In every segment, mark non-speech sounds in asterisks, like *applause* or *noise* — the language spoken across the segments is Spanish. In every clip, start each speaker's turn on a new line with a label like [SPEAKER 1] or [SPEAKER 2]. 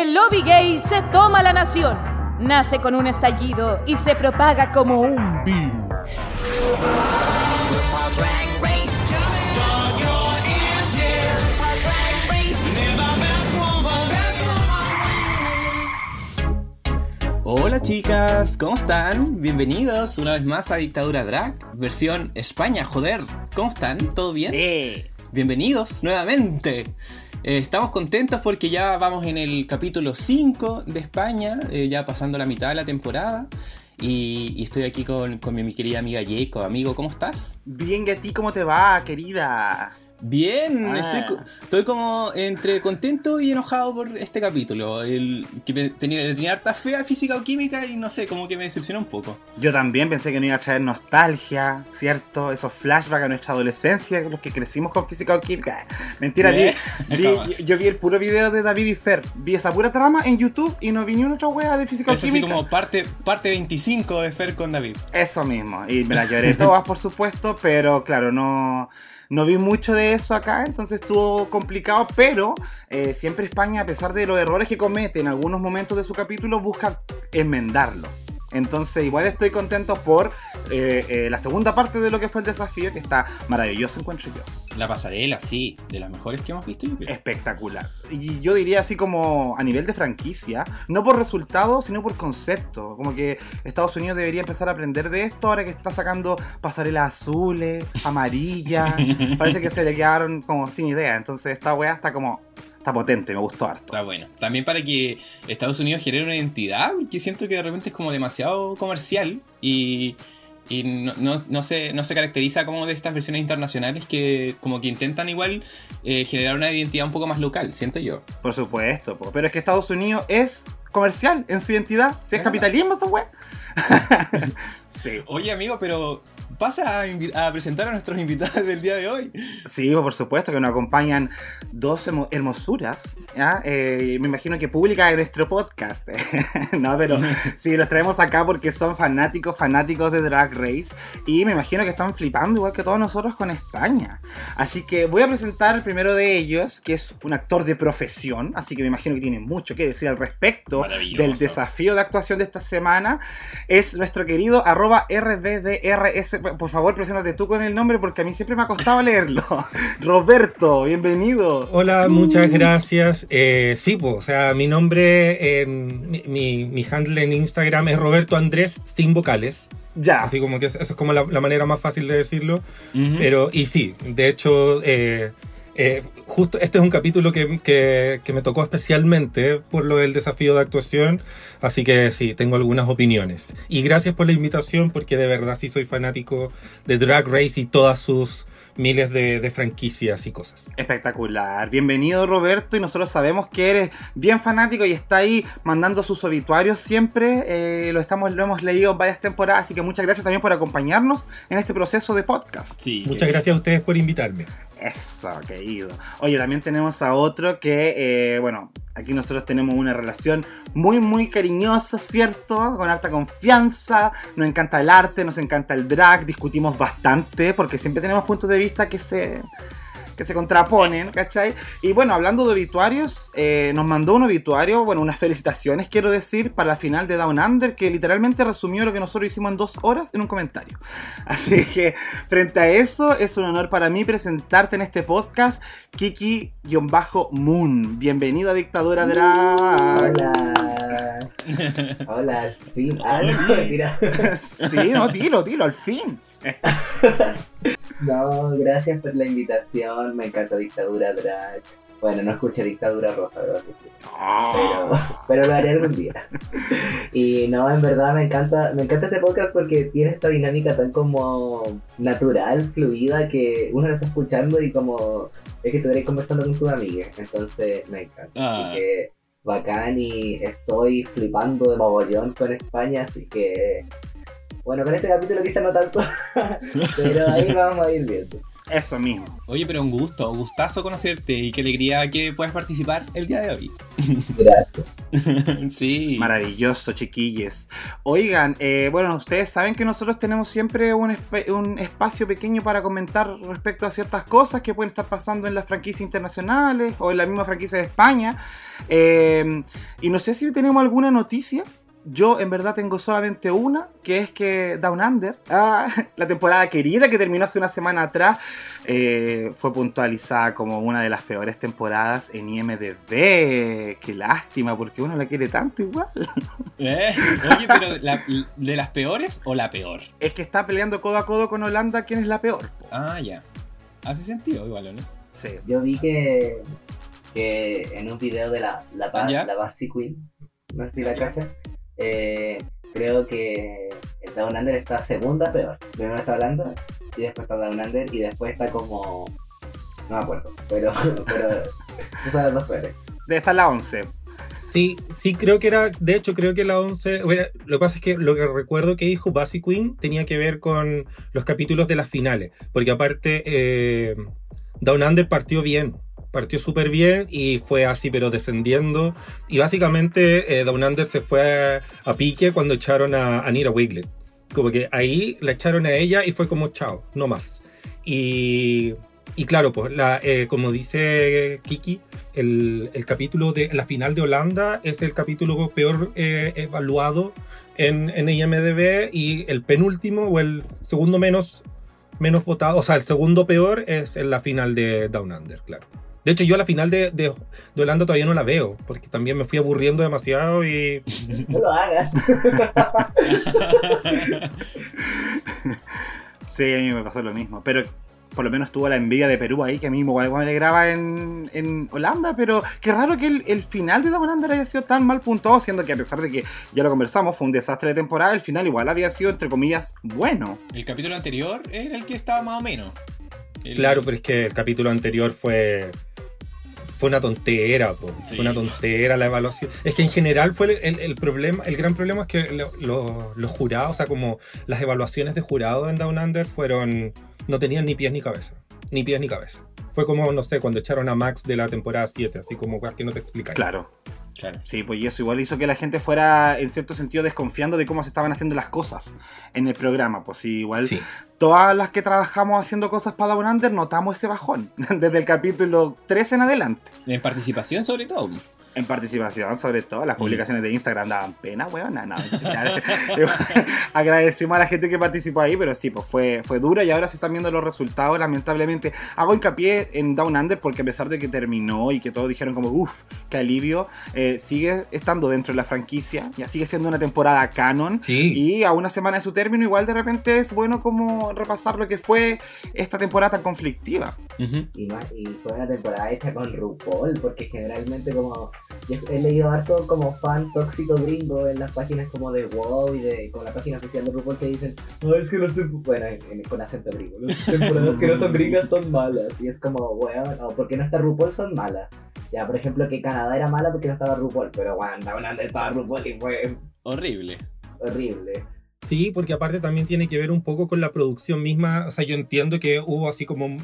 [SPEAKER 1] El lobby gay se toma la nación. Nace con un estallido y se propaga como un virus.
[SPEAKER 2] Hola chicas, ¿cómo están? Bienvenidos una vez más a Dictadura Drag, versión España, joder. ¿Cómo están? ¿Todo bien? Bienvenidos nuevamente. Eh, estamos contentos porque ya vamos en el capítulo 5 de España, eh, ya pasando la mitad de la temporada. Y, estoy aquí con, con mi, mi querida amiga Jacob. Amigo, ¿cómo estás?
[SPEAKER 3] Bien, ¿y a ti cómo te va, querida?
[SPEAKER 2] Bien,
[SPEAKER 3] Ah.
[SPEAKER 2] estoy, co- estoy como entre contento y enojado por este capítulo. El, que tenía, tenía harta fe a física o química y no sé, como que me decepcionó un poco.
[SPEAKER 3] Yo también pensé que no iba a traer nostalgia, ¿cierto? Esos flashbacks a nuestra adolescencia, los que crecimos con física o química. Mentira, vi, vi-
[SPEAKER 2] Jamás.
[SPEAKER 3] yo vi el puro video de David y Fer. Vi esa pura trama en YouTube y no vi ni una otra wea de física o
[SPEAKER 2] Es así
[SPEAKER 3] química.
[SPEAKER 2] como parte, parte 25 de Fer con David.
[SPEAKER 3] Eso mismo. Y me las lloré todas, por supuesto, pero claro, no, no vi mucho de eso acá, entonces estuvo complicado, pero eh, siempre España, a pesar de los errores que comete en algunos momentos de su capítulo, busca enmendarlo. Entonces, igual estoy contento por eh, eh, la segunda parte de lo que fue el desafío, que está maravilloso, encuentro yo.
[SPEAKER 2] La pasarela, sí, de las mejores que hemos visto. yo creo.
[SPEAKER 3] Espectacular. Y yo diría así como a nivel de franquicia, no por resultados, sino por concepto. Como que Estados Unidos debería empezar a aprender de esto ahora que está sacando pasarelas azules, amarillas. *laughs* Parece que se le quedaron como sin idea. Entonces esta weá está como... Está potente, me gustó harto.
[SPEAKER 2] Está bueno. También para que Estados Unidos genere una identidad, que siento que de repente es como demasiado comercial y, y no, no- no se, no se caracteriza como de estas versiones internacionales que como que intentan igual eh, generar una identidad un poco más local, siento yo.
[SPEAKER 3] Por supuesto, po. pero es que Estados Unidos es comercial en su identidad. Si es
[SPEAKER 2] Es
[SPEAKER 3] capitalismo esa weá. *laughs* sí.
[SPEAKER 2] Oye amigo, pero pasa a, a presentar a nuestros *laughs* invitados del día de hoy.
[SPEAKER 3] Sí, por supuesto, que nos acompañan dos hermo- hermosuras, ¿ya? Eh, me imagino que pública de nuestro podcast. *laughs* no, pero *laughs* sí, los traemos acá porque son fanáticos, fanáticos de Drag Race y me imagino que están flipando igual que todos nosotros con España. Así que voy a presentar el primero de ellos, que es un actor de profesión, así que me imagino que tiene mucho que decir al respecto del desafío de actuación de esta semana. Es nuestro querido arroba RBDRS. Por favor, preséntate tú con el nombre porque a mí siempre me ha costado leerlo. *laughs* Roberto, bienvenido.
[SPEAKER 4] Hola, muchas gracias. Eh, sí, pues, o sea, mi nombre, en, mi, handle en Instagram es Roberto Andrés sin vocales.
[SPEAKER 3] Ya.
[SPEAKER 4] Así como que eso, eso es como la, la manera más fácil de decirlo. Pero, y sí, de hecho, eh, eh, justo este es un capítulo que, que- que me tocó especialmente por lo del desafío de actuación. Así que sí, tengo algunas opiniones. Y gracias por la invitación, porque de verdad sí soy fanático de Drag Race y todas sus miles de, de franquicias y cosas.
[SPEAKER 3] Espectacular. Bienvenido Roberto y nosotros sabemos que eres bien fanático y está ahí mandando sus obituarios siempre. Eh, lo, estamos, lo hemos leído varias temporadas, así que muchas gracias también por acompañarnos en este proceso de podcast.
[SPEAKER 2] Sí,
[SPEAKER 4] Muchas
[SPEAKER 2] que-
[SPEAKER 4] gracias a ustedes por invitarme.
[SPEAKER 3] Eso, querido. Oye, también tenemos a otro que, eh, bueno, aquí nosotros tenemos una relación muy, muy cariñosa, ¿cierto? Con alta confianza. Nos encanta el arte, nos encanta el drag, discutimos bastante porque siempre tenemos puntos de vista que se que se contraponen, ¿cachai? Y bueno, hablando de obituarios, eh, nos mandó un obituario, bueno, unas felicitaciones, quiero decir, para la final de Down Under, que literalmente resumió lo que nosotros hicimos en dos horas en un comentario. *laughs* Así que, frente a eso, es un honor para mí presentarte en este podcast, Kiki-Moon. Bienvenido a Dictadura Drag.
[SPEAKER 5] Hola. Hola, al fin. Ah, no. *laughs*
[SPEAKER 3] Sí, no, dilo, dilo, al fin. *laughs*
[SPEAKER 5] No, gracias por la invitación. Me encanta Dictadura Drag. Bueno, no escuché Dictadura Rosa, ¿verdad? Pero, pero lo haré algún día. Y no, en verdad me encanta, me encanta este podcast porque tiene esta dinámica tan como natural, fluida, que uno lo está escuchando y como es que estuvierais conversando con tus amigas. Entonces me encanta.
[SPEAKER 2] Ah.
[SPEAKER 5] Así que bacán y estoy flipando de mogollón con España, así que bueno, con este capítulo quizá no tanto, *laughs* pero ahí *laughs* vamos a ir viendo.
[SPEAKER 3] Eso mismo.
[SPEAKER 2] Oye, pero un gusto, un gustazo conocerte y qué alegría que puedas participar el día de hoy.
[SPEAKER 5] Gracias. *laughs*
[SPEAKER 2] sí.
[SPEAKER 3] Maravilloso, chiquilles. Oigan, eh, bueno, ustedes saben que nosotros tenemos siempre un, esp- un espacio pequeño para comentar respecto a ciertas cosas que pueden estar pasando en las franquicias internacionales o en la misma franquicia de España. Eh, y no sé si tenemos alguna noticia. Yo en verdad tengo solamente una, que es que Down Under, ah, *laughs* la temporada querida que terminó hace una semana atrás, eh, fue puntualizada como una de las peores temporadas en IMDB. Qué lástima, porque uno la quiere tanto igual. *laughs*
[SPEAKER 2] Eh, Oye, pero la- ¿de las peores o la peor?
[SPEAKER 3] Es que está peleando codo a codo con Holanda, ¿quién es la peor? po?
[SPEAKER 2] Ah, ya. Hace sentido igual, ¿o ¿no?
[SPEAKER 3] Sí.
[SPEAKER 5] Yo vi que, que en un video de la, la, la Basi Queen, no sé si la cacha, eh, creo que el Down Under está segunda peor. Primero está Holanda y después está Down Under y después está como... No me acuerdo, pero, *laughs* pero esas son las dos peores.
[SPEAKER 3] Debe estar la 11.
[SPEAKER 4] Sí, sí, creo que era, de hecho, creo que la 11, bueno, lo que pasa es que lo que recuerdo que dijo Basic Queen tenía que ver con los capítulos de las finales, porque aparte eh, Down Under partió bien, partió súper bien y fue así, pero descendiendo, y básicamente eh, Down Under se fue a, a pique cuando echaron a Anira Wiglet, como que ahí la echaron a ella y fue como chao, no más. Y, y claro, pues la, eh, como dice Kiki, el, el capítulo de la final de Holanda es el capítulo peor eh, evaluado en, en IMDB y el penúltimo o el segundo menos, menos votado, o sea, el segundo peor es en la final de Down Under, claro. De hecho, yo la final de, de, de Holanda todavía no la veo, porque también me fui aburriendo demasiado y... *laughs*
[SPEAKER 5] No lo hagas. *laughs*
[SPEAKER 3] Sí, a mí me pasó lo mismo. Pero por lo menos tuvo la envidia de Perú ahí, que a mí igual me alegraba en, en Holanda. Pero qué raro que el, el final de Down Under haya sido tan mal puntuado, siendo que a pesar de que ya lo conversamos, fue un desastre de temporada, el final igual había sido, entre comillas, bueno.
[SPEAKER 2] El capítulo anterior era el que estaba más o menos. El-
[SPEAKER 4] Claro, pero es que el capítulo anterior fue... Fue una tontera, po.
[SPEAKER 2] Sí.
[SPEAKER 4] fue una tontera la evaluación. Es que en general fue el, el- el problema, el gran problema es que lo- lo- los jurados, o sea, como las evaluaciones de jurado en Down Under fueron, no tenían ni pies ni cabeza, ni pies ni cabeza. Fue como, no sé, cuando echaron a Max de la temporada 7, así como que no te explican.
[SPEAKER 3] Claro.
[SPEAKER 2] Claro.
[SPEAKER 3] Sí, pues y eso igual hizo que la gente fuera, en cierto sentido, desconfiando de cómo se estaban haciendo las cosas en el programa. Pues sí, igual
[SPEAKER 4] Sí.
[SPEAKER 3] todas las que trabajamos haciendo cosas para Down Under notamos ese bajón, *laughs* desde el capítulo 3 en adelante.
[SPEAKER 2] En participación, sobre todo.
[SPEAKER 3] En participación, sobre todo, las publicaciones de Instagram daban pena, weón. No, no, mentira. *laughs* Agradecemos a la gente que participó ahí, pero sí, pues fue, fue duro y ahora se están viendo los resultados, lamentablemente. Hago hincapié en Down Under porque a pesar de que terminó y que todos dijeron como, uff, qué alivio, eh, sigue estando dentro de la franquicia, ya sigue siendo una temporada canon.
[SPEAKER 4] Sí.
[SPEAKER 3] Y a una semana de su término, igual de repente es bueno como repasar lo que fue esta temporada tan conflictiva.
[SPEAKER 5] Y, más- y fue una temporada hecha con RuPaul, porque generalmente como yo he leído harto como fan tóxico gringo en las páginas como de WoW y de con la página oficial de RuPaul que dicen, no es que las tem- bueno, en- en- con acento gringo, las temporadas que no son gringas son malas. Y es como, weón, o porque no está RuPaul son malas. Ya, por ejemplo, que Canadá era mala porque no estaba RuPaul, pero bueno, Under estaba RuPaul y fue
[SPEAKER 2] Horrible.
[SPEAKER 5] horrible.
[SPEAKER 4] Sí, porque aparte también tiene que ver un poco con la producción misma. O sea, yo entiendo que hubo así como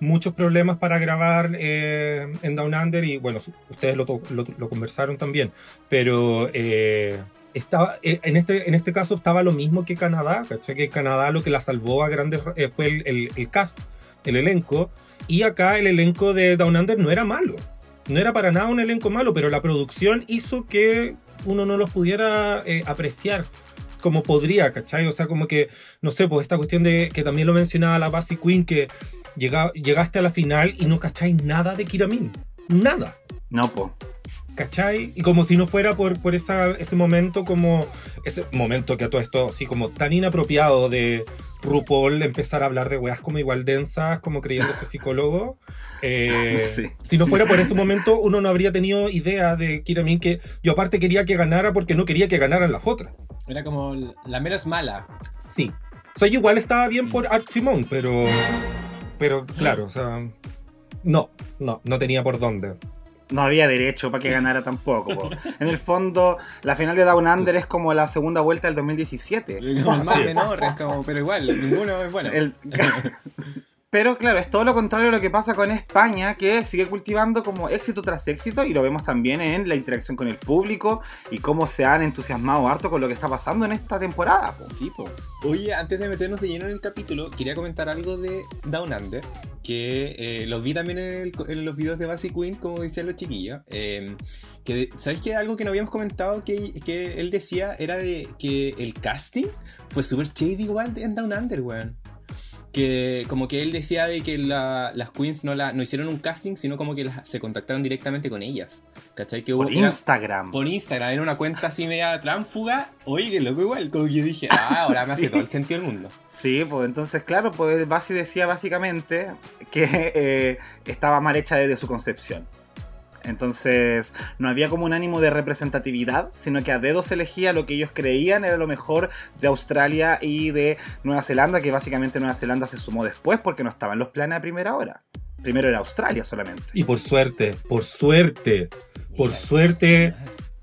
[SPEAKER 4] muchos problemas para grabar eh, en Down Under y bueno, ustedes lo, lo- conversaron también, pero eh, estaba, eh, en, este, en este caso estaba lo mismo que Canadá, ¿cachai? Que Canadá lo que la salvó a grandes ra- fue el, el- el cast, el elenco, y acá el elenco de Down Under no era malo. No era para nada un elenco malo, pero la producción hizo que uno no los pudiera apreciar como podría, ¿cachai? O sea, como que, no sé, pues esta cuestión de que también lo mencionaba la Basi Queen, que llega, llegaste a la final y no cacháis nada de Kiramin. Nada.
[SPEAKER 3] No, po.
[SPEAKER 4] ¿Cachai? Y como si no fuera por, por esa, ese momento como... Ese momento que a todo esto, así como tan inapropiado de RuPaul empezar a hablar de weas como igual densas, como creyéndose *laughs* psicólogo. Eh, *laughs*
[SPEAKER 3] Sí.
[SPEAKER 4] Si no fuera por ese momento, uno no habría tenido idea de Kiramin que yo aparte quería que ganara porque no quería que ganaran las otras.
[SPEAKER 2] Era como la menos mala.
[SPEAKER 4] Sí. O sea, yo igual estaba bien por Art Simon, pero. Pero claro, o sea. No, no, no tenía por dónde.
[SPEAKER 3] No había derecho para que ganara tampoco. po. *laughs* En el fondo, la final de Down Under es como la segunda vuelta del 2017.
[SPEAKER 2] Como el más
[SPEAKER 4] Sí.
[SPEAKER 2] menor, es como, pero igual, ninguno es bueno.
[SPEAKER 3] El- *laughs* *laughs* Pero claro, es todo lo contrario a lo que pasa con España, que sigue cultivando como éxito tras éxito y lo vemos también en la interacción con el público y cómo se han entusiasmado harto con lo que está pasando en esta temporada.
[SPEAKER 2] Sí, po. Oye, antes de meternos de lleno en el capítulo, quería comentar algo de Down Under, que eh, los vi también en, los videos de Basic Queen, como decían los chiquillos. Eh, que, ¿Sabéis que algo que no habíamos comentado que, que él decía era de que el casting fue súper shady igual en Down Under, weón? Que como que él decía de que las queens no, la, no hicieron un casting, sino como que se contactaron directamente con ellas. ¿Cachai? Que
[SPEAKER 3] por Instagram.
[SPEAKER 2] por Instagram, era una cuenta así media tránfuga. Oye, loco igual, como que yo dije, *laughs* ah, ahora me hace todo el sentido del mundo.
[SPEAKER 3] Sí, pues entonces, claro, pues Basi decía básicamente que eh, estaba mal hecha desde su concepción. Entonces, no había como un ánimo de representatividad, sino que a dedos se elegía lo que ellos creían era lo mejor de Australia y de Nueva Zelanda, que básicamente Nueva Zelanda se sumó después porque no estaban los planes a primera hora. Primero era Australia solamente.
[SPEAKER 4] Y por suerte, por suerte, por suerte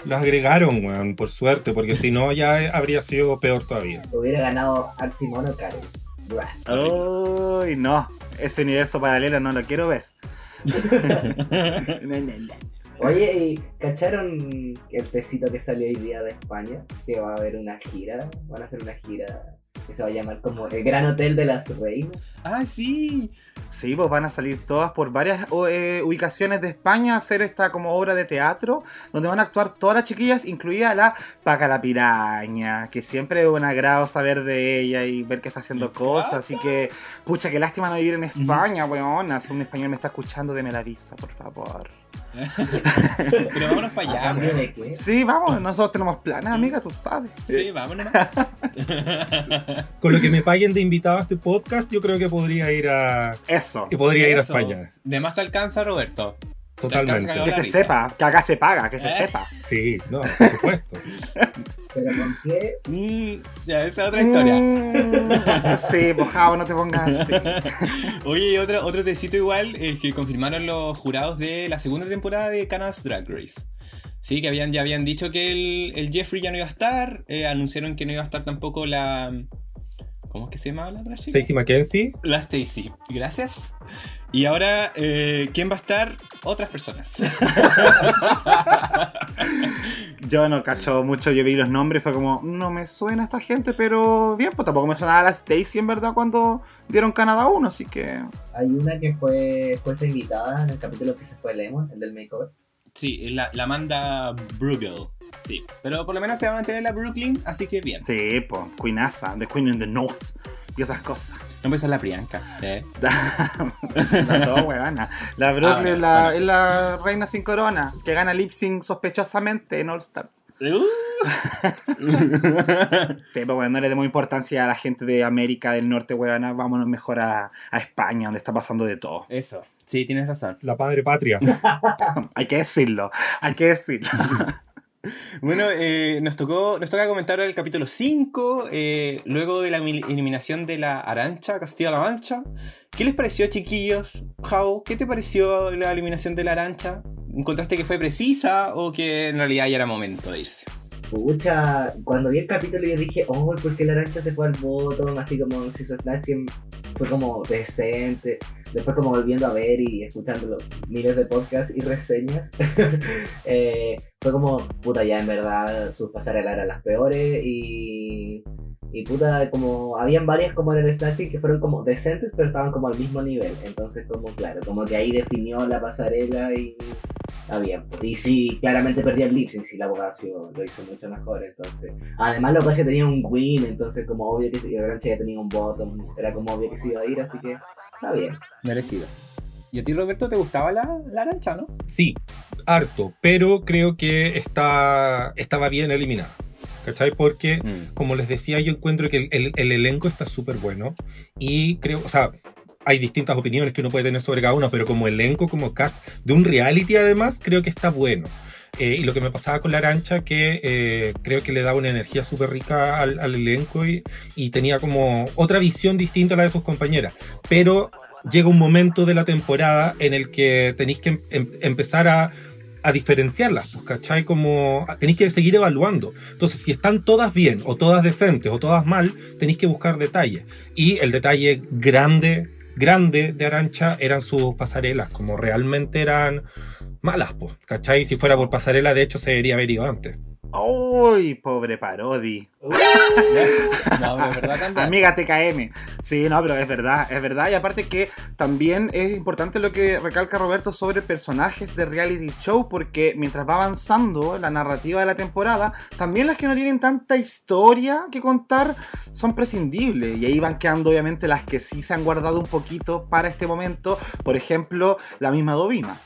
[SPEAKER 4] lo agregaron, weón, por suerte, porque si no ya habría sido peor todavía.
[SPEAKER 5] Hubiera ganado Arximono Karen.
[SPEAKER 3] Uy, no, ese universo paralelo no lo quiero ver. *laughs*
[SPEAKER 5] Oye, ¿y cacharon el tecito que salió hoy día de España? Que va a haber una gira, van a hacer una gira que se va a llamar como el Gran Hotel de las Reinas.
[SPEAKER 2] ¡Ah, sí!
[SPEAKER 3] Sí, pues van a salir todas por varias eh, ubicaciones de España a hacer esta como obra de teatro, donde van a actuar todas las chiquillas, incluida la Paca la Piraña, que siempre es un agrado saber de ella y ver que está haciendo cosas, así que, pucha, qué lástima no vivir en España, weón. Si un español me está escuchando, deme la visa, por favor. *laughs*
[SPEAKER 2] Pero vámonos para allá.
[SPEAKER 3] Sí, vamos, nosotros tenemos planes, amiga, tú sabes.
[SPEAKER 2] Sí, vámonos. *laughs*
[SPEAKER 4] Con lo que me paguen de invitado a este podcast, yo creo que podría ir a.
[SPEAKER 3] Eso.
[SPEAKER 4] Y podría ir a España.
[SPEAKER 2] De más te alcanza, Roberto.
[SPEAKER 4] Totalmente.
[SPEAKER 3] Que se sepa, que acá se paga, que se ¿Eh? sepa.
[SPEAKER 4] Sí, no, por supuesto. *laughs*
[SPEAKER 5] ¿Pero con qué?
[SPEAKER 2] Mm, ya, esa es otra historia.
[SPEAKER 3] Mm, *laughs* sí, mojado, no te pongas así. *laughs*
[SPEAKER 2] Oye, y otro, otro tecito igual es que confirmaron los jurados de la segunda temporada de Canada's Drag Race. Sí, que habían, ya habían dicho que el, el Jeffrey ya no iba a estar. Eh, anunciaron que no iba a estar tampoco la. ¿Cómo es que se llama la otra chica?
[SPEAKER 4] Stacy McKenzie.
[SPEAKER 2] La Stacy, gracias. Y ahora, eh, ¿quién va a estar? Otras personas. *laughs*
[SPEAKER 3] yo no cacho mucho, yo vi los nombres y fue como, no me suena esta gente, pero bien, pues tampoco me sonaba la Stacy en verdad cuando dieron Canadá 1, así que...
[SPEAKER 5] Hay una que fue, fue invitada en el capítulo que se fue Lemon, el del makeover.
[SPEAKER 2] Sí, la, la Amanda Brugel. Sí, pero por lo menos se va a mantener la Brooklyn, así que bien.
[SPEAKER 3] Sí, pues, Queenasa, The Queen in the North y esas cosas.
[SPEAKER 2] No me la Priyanka. ¿eh?
[SPEAKER 3] todo huevana. La Brooklyn es, la, es, la, reina sin corona, que gana lip sync sospechosamente en All Stars. Uh. *laughs* sí, pues bueno, no le demos importancia a la gente de América del Norte, huevana. Vámonos mejor a, a España, donde está pasando de todo.
[SPEAKER 2] Eso. Sí, tienes razón.
[SPEAKER 4] La padre patria. *laughs*
[SPEAKER 3] hay que decirlo, hay que decirlo. *laughs* *laughs*
[SPEAKER 2] bueno, eh, nos, tocó, nos toca comentar el capítulo 5, eh, luego de la eliminación de la Arancha, Castilla-La Mancha. ¿Qué les pareció, chiquillos? How, ¿qué te pareció la eliminación de la Arancha? ¿Encontraste que fue precisa o que en realidad ya era momento de irse?
[SPEAKER 5] Pucha, cuando vi el capítulo yo dije, oh, ¿por qué la Arancha se fue al voto? Así como si su fue como decente después como volviendo a ver y escuchando miles de podcasts y reseñas, *laughs* eh, fue como, puta, ya en verdad sus pasarelas eran las peores y, y puta, como habían varias como en el Snatching que fueron como decentes, pero estaban como al mismo nivel. Entonces, como claro, como que ahí definió la pasarela y había. Y sí, claramente perdía el lip si la Bogasio lo hizo mucho mejor. Entonces, además, la Bogasio tenía un win, entonces, como obvio que el ya tenía un bottom, era como obvio que se iba a ir, así que Está bien.
[SPEAKER 2] Merecido. ¿Y a ti, Roberto, te gustaba la, la arancha, no?
[SPEAKER 4] Sí, harto, pero creo que está, estaba bien eliminada. ¿Cachai? Porque, mm. como les decía, yo encuentro que el, el, elenco está súper bueno. Y creo, o sea, hay distintas opiniones que uno puede tener sobre cada uno, pero como elenco, como cast de un reality además, creo que está bueno. Eh, y lo que me pasaba con la arancha, que eh, creo que le daba una energía súper rica al, elenco y, y, tenía como otra visión distinta a la de sus compañeras. Pero llega un momento de la temporada en el que tenéis que em, em, empezar a, a diferenciarlas, pues, ¿cachai? Como tenéis que seguir evaluando. Entonces, si están todas bien, o todas decentes, o todas mal, tenéis que buscar detalles. Y el detalle grande grande de Arancha eran sus pasarelas, como realmente eran malas, pues, ¿cachai? Si fuera por pasarela, de hecho, se debería haber ido antes.
[SPEAKER 3] ¡Uy, pobre Parodi! *laughs*
[SPEAKER 2] no, pero es verdad,
[SPEAKER 3] Amiga TKM. Sí, no, pero es verdad, es verdad. Y aparte que también es importante lo que recalca Roberto sobre personajes de reality show, porque mientras va avanzando la narrativa de la temporada, también las que no tienen tanta historia que contar son prescindibles. Y ahí van quedando obviamente las que sí se han guardado un poquito para este momento. Por ejemplo, la misma Dovima.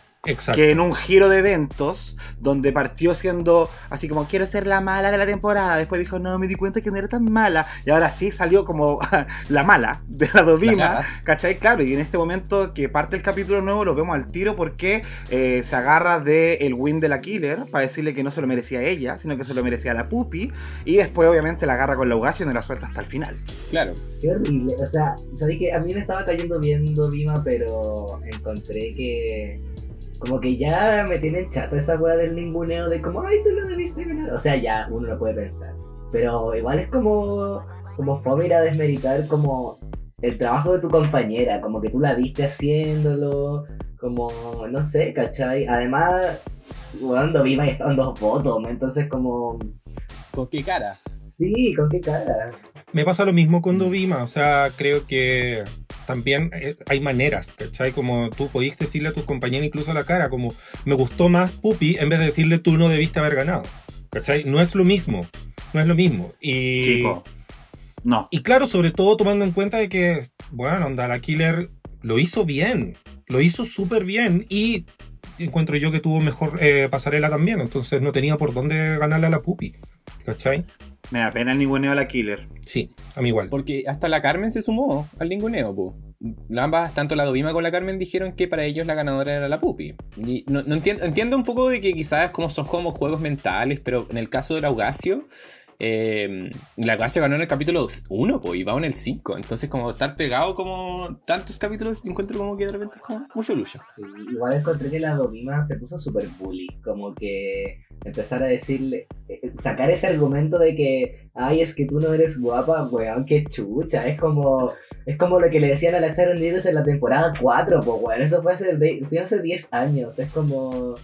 [SPEAKER 3] Que en un giro de eventos, donde partió siendo así como quiero ser la mala de la temporada, después dijo no, me di cuenta que no era tan mala, y ahora sí salió como *laughs* la mala de la Dovima, ¿cachai? Claro, y en este momento que parte el capítulo nuevo lo vemos al tiro porque eh, se agarra del el win de la Killer para decirle que no se lo merecía ella, sino que se lo merecía la Pupi, y después obviamente la agarra con la Ugacio y no la suelta hasta el final.
[SPEAKER 2] Claro.
[SPEAKER 5] Qué horrible, o sea, sabí que a mí me estaba cayendo bien Dovima, pero encontré que como que ya me tienen chato esa weá del ninguneo de como, ay, tú lo debiste ganar. O sea, ya uno lo puede pensar. Pero igual es como, como fome ir a desmeritar como el trabajo de tu compañera, como que tú la viste haciéndolo, como, no sé, ¿cachai? Además, cuando viva y estaban dos votos, entonces como...
[SPEAKER 2] ¿Con qué cara?
[SPEAKER 5] Sí, ¿con qué cara?
[SPEAKER 4] Me pasa lo mismo con Dovima, o sea, creo que también eh, hay maneras, ¿cachai? Como tú podías decirle a tus compañeros incluso a la cara, como me gustó más Pupi, en vez de decirle tú no debiste haber ganado, ¿cachai? No es lo mismo, no es lo mismo. Y,
[SPEAKER 3] Chico. No.
[SPEAKER 4] Y claro, sobre todo tomando en cuenta de que, bueno, onda, la Killer lo hizo bien, lo hizo súper bien y encuentro yo que tuvo mejor eh, pasarela también, entonces no tenía por dónde ganarle a la Pupi, ¿cachai?
[SPEAKER 3] Me da pena el ninguneo a la Killer.
[SPEAKER 4] Sí, a mí igual.
[SPEAKER 2] Porque hasta la Carmen se sumó al ninguneo, pu. Ambas, tanto la Dovima como la Carmen, dijeron que para ellos la ganadora era la Pupi. Y no, entiendo, entiendo un poco de que quizás como son como juegos mentales, pero en el caso de Augasio, eh, la clase ganó en el capítulo 1, pues, y va en el 5. Entonces, como estar pegado como tantos capítulos, encuentro como que de repente es como mucho lucha.
[SPEAKER 5] igual encontré que la Dovima se puso súper bully, como que empezar a decirle, eh, sacar ese argumento de que, ay, es que tú no eres guapa, weón, qué chucha. Es como, es como lo que le decían a la Sharon Needles en la temporada 4, pues, weón, eso fue hace, fue hace 10 años. Es como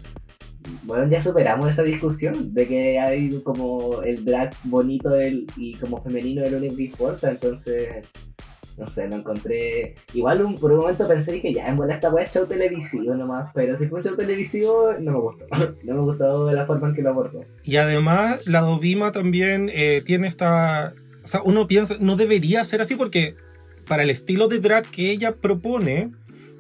[SPEAKER 5] bueno, ya superamos esa discusión de que hay como el drag bonito y como femenino del único que entonces, no sé, lo encontré. Igual por un momento pensé que ya, en buena esta wea show televisivo nomás, pero si fue un show televisivo, no me gustó. *laughs* no me gustó la forma en que lo abordó.
[SPEAKER 4] Y además, la Dovima también eh, tiene esta. O sea, uno piensa, no debería ser así porque para el estilo de drag que ella propone,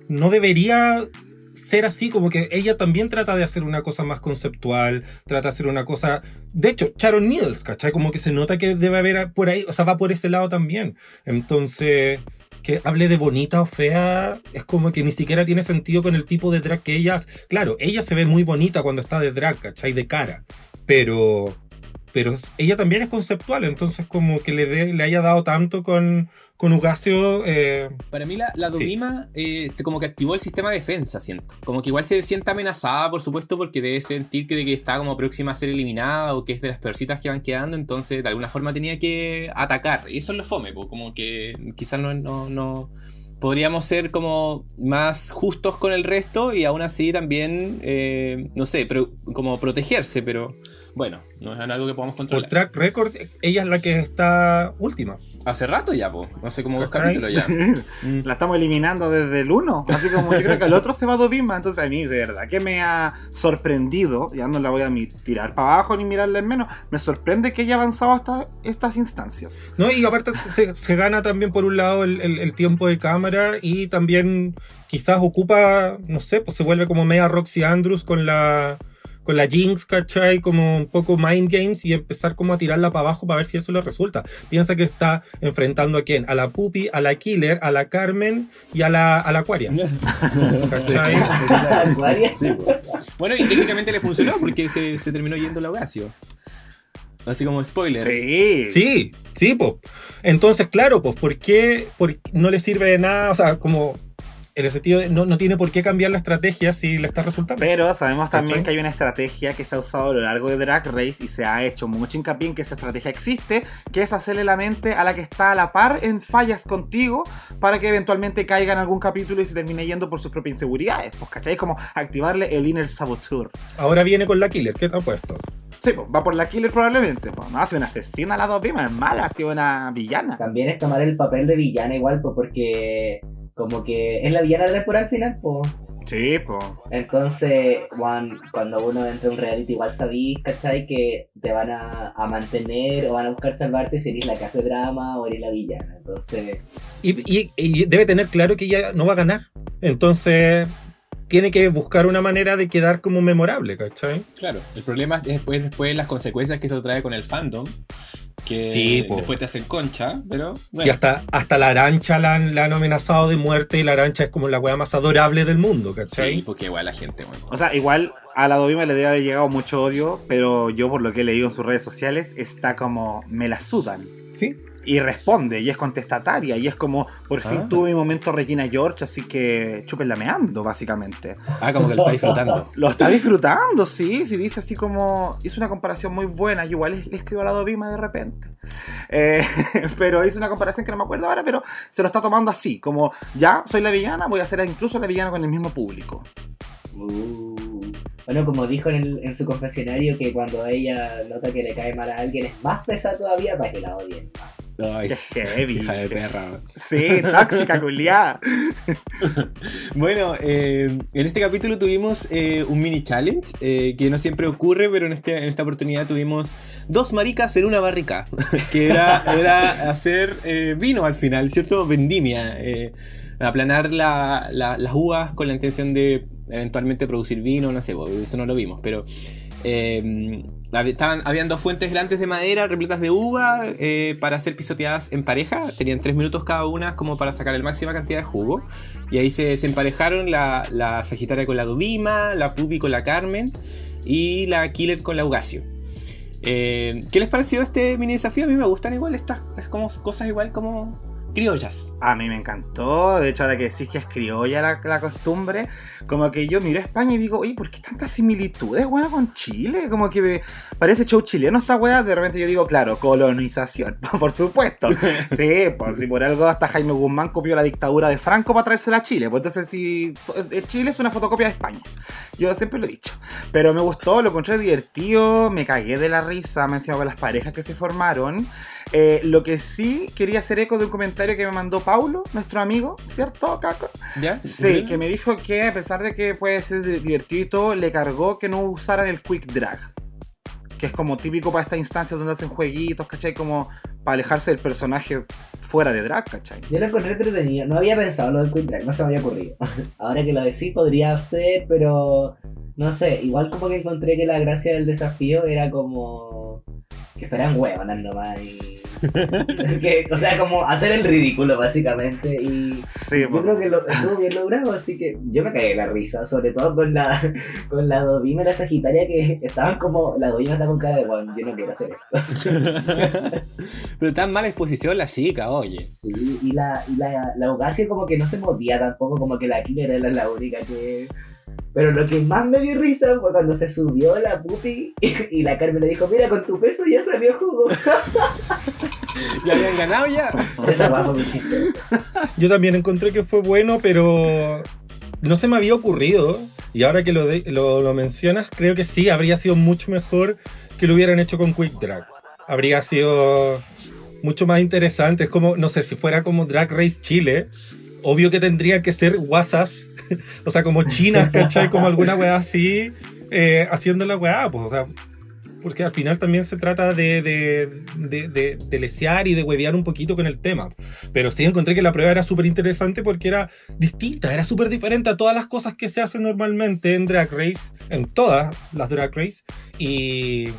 [SPEAKER 4] no debería ser así, como que ella también trata de hacer una cosa más conceptual, trata de hacer una cosa... De hecho, Sharon Needles, ¿cachai? Como que se nota que debe haber por ahí, o sea, va por ese lado también. Entonces, que hable de bonita o fea, es como que ni siquiera tiene sentido con el tipo de drag que ellas... Claro, ella se ve muy bonita cuando está de drag, ¿cachai? De cara. Pero pero ella también es conceptual, entonces como que le, le haya dado tanto con, con Ugasio. Eh,
[SPEAKER 2] Para mí la, la Dovima eh, como que activó el sistema de defensa, siento. Como que igual se siente amenazada, por supuesto, porque debe sentir que, de que está como próxima a ser eliminada o que es de las peorcitas que van quedando, entonces de alguna forma tenía que atacar. Y eso es lo fome, como que quizás no, no, no podríamos ser como más justos con el resto y aún así también, eh, no sé, pero, como protegerse, pero bueno, no es algo que podamos controlar.
[SPEAKER 4] Por track record, ella es la que está última.
[SPEAKER 2] Hace rato ya, po. No sé cómo dos capítulos ya. *laughs*
[SPEAKER 3] la estamos eliminando desde el 1. Así como yo creo que el otro se va a Dovima. Entonces a mí, de verdad, que me ha sorprendido. Ya no la voy a tirar para abajo ni mirarla en menos. Me sorprende que haya avanzado hasta estas instancias.
[SPEAKER 4] No, y aparte se, gana también por un lado el, tiempo de cámara y también quizás ocupa, no sé, pues se vuelve como media Roxy Andrews con la con la Jinx, ¿cachai? Como un poco mind games y empezar como a tirarla para abajo para ver si eso le resulta. Piensa que está enfrentando a quién? A la Pupi, a la Killer, a la Carmen y a la, a la Aquaria. *laughs*
[SPEAKER 2] ¿Cachai? bueno, y técnicamente le funcionó porque se, se terminó yendo la Horacio. Así como spoiler.
[SPEAKER 3] Sí.
[SPEAKER 4] Sí, sí, pues. Entonces, claro, pues, ¿por qué, no le sirve de nada? O sea, como en el sentido de no, no tiene por qué cambiar la estrategia si le está resultando.
[SPEAKER 3] Pero sabemos también
[SPEAKER 4] ¿Cachai?
[SPEAKER 3] que hay una estrategia que se ha usado a lo largo de Drag Race y se ha hecho mucho hincapié en que esa estrategia existe, que es hacerle la mente a la que está a la par en fallas contigo para que eventualmente caiga en algún capítulo y se termine yendo por sus propias inseguridades. Pues, ¿cachai? Como activarle el inner saboteur.
[SPEAKER 4] Ahora viene con la killer, ¿qué te ha puesto?
[SPEAKER 3] Sí, pues, va por la killer probablemente. Pues, no, ha sido una asesina la dos es mala, ha sido una villana.
[SPEAKER 5] También es tomar el papel de villana igual, pues porque como que es la villana temporal al final, pues.
[SPEAKER 3] Sí, pues.
[SPEAKER 5] Entonces, Juan, cuando uno entra a un reality, igual sabís, ¿cachai? Que te van a, a mantener o van a buscar salvarte si eres la que hace drama o eres la villana. Entonces,
[SPEAKER 4] Y, y- y debe tener claro que ella no va a ganar. Entonces, tiene que buscar una manera de quedar como memorable, ¿cachai?
[SPEAKER 2] Claro, el problema es después, después las consecuencias que eso trae con el fandom. Que
[SPEAKER 4] Sí, po.
[SPEAKER 2] después te hacen concha, pero. Bueno.
[SPEAKER 4] hasta, hasta la arancha la han, la han amenazado de muerte y la arancha es como la weá más adorable del mundo, ¿cachai?
[SPEAKER 2] Sí, porque igual la gente, bueno.
[SPEAKER 3] O sea, igual a la Dovima le debe haber llegado mucho odio, pero yo por lo que he leído en sus redes sociales está como me la sudan.
[SPEAKER 4] Sí.
[SPEAKER 3] Y responde, y es contestataria, y es como, por fin
[SPEAKER 4] Ah.
[SPEAKER 3] tuve mi momento Regina George, así que chúpenla meando, básicamente.
[SPEAKER 2] Ah, como que lo está *laughs* disfrutando.
[SPEAKER 3] Lo está disfrutando, sí, sí dice así como, hizo una comparación muy buena, yo igual le, le escribo a la Dovima de repente. Eh, *laughs* pero hizo una comparación que no me acuerdo ahora, pero se lo está tomando así, como, ya, soy la villana, voy a ser incluso la villana con el mismo público.
[SPEAKER 5] uh, bueno, como dijo en, el- en su confesionario, que cuando ella nota que le cae mal a alguien es más pesada todavía para que la odien.
[SPEAKER 2] Ay,
[SPEAKER 3] Qué heavy.
[SPEAKER 2] hija de perra.
[SPEAKER 3] Sí, tóxica, culiada. *laughs*
[SPEAKER 2] Bueno, eh, en este capítulo tuvimos eh, un mini challenge eh, que no siempre ocurre, pero en, este, en esta oportunidad tuvimos dos maricas en una barrica, *laughs* que era, era hacer vino al final, ¿cierto? Vendimia, aplanar la- la- las uvas con la intención de eventualmente producir vino, no sé, eso no lo vimos, pero... eh, estaban, habían dos fuentes grandes de madera repletas de uva eh, para ser pisoteadas en pareja. Tenían tres minutos cada una como para sacar la máxima cantidad de jugo. Y ahí se, emparejaron la, la Sagitaria con la Dubima, la Pupi con la Carmen y la Killer con la Ugacio. Eh, ¿Qué les pareció este mini desafío? A mí me gustan igual estas es como cosas igual como criollas.
[SPEAKER 3] A mí me encantó, de hecho ahora que decís que es criolla la, la costumbre, como que yo miro a España y digo, oye, ¿por qué tantas similitudes, con Chile? Como que me parece show chileno esta weá, de repente yo digo, claro, colonización, *laughs* por supuesto. *laughs* Sí, pues si por algo hasta Jaime Guzmán copió la dictadura de Franco para traérsela a Chile, pues entonces si eh, Chile es una fotocopia de España, yo siempre lo he dicho. Pero me gustó, lo encontré divertido, me cagué de la risa, me encima con las parejas que se formaron. Eh, lo que sí quería hacer eco de un comentario que me mandó Paulo, nuestro amigo, ¿cierto, Caco?
[SPEAKER 2] ¿Ya?
[SPEAKER 3] Sí, que me dijo que a pesar de que puede ser di- divertido y todo, le cargó que no usaran el quick drag. Que es como típico para estas instancias donde hacen jueguitos, ¿cachai? Como para alejarse del personaje fuera de drag, ¿cachai?
[SPEAKER 5] Yo lo encontré entretenido. No había pensado lo del Quick Drag, no se me había ocurrido. *laughs* Ahora que lo decís, podría ser, pero no sé. Igual como que encontré que la gracia del desafío era como que fueran huevonas nomás. Y... *laughs* que, o sea, como hacer el ridículo, básicamente. Y
[SPEAKER 3] Sí,
[SPEAKER 5] yo creo que lo, estuvo bien logrado, así que yo me cagué de la risa, sobre todo con la con la Dovima y la Sagitaria que estaban como. La Dovima está con cara de, bueno, yo no quiero hacer esto. *laughs*
[SPEAKER 2] Pero tan mala exposición la chica, oye.
[SPEAKER 5] Sí, y la, y la, la como que no se movía tampoco, como que la Killer era la única que... Pero lo que más me dio risa fue cuando se subió la pupi y, y la Carmen le dijo, mira, con tu peso ya salió jugo. *laughs*
[SPEAKER 2] ¿Ya habían ganado ya? *laughs*
[SPEAKER 4] Yo también encontré que fue bueno, pero no se me había ocurrido. Y ahora que lo, de- lo, lo mencionas, creo que sí, habría sido mucho mejor que lo hubieran hecho con Quick Drag. Habría sido mucho más interesante. Es como, no sé, si fuera como Drag Race Chile, obvio que tendrían que ser guasas, *laughs* o sea, como chinas, ¿cachai? Como alguna weá así, eh, haciendo la weá, pues, o sea, porque al final también se trata de, de, de lesear y de huevear un poquito con el tema. Pero sí encontré que la prueba era súper interesante porque era distinta, era súper diferente a todas las cosas que se hacen normalmente en Drag Race, en todas las Drag Race. Y,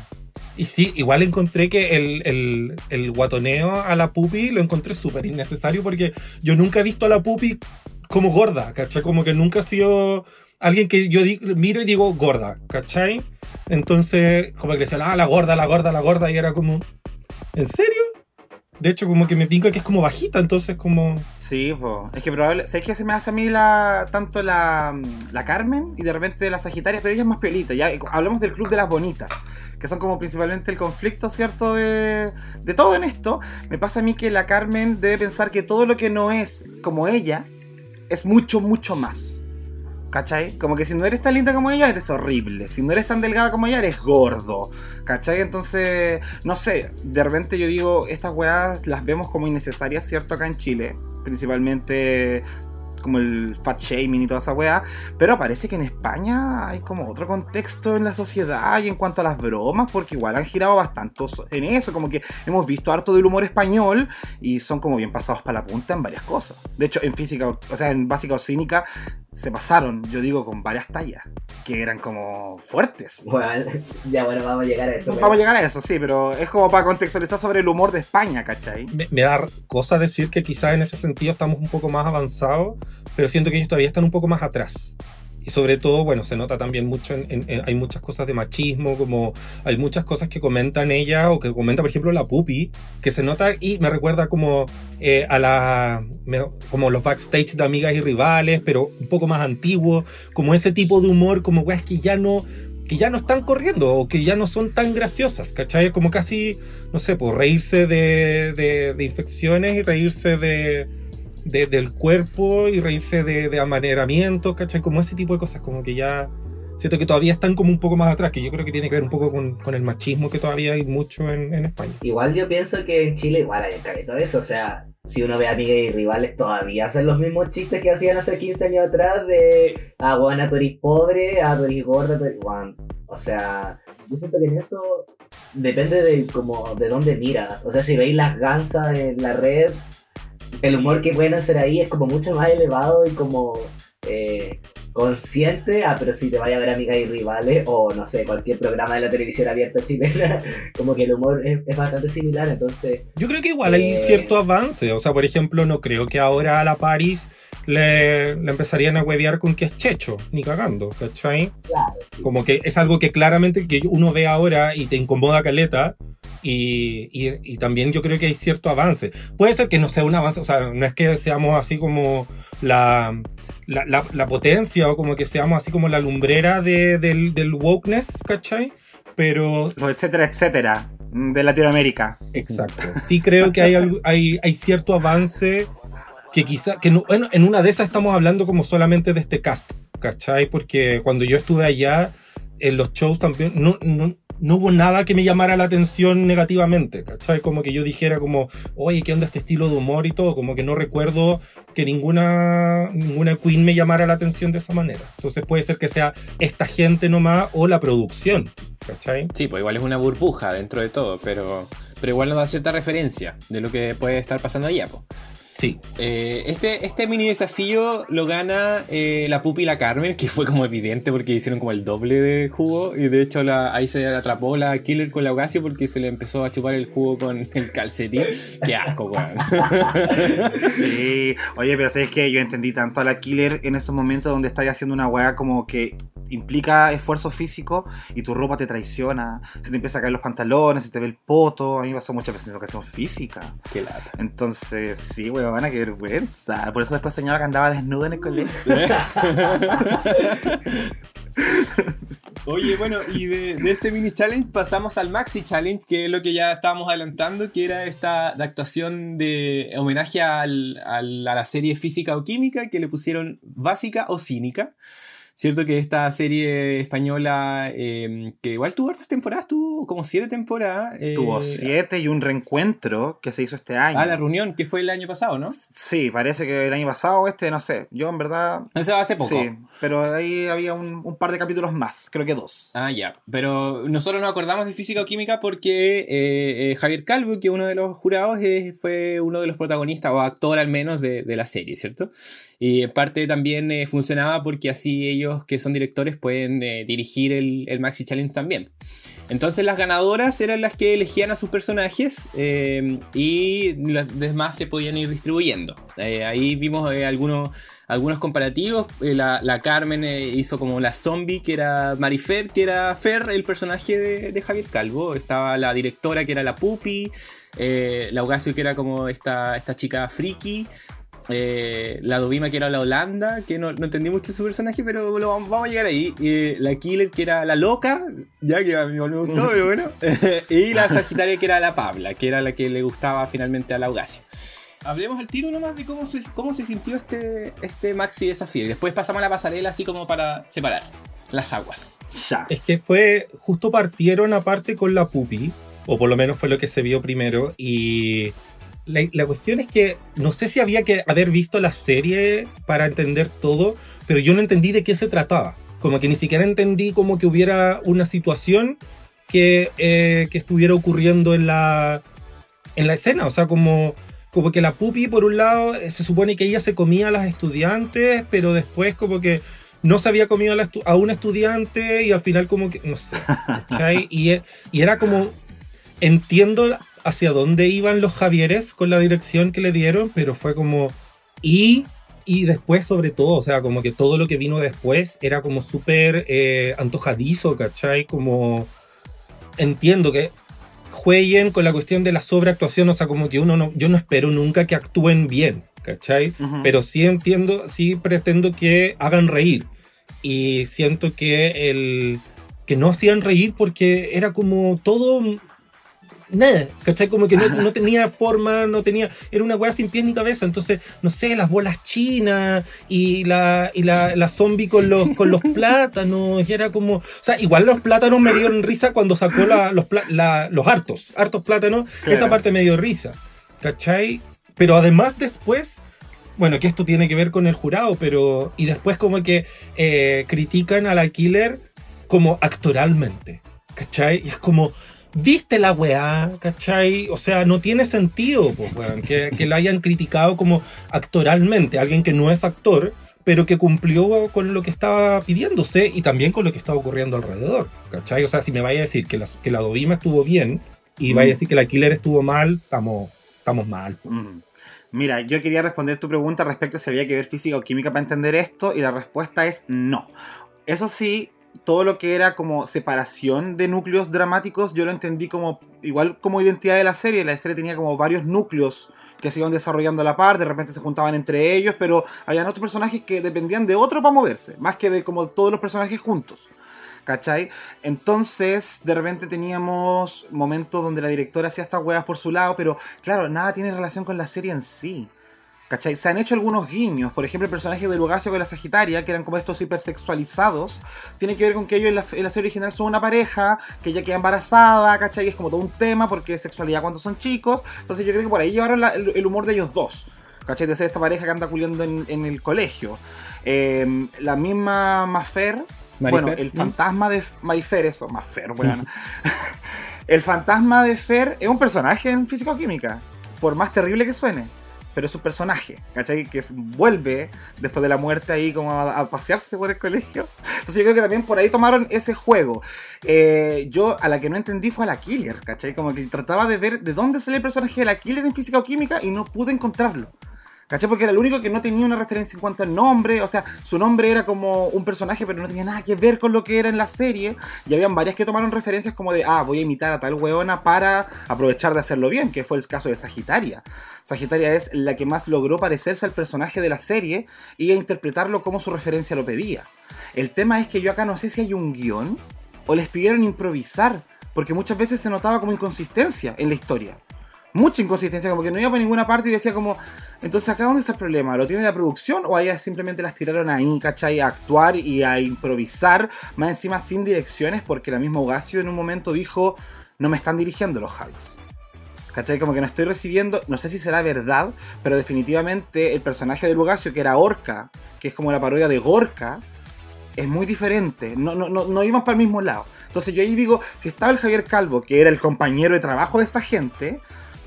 [SPEAKER 4] y sí, igual encontré que el, el, el guatoneo a la pupi lo encontré súper innecesario porque yo nunca he visto a la pupi como gorda, ¿cachai? Como que nunca ha sido alguien que yo miro y digo gorda, ¿cachai? Entonces, como que decían, ah, la gorda, la gorda, la gorda, y era como, ¿en serio? De hecho, como que me diga que es como bajita, entonces como...
[SPEAKER 3] Sí, pues. Es que probablemente... ¿Sabes qué se me hace a mí la tanto la, la Carmen y de repente la Sagitaria? Pero ella es más pelita. Ya hablamos del Club de las Bonitas que son como principalmente el conflicto, ¿cierto? De, de todo en esto. Me pasa a mí que la Carmen debe pensar que todo lo que no es como ella es mucho, mucho más. ¿Cachai? Como que si no eres tan linda como ella, eres horrible. Si no eres tan delgada como ella, eres gordo. ¿Cachai? Entonces, no sé, de repente yo digo, estas weas las vemos como innecesarias, ¿cierto? Acá en Chile. Principalmente como el fat shaming y toda esa weá. Pero parece que en España hay como otro contexto en la sociedad y en cuanto a las bromas, porque igual han girado bastante en eso. Como que hemos visto harto del humor español y son como bien pasados para la punta en varias cosas. De hecho, en física, o sea, en básica o cínica, se pasaron, yo digo, con varias tallas que eran como fuertes.
[SPEAKER 5] Bueno, *laughs* ya bueno, vamos a llegar a eso.
[SPEAKER 3] Vamos a llegar a eso, sí, pero es como para contextualizar sobre el humor de España, ¿cachai?
[SPEAKER 4] Me, me da cosa decir que quizás en ese sentido estamos un poco más avanzados pero siento que ellos todavía están un poco más atrás. Y sobre todo, bueno, se nota también mucho, en, hay muchas cosas de machismo, como hay muchas cosas que comentan ella o que comenta, por ejemplo, la Pupi, que se nota y me recuerda como eh, a la, como los backstage de amigas y rivales, pero un poco más antiguo, como ese tipo de humor, como weas que ya no, que ya no están corriendo o que ya no son tan graciosas, ¿cachai? Como casi, no sé, pues reírse de, de infecciones y reírse de del cuerpo y reírse de, de amaneramiento, ¿cachai? Como ese tipo de cosas, como que ya siento que todavía están como un poco más atrás, que yo creo que tiene que ver un poco con, con el machismo que todavía hay mucho en, en, España.
[SPEAKER 5] Igual yo pienso que en Chile igual hay todo de eso, o sea, si uno ve a amigas y rivales todavía hacen los mismos chistes que hacían hace 15 años atrás de, ah, bueno, tú eres pobre, ah, tú eres gorda, tú eres... O sea, yo siento que en eso depende de como de dónde miras. O sea, si veis las gansas en la red, el humor que pueden hacer ahí es como mucho más elevado y como eh, consciente, ah, pero si te vaya a ver amigas y rivales, o no sé, cualquier programa de la televisión abierta chilena, *laughs* como que el humor es, bastante similar, entonces...
[SPEAKER 4] Yo creo que igual hay eh, cierto avance, o sea, por ejemplo, no creo que ahora a la Paris le, empezarían a huevear con que es checho, ni cagando, ¿cachai? Claro. Como que es algo que claramente que uno ve ahora y te incomoda caleta, y, y, también yo creo que hay cierto avance. Puede ser que no sea un avance, o sea, no es que seamos así como la, la, la, potencia o como que seamos así como la lumbrera de, del, del wokeness, ¿cachai? Pero...
[SPEAKER 3] Etcétera, etcétera, mm, de Latinoamérica.
[SPEAKER 4] Exacto. Sí creo que hay, hay, hay cierto avance que quizá, que bueno, en una de esas estamos hablando como solamente de este cast, ¿cachai? Porque cuando yo estuve allá, en los shows también, no, no, no hubo nada que me llamara la atención negativamente, ¿cachai? Como que yo dijera como, oye, ¿qué onda este estilo de humor y todo? Como que no recuerdo que ninguna, ninguna queen me llamara la atención de esa manera. Entonces puede ser que sea esta gente nomás o la producción, ¿cachai?
[SPEAKER 2] Sí, pues igual es una burbuja dentro de todo, pero, pero igual nos da cierta referencia de lo que puede estar pasando allá, pues.
[SPEAKER 4] Sí.
[SPEAKER 2] Eh, este, este mini desafío lo gana eh, la Pupi y la Carmen, que fue como evidente porque hicieron como el doble de jugo. Y de hecho la, ahí se atrapó la Killer con la Ocasio porque se le empezó a chupar el jugo con el calcetín. Qué asco, weón. *laughs*
[SPEAKER 3] sí. Oye, pero sabes que yo entendí tanto a la Killer en esos momentos donde está haciendo una weá como que implica esfuerzo físico y tu ropa te traiciona, se te empieza a caer los pantalones, se te ve el poto. A mí me pasó muchas veces en educación física.
[SPEAKER 2] Qué lata.
[SPEAKER 3] Entonces, sí, weón, qué vergüenza. Por eso después soñaba que andaba desnuda en el colegio. *laughs*
[SPEAKER 2] Oye, bueno, y de, este mini challenge pasamos al maxi challenge, que es lo que ya estábamos adelantando, que era esta actuación de homenaje al, a la serie física o química, que le pusieron básica o cínica. Cierto que esta serie española, em, que igual tuvo hartas temporadas, tuvo como siete temporadas.
[SPEAKER 3] tuvo eh, siete y un reencuentro que se hizo este año.
[SPEAKER 2] Ah, la reunión, que fue el año pasado, ¿no?
[SPEAKER 3] Sí, parece que el año pasado, este, no sé. Yo en verdad.
[SPEAKER 2] Eso hace poco. Sí,
[SPEAKER 3] pero ahí había un, par de capítulos más, creo que dos.
[SPEAKER 2] Ah, ya. Pero nosotros nos acordamos de física o química porque eh, eh, Javier Calvo, que uno de los jurados, fue uno de los protagonistas, o actor al menos, de, de la serie, ¿cierto? Y en parte también eh, funcionaba porque así ellos que son directores pueden eh, dirigir el, el, Maxi Challenge también. Entonces las ganadoras eran las que elegían a sus personajes eh, y las demás se podían ir distribuyendo. ahí vimos algunos, algunos comparativos. La, la, Carmen hizo como la zombie que era Marifer, que era Fer, el personaje de, Javier Calvo. Estaba la directora que era la Pupi. eh, Laugasio que era como esta, esta chica friki, eh, la Dovima, que era la Holanda, que no, entendí mucho su personaje, pero vamos, a llegar ahí. la Killer, que era la loca, ya que a mí me gustó, pero bueno. *laughs* y la Sagitaria, que era la Pabla, que era la que le gustaba finalmente a Laugasio. Hablemos al tiro nomás de cómo se, cómo se sintió este, este maxi desafío. Y después pasamos a la pasarela así como para separar las aguas.
[SPEAKER 4] Ya. Es que fue, justo partieron aparte con la pupi, o por lo menos fue lo que se vio primero, y la, cuestión es que no sé si había que haber visto la serie para entender todo, pero yo no entendí de qué se trataba. Como que ni siquiera entendí como que hubiera una situación que, eh, que estuviera ocurriendo en la, en la escena. O sea, como, como que la pupi, por un lado, eh, se supone que ella se comía a las estudiantes, pero después como que no se había comido a, a un estudiante y al final como que, no sé, *laughs* y, y era como, entiendo hacia dónde iban los Javieres con la dirección que le dieron, pero fue como... Y, y después sobre todo, o sea, como que todo lo que vino después era como súper eh, antojadizo, ¿cachai? Como... Entiendo que jueguen con la cuestión de la sobreactuación, o sea, como que uno no, yo no espero nunca que actúen bien, ¿cachai? Pero sí entiendo, sí pretendo que hagan reír. Y siento que el que no hacían reír porque era como todo nada, ¿cachai? Como que no, tenía forma, no tenía, era una weá sin pies ni cabeza, entonces, no sé, las bolas chinas y la, y la, la zombie con los, con los *laughs* plátanos, y era como, o sea, igual los plátanos me dieron risa cuando sacó los, los hartos, hartos plátanos, esa parte me dio risa, ¿cachai? Pero además después... Bueno, que esto tiene que ver con el jurado, pero. Y después, como que eh, critican a la killer como actoralmente. ¿Cachai? Y es como, viste la weá, ¿cachai? O sea, no tiene sentido pues, que, que la hayan criticado como actoralmente, alguien que no es actor, pero que cumplió con lo que estaba pidiéndose y también con lo que estaba ocurriendo alrededor, ¿cachai? O sea, si me vaya a decir que la, que la Dovima estuvo bien y vaya a decir que la Killer estuvo mal, estamos, estamos mal.
[SPEAKER 3] Mira, yo quería responder tu pregunta respecto a si había que ver física o química para entender esto y la respuesta es no. Eso sí, todo lo que era como separación de núcleos dramáticos, yo lo entendí como igual como identidad de la serie. La serie tenía como varios núcleos que se iban desarrollando a la par, de repente se juntaban entre ellos, pero habían otros personajes que dependían de otro para moverse, más que de como todos los personajes juntos. ¿Cachai? Entonces, de repente teníamos momentos donde la directora hacía estas huevas por su lado, pero claro, nada tiene relación con la serie en sí. ¿Cachai? Se han hecho algunos guiños. Por ejemplo, el personaje de Lugacio con la Sagitaria, que eran como estos hipersexualizados, tiene que ver con que ellos en la, serie original son una pareja, que ella queda embarazada, ¿cachai? es como todo un tema porque es sexualidad cuando son chicos. Entonces yo creo que por ahí llevaron el, humor de ellos dos. ¿Cachai? De ser esta pareja que anda culiando en, el colegio. Em, la misma Mafer, bueno, el fantasma de Marifer, eso, Mafer, bueno. *laughs* el fantasma de Fer es un personaje en físico-química, por más terrible que suene pero es un personaje, ¿cachai? Que vuelve después de la muerte ahí como a, pasearse por el colegio. Entonces yo creo que también por ahí tomaron ese juego. Eh, yo a la que no entendí fue a la Killer, ¿cachai? Como que trataba de ver de dónde sale el personaje de la Killer en física o química y no pude encontrarlo. ¿Cachai? Porque era el único que no tenía una referencia en cuanto al nombre. O sea, su nombre era como un personaje, pero no tenía nada que ver con lo que era en la serie. Y habían varias que tomaron referencias como de, ah, voy a imitar a tal weona para aprovechar de hacerlo bien, que fue el caso de Sagitaria. Sagitaria es la que más logró parecerse al personaje de la serie y a interpretarlo como su referencia lo pedía. El tema es que yo acá no sé si hay un guion o les pidieron improvisar, porque muchas veces se notaba como inconsistencia en la historia mucha inconsistencia, como que no iba para ninguna parte y decía como, entonces acá dónde está el problema, ¿lo tiene la producción o allá simplemente las tiraron ahí, ¿cachai? A actuar y a improvisar, más encima sin direcciones, porque la misma Ogasio en un momento dijo, no me están dirigiendo los Javis. ¿Cachai? Como que no estoy recibiendo, no sé si será verdad, pero definitivamente el personaje de Lugacio, que era Orca, que es como la parodia de Gorka, es muy diferente, no, no, no, no iban para el mismo lado. Entonces yo ahí digo, si estaba el Javier Calvo, que era el compañero de trabajo de esta gente,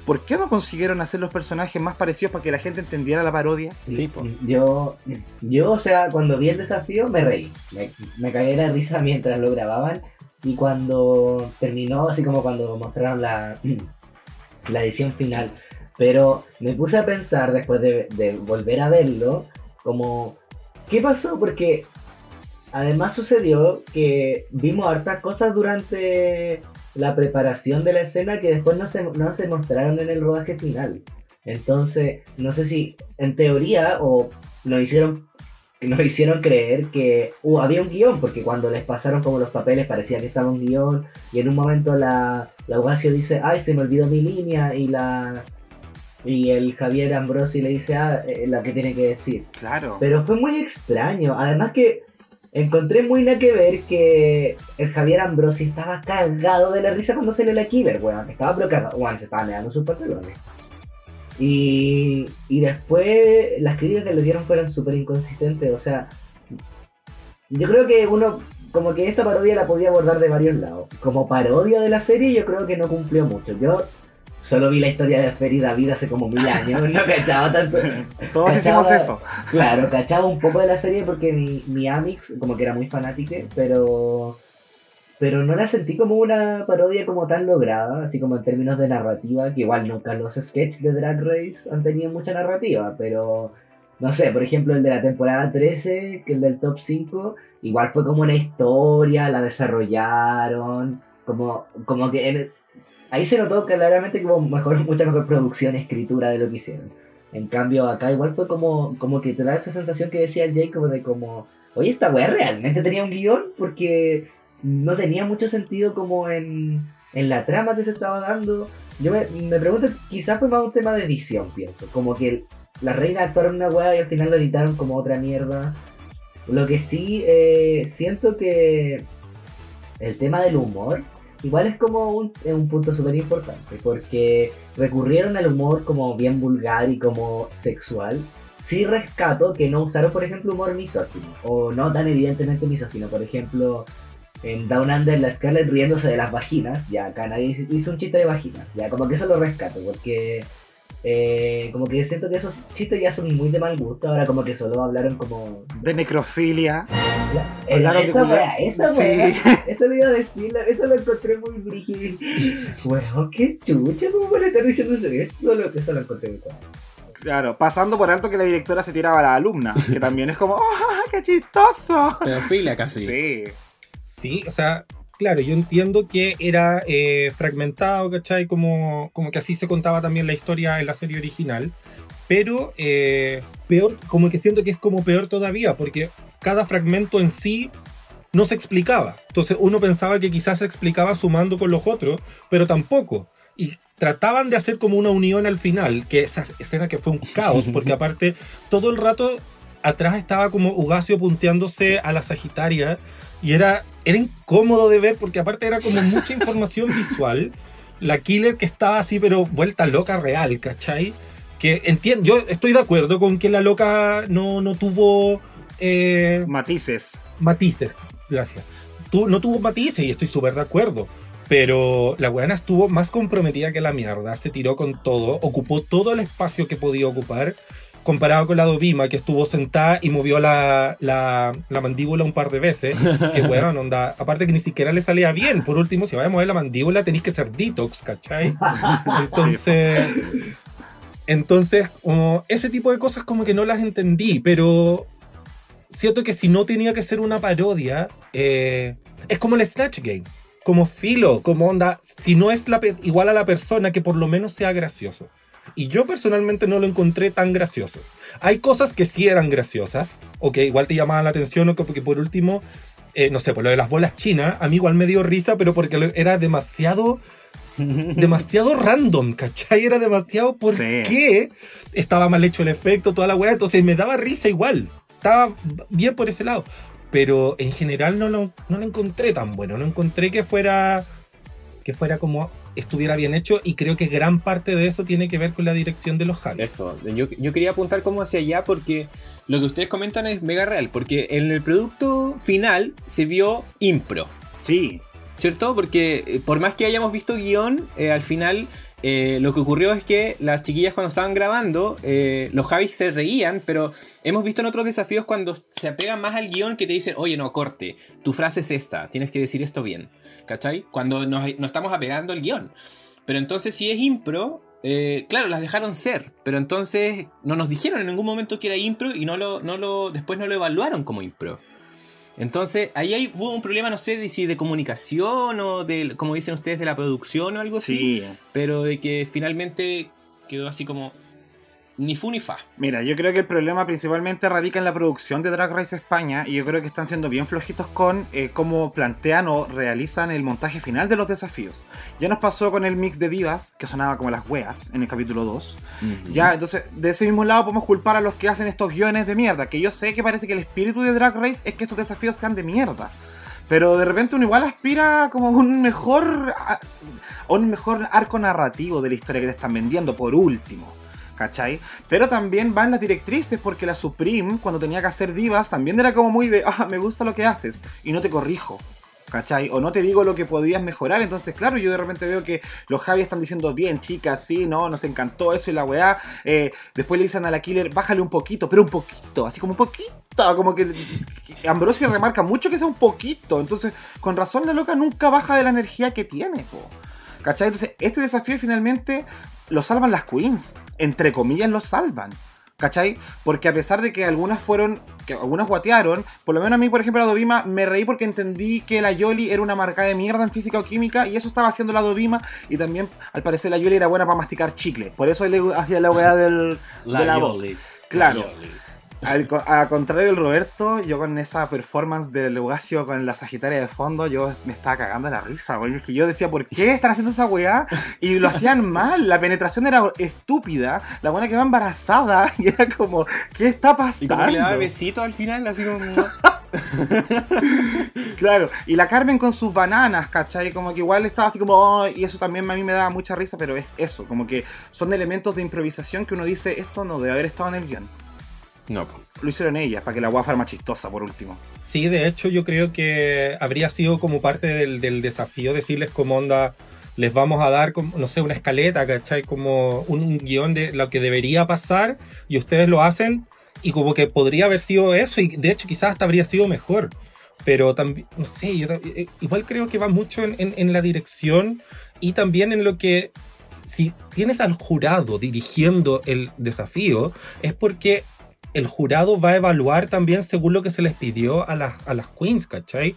[SPEAKER 3] ¿por qué no consiguieron hacer los personajes más parecidos para que la gente entendiera la parodia?
[SPEAKER 5] Sí, Yo, yo, o sea, cuando vi el desafío me reí. Me, caí de la risa mientras lo grababan. Y cuando terminó, así como cuando mostraron la, *clears throat* la edición final. Pero me puse a pensar después de, de volver a verlo, como, ¿qué pasó? Porque además sucedió que vimos hartas cosas durante la preparación de la escena que después no se, no se mostraron en el rodaje final. Entonces, no sé si en teoría o nos hicieron nos hicieron creer que uh, había un guion, porque cuando les pasaron como los papeles parecía que estaba un guion, y en un momento la, la dice, ay, se me olvidó mi línea, y la y el Javier Ambrosi le dice, ah, eh, la que tiene que decir.
[SPEAKER 3] Claro.
[SPEAKER 5] Pero fue muy extraño, además que encontré muy nada que ver que el Javier Ambrosi estaba cagado de la risa cuando le la Killer, weón, estaba bloqueado, weón, se estaba negando sus pantalones. Y, y después las críticas que le dieron fueron súper inconsistentes. O sea, yo creo que uno, como que esta parodia la podía abordar de varios lados. Como parodia de la serie, yo creo que no cumplió mucho. Yo solo vi la historia de Fer y David hace como mil años, no cachaba tanto.
[SPEAKER 3] Todos hicimos eso.
[SPEAKER 5] Claro, cachaba un poco de la serie porque mi, mi Amix, como que era muy fanático, pero pero no la sentí como una parodia como tan lograda, así como en términos de narrativa, que igual nunca los sketches de Drag Race han tenido mucha narrativa, pero no sé, por ejemplo el de la temporada 13, que el del top 5, igual fue como una historia, la desarrollaron, como, como que ahí se notó claramente como mejor, mucha mejor producción, escritura de lo que hicieron. En cambio acá igual fue como, como que te da esta sensación que decía el de como, oye, esta weá realmente tenía un guion porque no tenía mucho sentido como en, la trama que se estaba dando. Yo me, pregunto, quizás fue más un tema de edición, pienso. Como que la reina actuaron una weá y al final lo editaron como otra mierda. Lo que sí eh, siento que el tema del humor igual es como un, un punto súper importante porque recurrieron al humor como bien vulgar y como sexual. Sí rescato que no usaron, por ejemplo, humor misógino o no tan evidentemente misógino. Por ejemplo, en Down Under la Scarlett riéndose de las vaginas, ya acá nadie hizo un chiste de vaginas, ya como que eso lo rescato, porque eh, como que siento que esos chistes ya son muy de mal gusto, ahora como que solo hablaron como...
[SPEAKER 3] De necrofilia.
[SPEAKER 5] hablaron esa wea, esa wea, *laughs* eso lo iba a decir, eso lo encontré muy brígido. *laughs* Bueno, qué chucha, ¿cómo puede estar diciendo eso? Lo, eso lo encontré muy
[SPEAKER 3] Claro, pasando por alto que la directora se tiraba a la alumna, que también es como, ¡oh, *laughs* qué chistoso!
[SPEAKER 2] Pedofilia casi.
[SPEAKER 3] Sí.
[SPEAKER 4] Sí, o sea, claro, yo entiendo que era eh, fragmentado, ¿cachai? Como, como que así se contaba también la historia en la serie original. Pero eh, peor, como que siento que es como peor todavía, porque cada fragmento en sí no se explicaba. Entonces uno pensaba que quizás se explicaba sumando con los otros, pero tampoco. Y trataban de hacer como una unión al final, que esa escena que fue un caos, *laughs* porque aparte todo el rato atrás estaba como Ugacio punteándose a la Sagitaria y era, era incómodo de ver porque aparte era como mucha información *laughs* visual. La killer que estaba así, pero vuelta loca real, ¿cachai? Que entiendo, yo estoy de acuerdo con que la loca no, no tuvo... Eh,
[SPEAKER 3] matices.
[SPEAKER 4] Matices, gracias. Tu, no tuvo matices y estoy súper de acuerdo. Pero la weana estuvo más comprometida que la mierda. Se tiró con todo, ocupó todo el espacio que podía ocupar comparado con la Dovima, que estuvo sentada y movió la, la, mandíbula un par de veces, que bueno, onda, aparte que ni siquiera le salía bien, por último, si vas a mover la mandíbula tenéis que ser detox, ¿cachai? Entonces, entonces, ese tipo de cosas como que no las entendí, pero siento que si no tenía que ser una parodia, eh, es como el Snatch Game. Como filo, como onda, si no es la, igual a la persona, que por lo menos sea gracioso. Y yo personalmente no lo encontré tan gracioso. Hay cosas que sí eran graciosas, o que igual te llamaban la atención, o porque por último, eh, no sé, por lo de las bolas chinas, a mí igual me dio risa, pero porque era demasiado *laughs* demasiado random, ¿cachai? Era demasiado por qué estaba mal hecho el efecto, toda la weá, entonces me daba risa igual. Estaba bien por ese lado. Pero en general no lo, no lo encontré tan bueno. No encontré que fuera. que fuera como estuviera bien hecho y creo que gran parte de eso tiene que ver con la dirección de los Javis.
[SPEAKER 2] Eso, yo, yo, quería apuntar como hacia allá porque lo que ustedes comentan es mega real, porque en el producto final se vio impro.
[SPEAKER 3] Sí.
[SPEAKER 2] ¿Cierto? Porque eh, por más que hayamos visto guion, eh, al final eh, lo que ocurrió es que las chiquillas cuando estaban grabando, eh, los Javis se reían, pero hemos visto en otros desafíos cuando se apegan más al guion que te dicen, oye, no, corte, tu frase es esta, tienes que decir esto bien, ¿cachai? Cuando nos, estamos apegando al guion. Pero entonces si es impro, eh, claro, las dejaron ser, pero entonces no nos dijeron en ningún momento que era impro y no lo, no lo, después no lo evaluaron como impro. Entonces, ahí hay, hubo un problema, no sé de si de comunicación o de, como dicen ustedes, de la producción o algo así. Pero de que finalmente quedó así como, ni fu ni fa.
[SPEAKER 3] Mira, yo creo que el problema principalmente radica en la producción de Drag Race España y yo creo que están siendo bien flojitos con eh, cómo plantean o realizan el montaje final de los desafíos. Ya nos pasó con el mix de divas, que sonaba como las weas en el capítulo 2. Ya, entonces, de ese mismo lado podemos culpar a los que hacen estos guiones de mierda, que yo sé que parece que el espíritu de Drag Race es que estos desafíos sean de mierda. Pero de repente uno igual aspira como un mejor, a un mejor arco narrativo de la historia que te están vendiendo, por último. ¿Cachai? Pero también van las directrices, porque la Supreme, cuando tenía que hacer divas, también era como muy de, *laughs* ah, me gusta lo que haces, y no te corrijo. ¿Cachai? O no te digo lo que podías mejorar. Entonces, claro, yo de repente veo que los Javi están diciendo, bien, chicas, sí, no, nos encantó eso y la weá. Eh, después le dicen a la killer, bájale un poquito, pero un poquito, así como un poquito. Como que Ambrosia remarca mucho que sea un poquito. Entonces, con razón la loca nunca baja de la energía que tiene, ¿cachai? Entonces, este desafío finalmente lo salvan las queens. Entre comillas lo salvan. ¿Cachai? Porque a pesar de que algunas fueron, que algunas guatearon, por lo menos a mí, por ejemplo, la Dovima, me reí porque entendí que la Yoli era una marca de mierda en física o química y eso estaba haciendo la Dovima y también, al parecer, la Yoli era buena para masticar chicle. Por eso le hacía la weá del,
[SPEAKER 2] la de la Yoli.
[SPEAKER 3] Claro. Al, a contrario del Roberto, yo con esa performance del Lugacio con la Sagitaria de fondo, yo me estaba cagando la risa, güey. Es que yo decía, ¿por qué están haciendo esa weá? Y lo hacían *laughs* mal, la penetración era estúpida, la buena que va embarazada, *laughs* y era como, ¿qué está pasando? Y como
[SPEAKER 2] le daba besito al final, así como. *laughs*
[SPEAKER 3] claro, y la Carmen con sus bananas, ¿cachai? Como que igual estaba así como, oh", y eso también a mí me daba mucha risa, pero es eso, como que son elementos de improvisación que uno dice, esto no debe haber estado en el guion.
[SPEAKER 2] No.
[SPEAKER 3] Lo hicieron ellas, para que la guafa fuera más chistosa, por último.
[SPEAKER 4] Sí, de hecho, yo creo que habría sido como parte del, desafío decirles como onda, les vamos a dar, como, no sé, una escaleta, ¿cachai? Como un, guion de lo que debería pasar y ustedes lo hacen y como que podría haber sido eso y de hecho quizás hasta habría sido mejor. Pero también, no sé, yo eh, igual creo que va mucho en, en la dirección y también en lo que si tienes al jurado dirigiendo el desafío, es porque el jurado va a evaluar también según lo que se les pidió a las, a las queens, ¿cachai?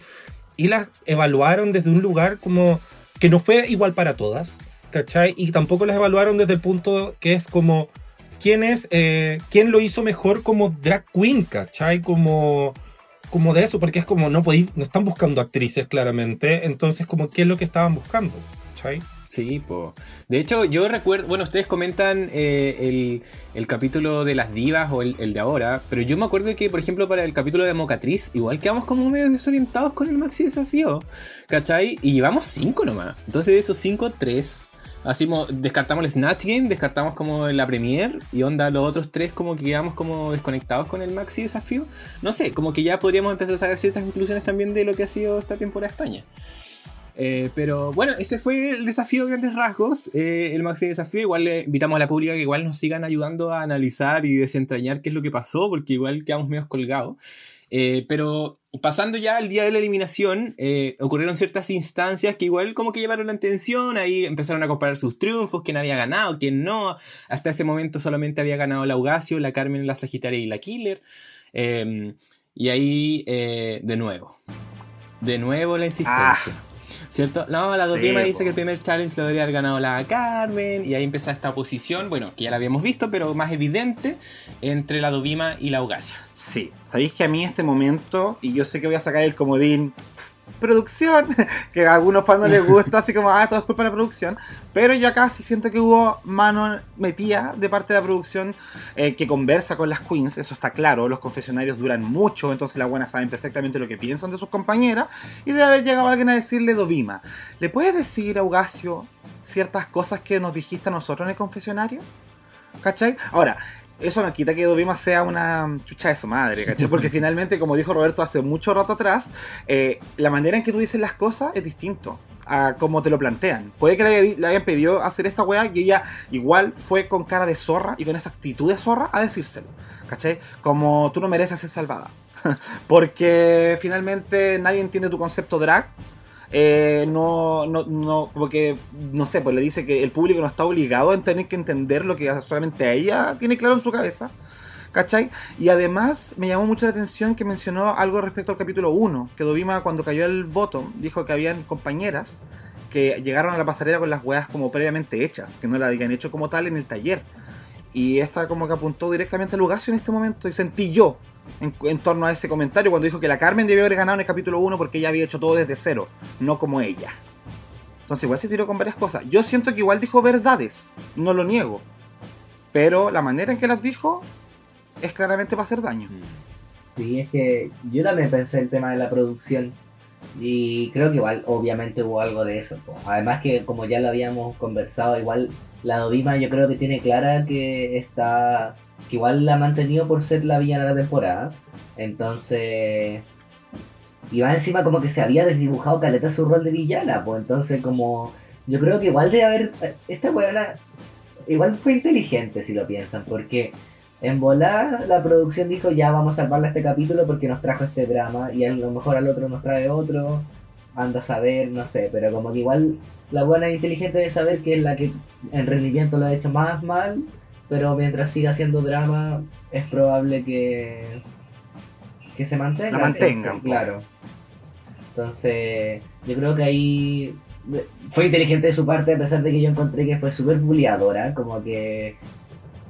[SPEAKER 4] Y las evaluaron desde un lugar como que no fue igual para todas, ¿cachai? Y tampoco las evaluaron desde el punto que es como, ¿quién es, eh, quién lo hizo mejor como drag queen, ¿cachai? Como, como de eso, porque es como, no podéis, no están buscando actrices claramente, entonces como, ¿qué es lo que estaban buscando? ¿cachai?
[SPEAKER 2] Sí, po. De hecho, yo recuerdo, bueno, ustedes comentan eh, el, capítulo de las divas o el, de ahora, pero yo me acuerdo que, por ejemplo, para el capítulo de Mocatriz, igual quedamos como medio desorientados con el maxi desafío, ¿cachai? Y llevamos cinco nomás. Entonces, de esos cinco, tres. Así descartamos el Snatch Game, descartamos como la Premiere y onda los otros tres como que quedamos como desconectados con el maxi desafío. No sé, como que ya podríamos empezar a sacar ciertas conclusiones también de lo que ha sido esta temporada de España. Eh, pero bueno, ese fue el desafío de grandes rasgos. Eh, el máximo desafío. Igual le invitamos a la pública que igual nos sigan ayudando a analizar y desentrañar qué es lo que pasó, porque igual quedamos medio colgados. Eh, pero pasando ya al día de la eliminación, ocurrieron ciertas instancias que igual como que llevaron la atención, ahí empezaron a comparar sus triunfos, quién había ganado, quién no. Hasta ese momento solamente había ganado la Augasio, la Carmen, la Sagitaria y la Killer. Y ahí, de nuevo, de nuevo la insistencia. Ah. ¿Cierto? No, la Dovima dice que el primer challenge lo debería haber ganado la Carmen. Y ahí empieza esta oposición, bueno, que ya la habíamos visto, pero más evidente, entre la Dovima y la Augacia.
[SPEAKER 3] Sí. Sabéis que a mí este momento, y yo sé que voy a sacar el comodín producción, *laughs* que a algunos fans no les gusta, así como, ah, todo es culpa de la producción. Pero yo acá sí siento que hubo mano metida de parte de la producción eh, que conversa con las queens, eso está claro. Los confesionarios duran mucho, entonces las buenas saben perfectamente lo que piensan de sus compañeras. Y debe haber llegado alguien a decirle, Dovima, ¿le puedes decir a Ugacio ciertas cosas que nos dijiste a nosotros en el confesionario? ¿Cachai? Ahora, eso no quita que Dovima sea una chucha de su madre, ¿cachai? Porque *laughs* finalmente, como dijo Roberto hace mucho rato atrás, eh, la manera en que tú dices las cosas es distinto a cómo te lo plantean. Puede que le, hayan pedido hacer esta weá y ella igual fue con cara de zorra y con esa actitud de zorra a decírselo, ¿cachai? Como tú no mereces ser salvada. *laughs* Porque finalmente nadie entiende tu concepto drag eh, no, no, no, como que, no sé, pues le dice que el público no está obligado a tener que entender lo que solamente ella tiene claro en su cabeza. ¿Cachai? Y además me llamó mucho la atención que mencionó algo respecto al capítulo 1, que Dovima cuando cayó el voto dijo que habían compañeras que llegaron a la pasarela con las weas como previamente hechas, que no la habían hecho como tal en el taller. Y esta como que apuntó directamente a Lugacio en este momento y sentí yo en, torno a ese comentario cuando dijo que la Carmen debió haber ganado en el capítulo 1 porque ella había hecho todo desde cero, no como ella. Entonces igual se tiró con varias cosas. Yo siento que igual dijo verdades, no lo niego. Pero la manera en que las dijo es claramente para hacer daño.
[SPEAKER 5] Sí, es que yo también pensé el tema de la producción. Y creo que igual, obviamente hubo algo de eso. Además que como ya lo habíamos conversado, igual la Dovima yo creo que tiene clara que está... Que igual la ha mantenido por ser la villana de la temporada. Entonces... Y va encima como que se había desdibujado caleta su rol de villana. Pues entonces como... Yo creo que igual de haber... Esta buena... Igual fue inteligente si lo piensan. Porque en volar, la producción dijo, ya vamos a salvarle este capítulo porque nos trajo este drama y a lo mejor al otro nos trae otro, anda a saber, no sé, pero como que igual la buena e inteligente de saber que es la que en rendimiento lo ha hecho más mal, pero mientras siga haciendo drama es probable que, que se mantenga.
[SPEAKER 3] La mantengan.
[SPEAKER 5] claro. Entonces, yo creo que ahí fue inteligente de su parte a pesar de que yo encontré que fue súper bulliadora, como que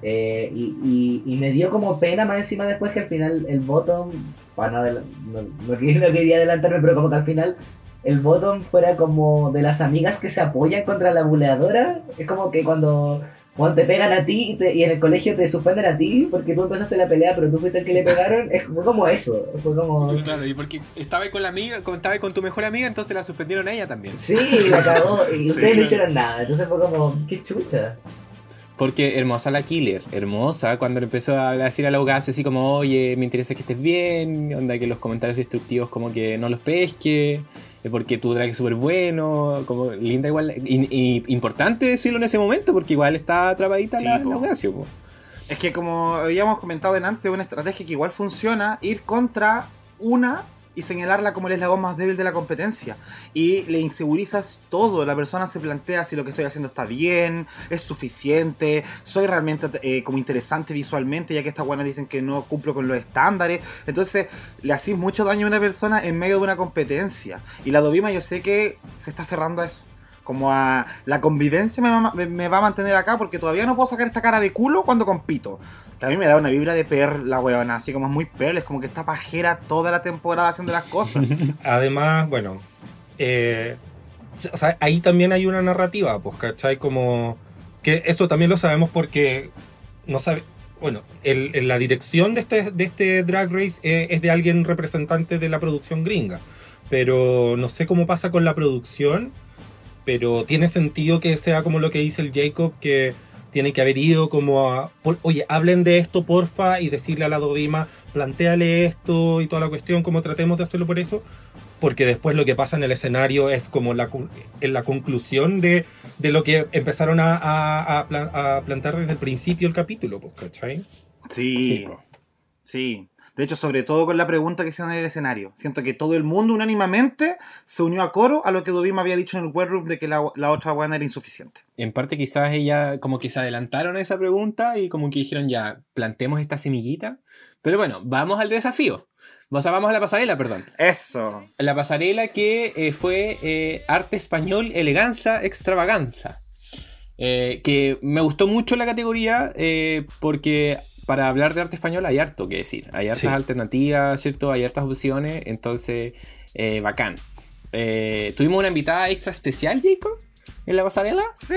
[SPEAKER 5] eh, y, me dio como pena más encima después que al final el bottom, bueno, no, no, quería adelantarme, pero como que al final el bottom fuera como de las amigas que se apoyan contra la buleadora. Es como que cuando, cuando te pegan a ti y, en el colegio te suspenden a ti porque tú empezaste la pelea, pero tú fuiste el que le pegaron. Es como eso. Fue como...
[SPEAKER 2] Claro, y porque estaba con la amiga, estaba con tu mejor amiga, entonces la suspendieron a ella también.
[SPEAKER 5] Sí, la cagó y *laughs* ustedes no hicieron nada. Entonces fue como, qué chucha.
[SPEAKER 2] Porque hermosa la killer, hermosa, cuando le empezó a decir a la abogada así como, oye, me interesa que estés bien, onda que los comentarios destructivos como que no los pesque, porque tu drag es súper bueno, como linda igual, y, importante decirlo en ese momento, porque igual está atrapadita la, la
[SPEAKER 3] Es que como habíamos comentado en antes, una estrategia que igual funciona, ir contra una y señalarla como el eslabón más débil de la competencia. Y le insegurizas todo. La persona se plantea si lo que estoy haciendo está bien, es suficiente, soy realmente eh, como interesante visualmente, ya que estas buenas dicen que no cumplo con los estándares. Entonces le haces mucho daño a una persona en medio de una competencia. Y la Dovima yo sé que se está aferrando a eso como a la convivencia me va, a mantener acá porque todavía no puedo sacar esta cara de culo cuando compito. Que a mí me da una vibra de per la weona, así como es muy per, es como que está pajera toda la temporada haciendo las cosas. *laughs*
[SPEAKER 4] Además, bueno, eh, ahí también hay una narrativa, pues, ¿cachai? Como que esto también lo sabemos porque no sabe, bueno, la dirección de este, de este Drag Race es, es de alguien representante de la producción gringa, pero no sé cómo pasa con la producción pero tiene sentido que sea como lo que dice el Jacob, que tiene que haber ido como a, oye, hablen de esto, porfa, y decirle a la Dovima, planteale esto y toda la cuestión, como tratemos de hacerlo por eso, porque después lo que pasa en el escenario es como la, en la conclusión de, de lo que empezaron a, a, a, plantar desde el principio del capítulo, pues, ¿cachai?
[SPEAKER 3] Sí, sí. De hecho, sobre todo con la pregunta que hicieron en el escenario. Siento que todo el mundo unánimamente se unió a coro a lo que Dovima había dicho en el workroom de que la, otra buena era insuficiente.
[SPEAKER 2] En parte quizás ella como que se adelantaron a esa pregunta y como que dijeron ya, plantemos esta semillita. Pero bueno, vamos al desafío. O sea, vamos a la pasarela, perdón.
[SPEAKER 3] Eso.
[SPEAKER 2] La pasarela que eh, fue eh, arte español, eleganza, extravaganza. Eh, que me gustó mucho la categoría porque para hablar de arte español hay harto que decir. Hay hartas alternativas, ¿cierto? Hay hartas opciones. Entonces, eh, bacán. Eh, tuvimos una invitada extra especial, Jacob, en la pasarela.
[SPEAKER 3] Sí.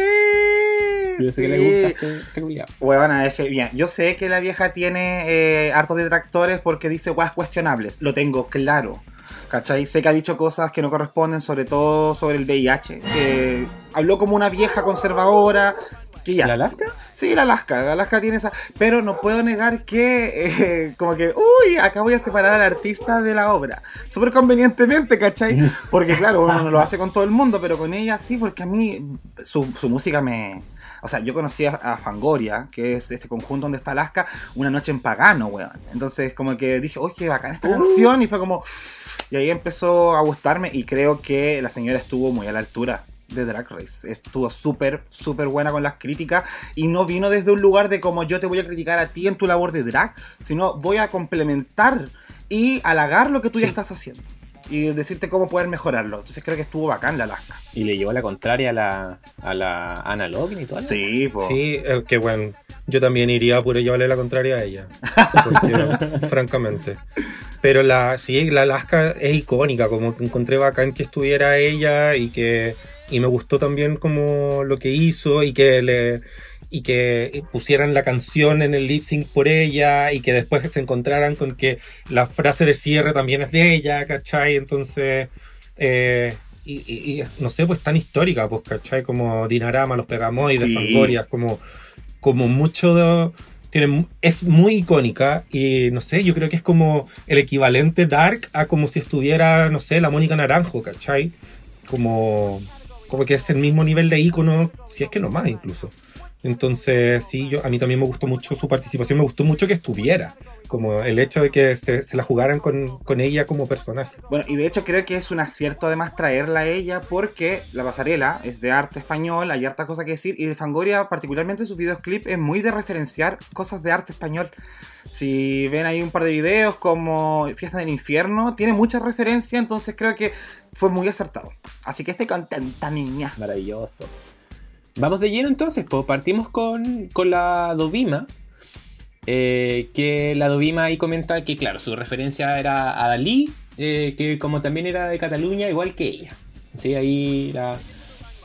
[SPEAKER 2] Yo sé que le gusta este, este
[SPEAKER 3] Bueno, es que, bien, yo sé que la vieja tiene eh, hartos detractores porque dice guas cuestionables. Lo tengo claro. ¿Cachai? Sé que ha dicho cosas que no corresponden, sobre todo sobre el VIH. Que habló como una vieja conservadora,
[SPEAKER 2] ¿La Alaska?
[SPEAKER 3] Sí, la Alaska. La Alaska tiene esa. Pero no puedo negar que, eh, como que, uy, acá voy a separar al artista de la obra. Súper convenientemente, ¿cachai? *laughs* Porque, claro, uno no lo hace con todo el mundo, pero con ella sí, porque a mí su, música me. O sea, yo conocí a, Fangoria, que es este conjunto donde está Alaska, una noche en pagano, weón. Entonces, como que dije, uy, qué bacán esta uh. canción. Y fue como. Y ahí empezó a gustarme, y creo que la señora estuvo muy a la altura de Drag Race. Estuvo súper, súper buena con las críticas y no vino desde un lugar de como yo te voy a criticar a ti en tu labor de drag, sino voy a complementar y halagar lo que tú ya estás haciendo y decirte cómo poder mejorarlo. Entonces creo que estuvo bacán la Alaska.
[SPEAKER 2] Y le llevó la contraria a la, a la Ana y todo.
[SPEAKER 3] Sí, pues.
[SPEAKER 4] Sí, eh, que bueno. Yo también iría por llevarle la contraria a ella. *laughs* francamente. Pero la, sí, la Alaska es icónica, como que encontré bacán que estuviera ella y que y me gustó también como lo que hizo y que le y que pusieran la canción en el lip sync por ella y que después se encontraran con que la frase de cierre también es de ella, ¿cachai? Entonces, eh, y, no sé, pues tan histórica, pues, ¿cachai? Como Dinarama, los Pegamoides, sí. Fangorias, como, como mucho de, tiene, es muy icónica y no sé, yo creo que es como el equivalente dark a como si estuviera, no sé, la Mónica Naranjo, ¿cachai? Como, como que es el mismo nivel de ícono, si es que no más incluso. Entonces, sí, yo, a mí también me gustó mucho su participación, me gustó mucho que estuviera, como el hecho de que se, la jugaran con, con, ella como personaje.
[SPEAKER 3] Bueno, y de hecho creo que es un acierto además traerla a ella porque la pasarela es de arte español, hay harta cosa que decir, y de Fangoria, particularmente su videoclip, es muy de referenciar cosas de arte español. Si ven ahí un par de videos como Fiesta del Infierno, tiene mucha referencia, entonces creo que fue muy acertado. Así que estoy contenta, niña.
[SPEAKER 2] Maravilloso. Vamos de lleno entonces, pues partimos con, la Dovima. Eh, que la Dovima ahí comenta que, claro, su referencia era a Dalí, eh, que como también era de Cataluña, igual que ella. Sí, ahí la,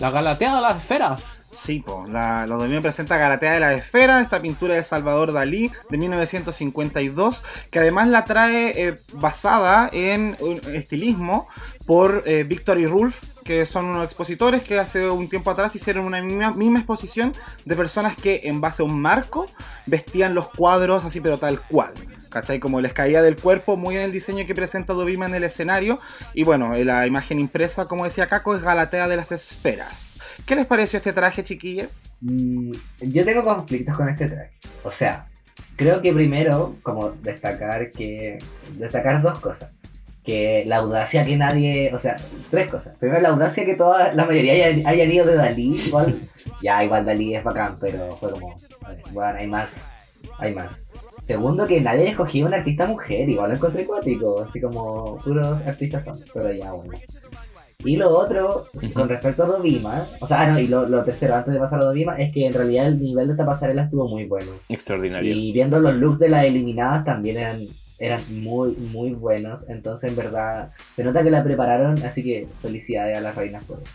[SPEAKER 2] la Galatea de las esferas.
[SPEAKER 3] Sí, po, la, la Dovima presenta Galatea de las esferas, esta pintura de Salvador Dalí de 1952, que además la trae eh, basada en un estilismo por Victor y Rulf, que son unos expositores que hace un tiempo atrás hicieron una misma, exposición de personas que en base a un marco vestían los cuadros así pero tal cual. ¿Cachai? Como les caía del cuerpo, muy en el diseño que presenta Dovima en el escenario. Y bueno, la imagen impresa, como decía Caco, es Galatea de las esferas. ¿Qué les pareció este traje, chiquillas?
[SPEAKER 5] Mm, yo tengo conflictos con este traje. O sea, creo que primero, como destacar que. destacar dos cosas que la audacia que nadie, o sea, tres cosas. Primero, la audacia que toda la mayoría haya, ido de Dalí, igual, ya igual Dalí es bacán, pero fue como, bueno, hay más, hay más. Segundo, que nadie haya escogido una artista mujer, igual lo encontré cuático, así como puros artistas son, pero ya, bueno. Y lo otro, con respecto a Dovima, o sea, ah, no, y lo, lo, tercero, antes de pasar a Dovima, es que en realidad el nivel de esta pasarela estuvo muy bueno.
[SPEAKER 2] Extraordinario.
[SPEAKER 5] Y viendo los looks de las eliminadas también eran eran muy, muy buenos. Entonces, en verdad, se nota que la prepararon, así que felicidades a las reinas por eso.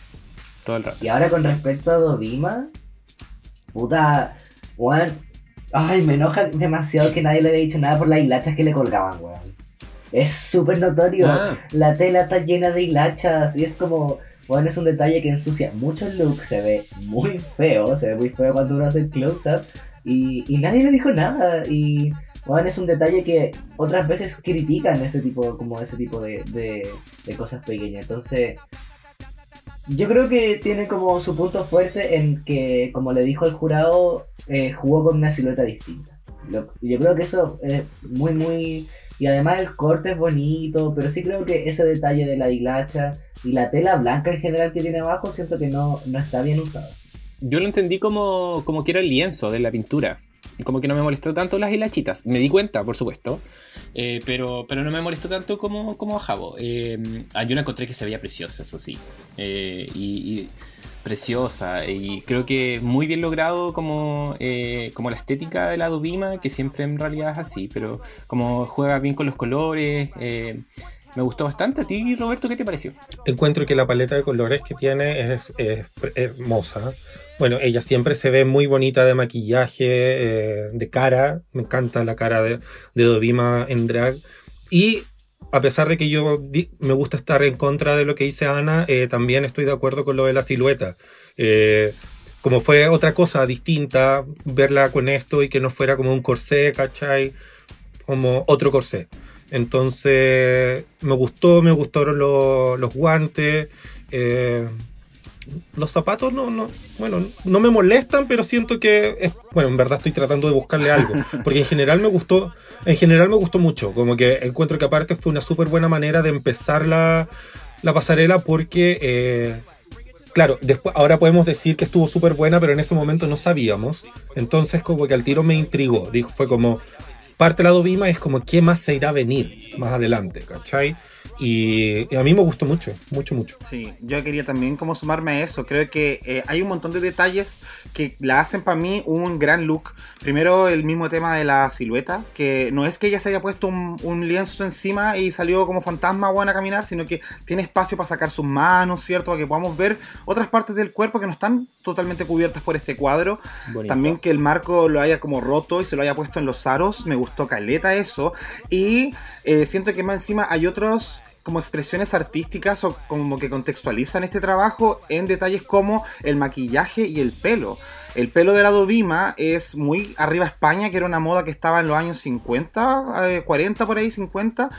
[SPEAKER 2] Todo el rato.
[SPEAKER 5] Y ahora con respecto a Dovima, puta, weón, ay, me enoja demasiado que nadie le haya dicho nada por las hilachas que le colgaban, weón. Es súper notorio, ah. la tela está llena de hilachas y es como, bueno, es un detalle que ensucia mucho el look, se ve muy feo, se ve muy feo cuando uno hace el close-up y, y nadie le dijo nada y bueno, es un detalle que otras veces critican ese tipo, como ese tipo de, de, cosas pequeñas. Entonces, yo creo que tiene como su punto fuerte en que, como le dijo el jurado, eh, jugó con una silueta distinta. yo creo que eso es muy, muy... Y además el corte es bonito, pero sí creo que ese detalle de la hilacha y la tela blanca en general que tiene abajo, siento que no, no está bien usado.
[SPEAKER 2] Yo lo entendí como, como que era el lienzo de la pintura como que no me molestó tanto las hilachitas. Me di cuenta, por supuesto, eh, pero, pero no me molestó tanto como, como a Jabo. Eh, ah, yo la encontré que se veía preciosa, eso sí. Eh, y, preciosa. Y creo que muy bien logrado como, como la estética de la Dubima, que siempre en realidad es así, pero como juega bien con los colores. me gustó bastante. ¿A ti, Roberto, qué te pareció?
[SPEAKER 4] Encuentro que la paleta de colores que tiene es hermosa. Bueno, ella siempre se ve muy bonita de maquillaje, eh, de cara. Me encanta la cara de, de Dovima en drag. Y a pesar de que yo me gusta estar en contra de lo que dice Ana, eh, también estoy de acuerdo con lo de la silueta. Eh, como fue otra cosa distinta, verla con esto y que no fuera como un corsé, ¿cachai? Como otro corsé. Entonces, me gustó, me gustaron los guantes los zapatos no, no, bueno, no me molestan, pero siento que es, bueno, en verdad estoy tratando de buscarle algo, *laughs* porque en general me gustó, en general me gustó mucho, como que encuentro que aparte fue una súper buena manera de empezar la, la pasarela porque, eh, claro, después, ahora podemos decir que estuvo súper buena, pero en ese momento no sabíamos. Entonces como que al tiro me intrigó. Dijo, fue como, parte de la Dovima es como, ¿qué más se irá a venir más adelante? ¿Cachai? Y, a mí me gustó mucho, mucho, mucho.
[SPEAKER 3] Sí, yo quería también como sumarme a eso. Creo que eh, hay un montón de detalles que la hacen para mí un gran look. Primero el mismo tema de la silueta, que no es que ella se haya puesto un, lienzo encima y salió como fantasma buena a caminar, sino que tiene espacio para sacar sus manos, ¿cierto? Para que podamos ver otras partes del cuerpo que no están totalmente cubiertas por este cuadro. También que el marco lo haya como roto y se lo haya puesto en los aros, me gustó caleta eso. Y eh, siento que más encima hay otros como expresiones artísticas o como que contextualizan este trabajo en detalles como el maquillaje y el pelo. El pelo de la Dovima es muy arriba España, que era una moda que estaba en los años 50, 40 eh, por ahí, 50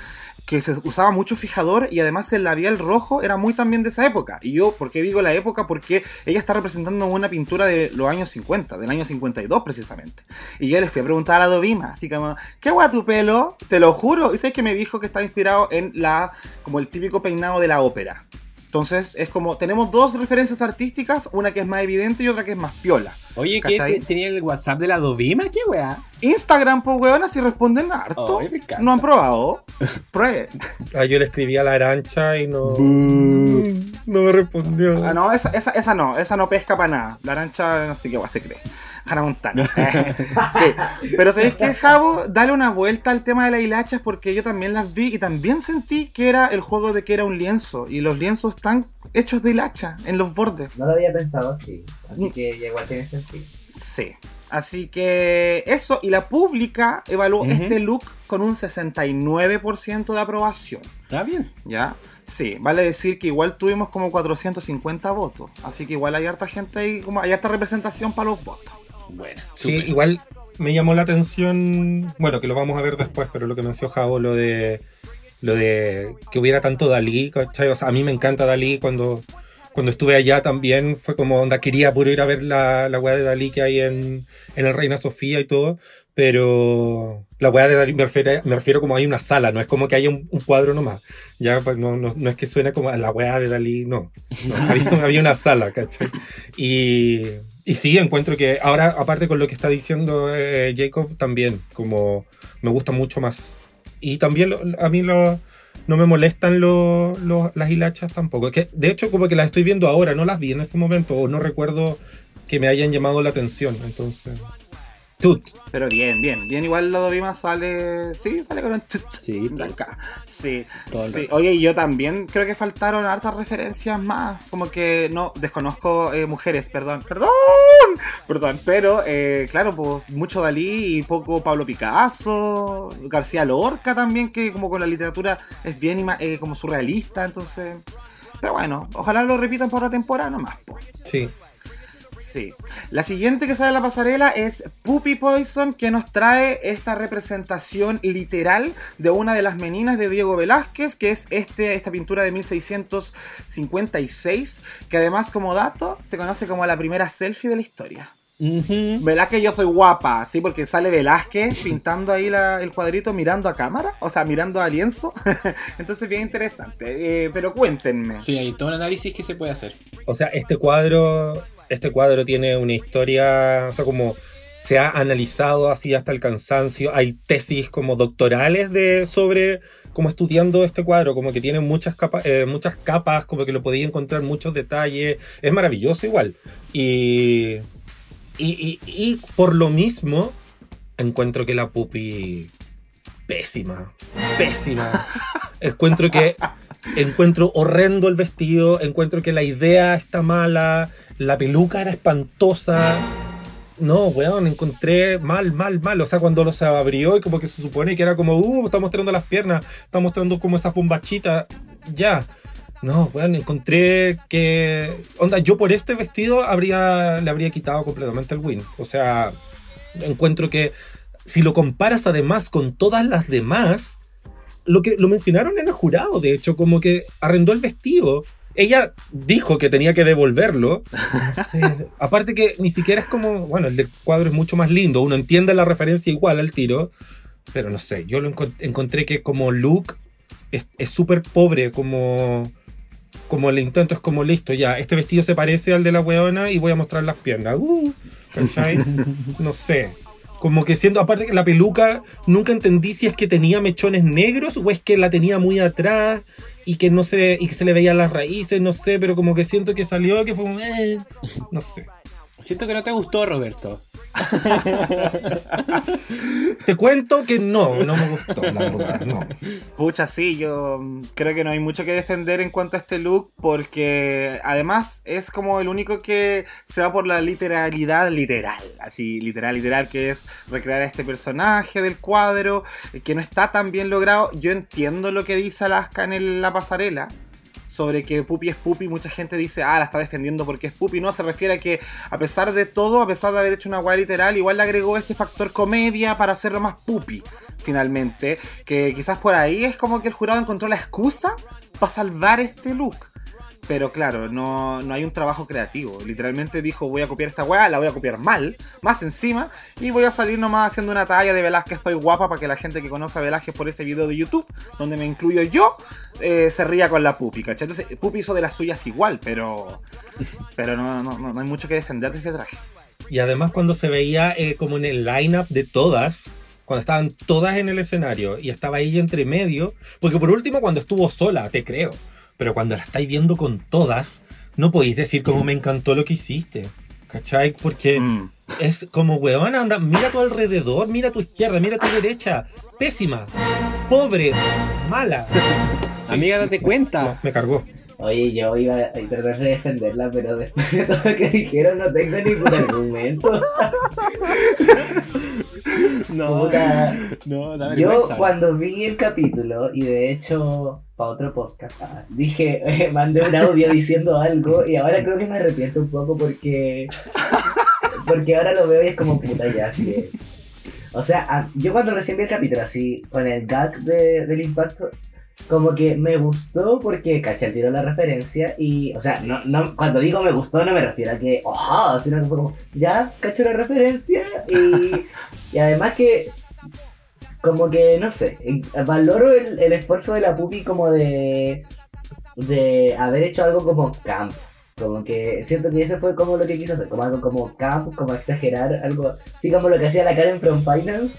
[SPEAKER 3] que se usaba mucho fijador y además el labial rojo era muy también de esa época. Y yo, ¿por qué digo la época? Porque ella está representando una pintura de los años 50, del año 52 precisamente. Y yo les fui a preguntar a la Dovima, así como, ¿qué guay tu pelo? Te lo juro. Y sabes que me dijo que está inspirado en la, como el típico peinado de la ópera. Entonces es como, tenemos dos referencias artísticas, una que es más evidente y otra que es más piola.
[SPEAKER 2] Oye, ¿qué tenía el WhatsApp de la Dovima? ¿Qué weá?
[SPEAKER 3] Instagram, pues weón, así responden harto. no han probado. Pruebe.
[SPEAKER 4] Ah, yo le escribí a la arancha y no. no me respondió.
[SPEAKER 3] Ah, no, esa, esa, esa no, esa no pesca para nada. La arancha no sé qué se cree. Hannah Montana. *laughs* sí. Pero ¿sabéis qué, Javo? Dale una vuelta al tema de las hilachas porque yo también las vi y también sentí que era el juego de que era un lienzo. Y los lienzos están hechos de hilacha en los bordes.
[SPEAKER 5] No lo había pensado así. Así que igual tiene sentido.
[SPEAKER 3] Sí. Así que eso, y la pública evaluó este look con un 69% de aprobación.
[SPEAKER 2] Está bien.
[SPEAKER 3] ¿Ya? Sí, vale decir que igual tuvimos como 450 votos. Así que igual hay harta gente ahí, como hay harta representación para los votos.
[SPEAKER 4] Bueno, sí, igual me llamó la atención, bueno, que lo vamos a ver después, pero lo que mencionó Javo, lo de lo de que hubiera tanto Dalí, ¿cachai? O sea, a mí me encanta Dalí cuando, cuando estuve allá también fue como onda, quería puro ir a ver la, la weá de Dalí que hay en, en el Reina Sofía y todo, pero la weá de Dalí me refiero, me refiero como hay una sala, no es como que haya un, cuadro nomás, ya pues, no, no, no, es que suene como la weá de Dalí, no, *laughs* había, había, una sala, ¿cachai? Y y sí, encuentro que ahora, aparte con lo que está diciendo eh, Jacob, también, como me gusta mucho más. Y también a mí lo, no me molestan las hilachas tampoco. que, de hecho, como que las estoy viendo ahora, no las vi en ese momento, o no recuerdo que me hayan llamado la atención. Entonces.
[SPEAKER 3] Tut. Pero bien, bien. Bien, igual la Dovima sale. Sí, sale con un tut. Sí. Acá. Sí. sí. Oye, yo también creo que faltaron hartas referencias más. Como que no, desconozco eh, mujeres, perdón. Perdón. Perdón. Pero, eh, claro, pues mucho Dalí y poco Pablo Picasso. García Lorca también, que como con la literatura es bien eh, como surrealista. Entonces. Pero bueno, ojalá lo repitan por la temporada nomás. Pues.
[SPEAKER 4] Sí.
[SPEAKER 3] Sí. La siguiente que sale en la pasarela es Puppy Poison, que nos trae esta representación literal de una de las meninas de Diego Velázquez, que es este, esta pintura de 1656, que además como dato se conoce como la primera selfie de la historia. ¿Verdad que yo soy guapa? Sí, porque sale Velázquez pintando ahí el cuadrito mirando a cámara, o sea, mirando a lienzo. *laughs* Entonces, bien interesante. Eh, pero cuéntenme.
[SPEAKER 2] Sí, hay todo un análisis que se puede hacer.
[SPEAKER 4] O sea, este cuadro este cuadro tiene una historia, o sea, como se ha analizado así hasta el cansancio. Hay tesis como doctorales de sobre como estudiando este cuadro, como que tiene muchas capas, eh, muchas capas, como que lo podía encontrar muchos detalles. Es maravilloso igual. Y, y, y, por lo mismo, encuentro que la pupi pésima, pésima. encuentro que encuentro horrendo el vestido, encuentro que la idea está mala, la peluca era espantosa. No, weón, encontré mal, mal, mal. O sea, cuando lo se abrió y como que se supone que era como, uh, está mostrando las piernas, está mostrando como esa bombachita. Ya. No, weón, encontré que. Onda, yo por este vestido habría, le habría quitado completamente el win. O sea, encuentro que si lo comparas además con todas las demás, lo que lo mencionaron en el jurado, de hecho, como que arrendó el vestido ella dijo que tenía que devolverlo. *laughs* Aparte que ni siquiera es como, bueno, el del cuadro es mucho más lindo, uno entiende la referencia igual al tiro, pero no sé, yo lo encontré que como look es súper pobre, como como el intento es como listo, ya, este vestido se parece al de la weona y voy a mostrar las piernas. Uh, *laughs* no sé. Como que siendo, aparte que la peluca, nunca entendí si es que tenía mechones negros o es que la tenía muy atrás y que no se, y que se le veían las raíces, no sé, pero como que siento que salió, que fue un, eh, no sé.
[SPEAKER 2] Siento que no te gustó, Roberto. *laughs*
[SPEAKER 4] Te cuento que no, no me gustó, la verdad, no.
[SPEAKER 3] Pucha, sí, yo creo que no hay mucho que defender en cuanto a este look porque además es como el único que se va por la literalidad literal, así literal, literal, que es recrear a este personaje del cuadro, que no está tan bien logrado. Yo entiendo lo que dice Alaska en la pasarela, sobre que Pupi es Pupi, mucha gente dice, ah, la está defendiendo porque es Pupi. No, se refiere a que a pesar de todo, a pesar de haber hecho una guay literal, igual le agregó este factor comedia para hacerlo más Pupi, finalmente. Que quizás por ahí es como que el jurado encontró la excusa para salvar este look. Pero claro, no, no, hay un trabajo creativo. Literalmente dijo, voy a copiar esta weá, la voy a copiar mal, más encima, y voy a salir nomás haciendo una talla de Velázquez Soy Guapa para que la gente que conoce a Velázquez por ese video de YouTube, donde me incluyo yo, eh, se ría con la Pupi, ¿cachai? Entonces, Pupi hizo de las suyas igual, pero, *laughs* pero no, no, no hay mucho que defender de este traje.
[SPEAKER 4] Y además cuando se veía eh, como en el line-up de todas, cuando estaban todas en el escenario y estaba ella entre medio, porque por último cuando estuvo sola, te creo pero cuando la estáis viendo con todas, no podéis decir como me encantó lo que hiciste. ¿Cachai? Porque mm. es como, weón, anda, mira a tu alrededor, mira a tu izquierda, mira a tu derecha. Pésima, pobre, mala.
[SPEAKER 2] Amiga, date cuenta.
[SPEAKER 4] me cargó.
[SPEAKER 5] Oye, yo iba a tratar de defenderla, pero después de todo lo que dijeron no tengo ningún argumento.
[SPEAKER 2] no,
[SPEAKER 5] no, Yo cuando vi el capítulo, y de hecho para otro podcast. Ah, dije, eh, mandé un audio diciendo algo y ahora creo que me arrepiento un poco porque porque ahora lo veo y es como puta ya, así O sea, yo cuando recién vi el capítulo así, con el gag de, del impacto, como que me gustó porque caché el tiro la referencia y, o sea, no, no, cuando digo me gustó no me refiero a que, oh, sino que fue como, ya, caché la referencia y, y además que como que, no sé, valoro el, esfuerzo de la pupi como de, de haber hecho algo como camp. Como que siento que eso fue como lo que quiso hacer, como algo como camp, como exagerar, algo así como lo que hacía la Karen from Finance,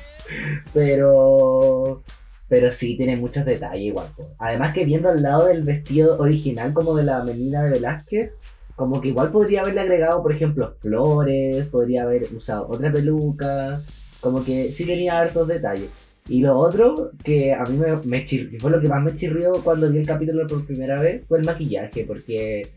[SPEAKER 5] pero pero sí tiene muchos detalles igual. Además que viendo al lado del vestido original como de la menina de Velázquez, como que igual podría haberle agregado, por ejemplo, flores, podría haber usado otra peluca, como que sí tenía hartos detalles. Y lo otro que a mí me, me fue lo que más me chirrió cuando vi el capítulo por primera vez, fue el maquillaje, porque...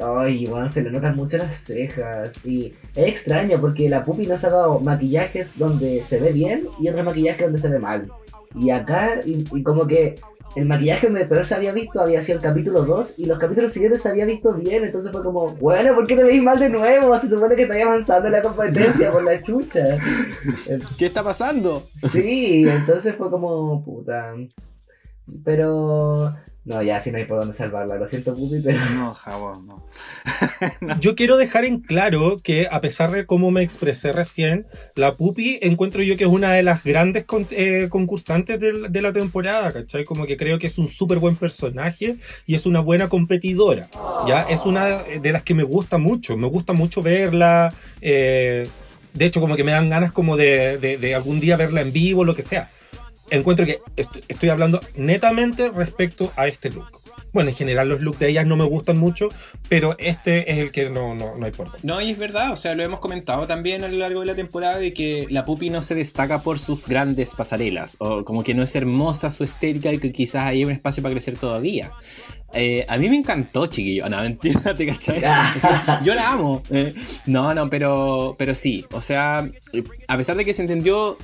[SPEAKER 5] Ay, bueno, se le notan mucho las cejas. Y es extraño porque la pupi nos ha dado maquillajes donde se ve bien y otros maquillajes donde se ve mal. Y acá, y como que el maquillaje donde peor se había visto había sido el capítulo 2 y los capítulos siguientes se había visto bien, entonces fue como, bueno, ¿por qué te veis mal de nuevo? Se supone que estáis avanzando en la competencia por la chucha. *laughs*
[SPEAKER 2] ¿Qué está pasando?
[SPEAKER 5] Sí, entonces fue como, puta. Pero no, ya si no hay por dónde salvarla. Lo siento, Pupi, pero.
[SPEAKER 3] No, jabón, *laughs* no.
[SPEAKER 4] Yo quiero dejar en claro que, a pesar de cómo me expresé recién, la Pupi encuentro yo que es una de las grandes eh, concursantes de, la temporada, ¿cachai? Como que creo que es un súper buen personaje y es una buena competidora. Ya es una de las que me gusta mucho. Me gusta mucho verla. Eh, de hecho, como que me dan ganas como de, de algún día verla en vivo, lo que sea encuentro que estoy hablando netamente respecto a este look. Bueno, en general los looks de ellas no me gustan mucho, pero este es el que no, no, no hay por
[SPEAKER 2] No, y es verdad, o sea, lo hemos comentado también a lo largo de la temporada de que la Pupi no se destaca por sus grandes pasarelas, o como que no es hermosa su estética y que quizás hay un espacio para crecer todavía. Eh, a mí me encantó, chiquillo. No, *laughs* mentira, te cachai. Yo la amo. Eh, no, no, pero, pero sí. O sea, a pesar de que se entendió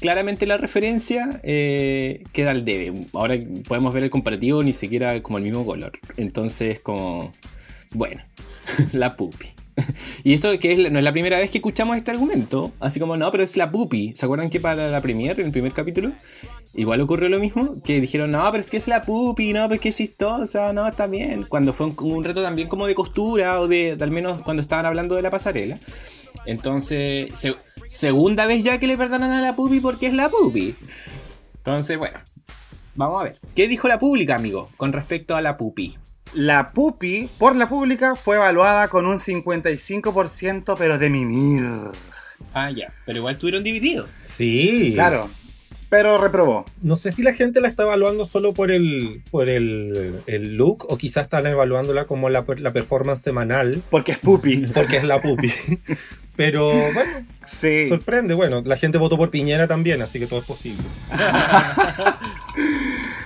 [SPEAKER 2] claramente la referencia eh, queda al debe. Ahora podemos ver el comparativo ni siquiera como el mismo color. Entonces, como, bueno, *laughs* la pupi. *laughs* y eso que no es la primera vez que escuchamos este argumento. Así como, no, pero es la pupi. ¿Se acuerdan que para la premiere, en el primer capítulo, igual ocurrió lo mismo? Que dijeron, no, pero es que es la pupi, no, pero es que es chistosa, no, está bien. Cuando fue un, reto también como de costura o de, al menos cuando estaban hablando de la pasarela. Entonces, se, segunda vez ya que le perdonan a la pupi porque es la pupi. Entonces, bueno, vamos a ver. ¿Qué dijo la pública, amigo, con respecto a la pupi?
[SPEAKER 3] La pupi, por la pública, fue evaluada con un 55%, pero de mimir.
[SPEAKER 2] Ah, ya. Pero igual estuvieron divididos.
[SPEAKER 4] Sí.
[SPEAKER 3] Claro. Pero reprobó.
[SPEAKER 4] No sé si la gente la está evaluando solo por el, por el, el look o quizás están evaluándola como la, la performance semanal.
[SPEAKER 3] Porque es pupi. *laughs*
[SPEAKER 4] Porque es la pupi. *laughs* Pero bueno,
[SPEAKER 3] Sí.
[SPEAKER 4] sorprende. Bueno, la gente votó por Piñera también, así que todo es posible. *laughs*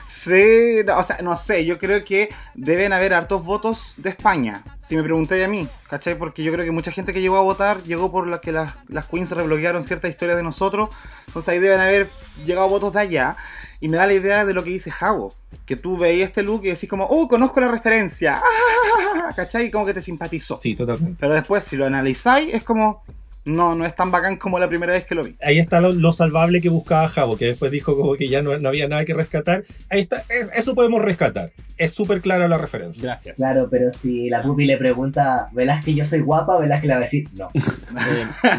[SPEAKER 3] Sí, no, o sea, no sé, yo creo que deben haber hartos votos de España, si me preguntáis a mí, ¿cachai? Porque yo creo que mucha gente que llegó a votar llegó por la que las, las queens rebloquearon ciertas historias de nosotros, entonces ahí deben haber llegado votos de allá, y me da la idea de lo que dice Javo, que tú veías este look y decís como, oh, conozco la referencia, *laughs* ¿cachai? Y como que te simpatizó.
[SPEAKER 4] Sí, totalmente.
[SPEAKER 3] Pero después, si lo analizáis, es como, no, no es tan bacán como la primera vez que lo vi.
[SPEAKER 4] Ahí está lo, lo salvable que buscaba Javo, que después dijo como que ya no, no había nada que rescatar. Ahí está, es- eso podemos rescatar. Es súper clara la referencia.
[SPEAKER 2] Gracias.
[SPEAKER 5] Claro, pero si la pupi le pregunta, ¿velas que yo soy guapa? ¿Velas que le va a decir? No. *laughs*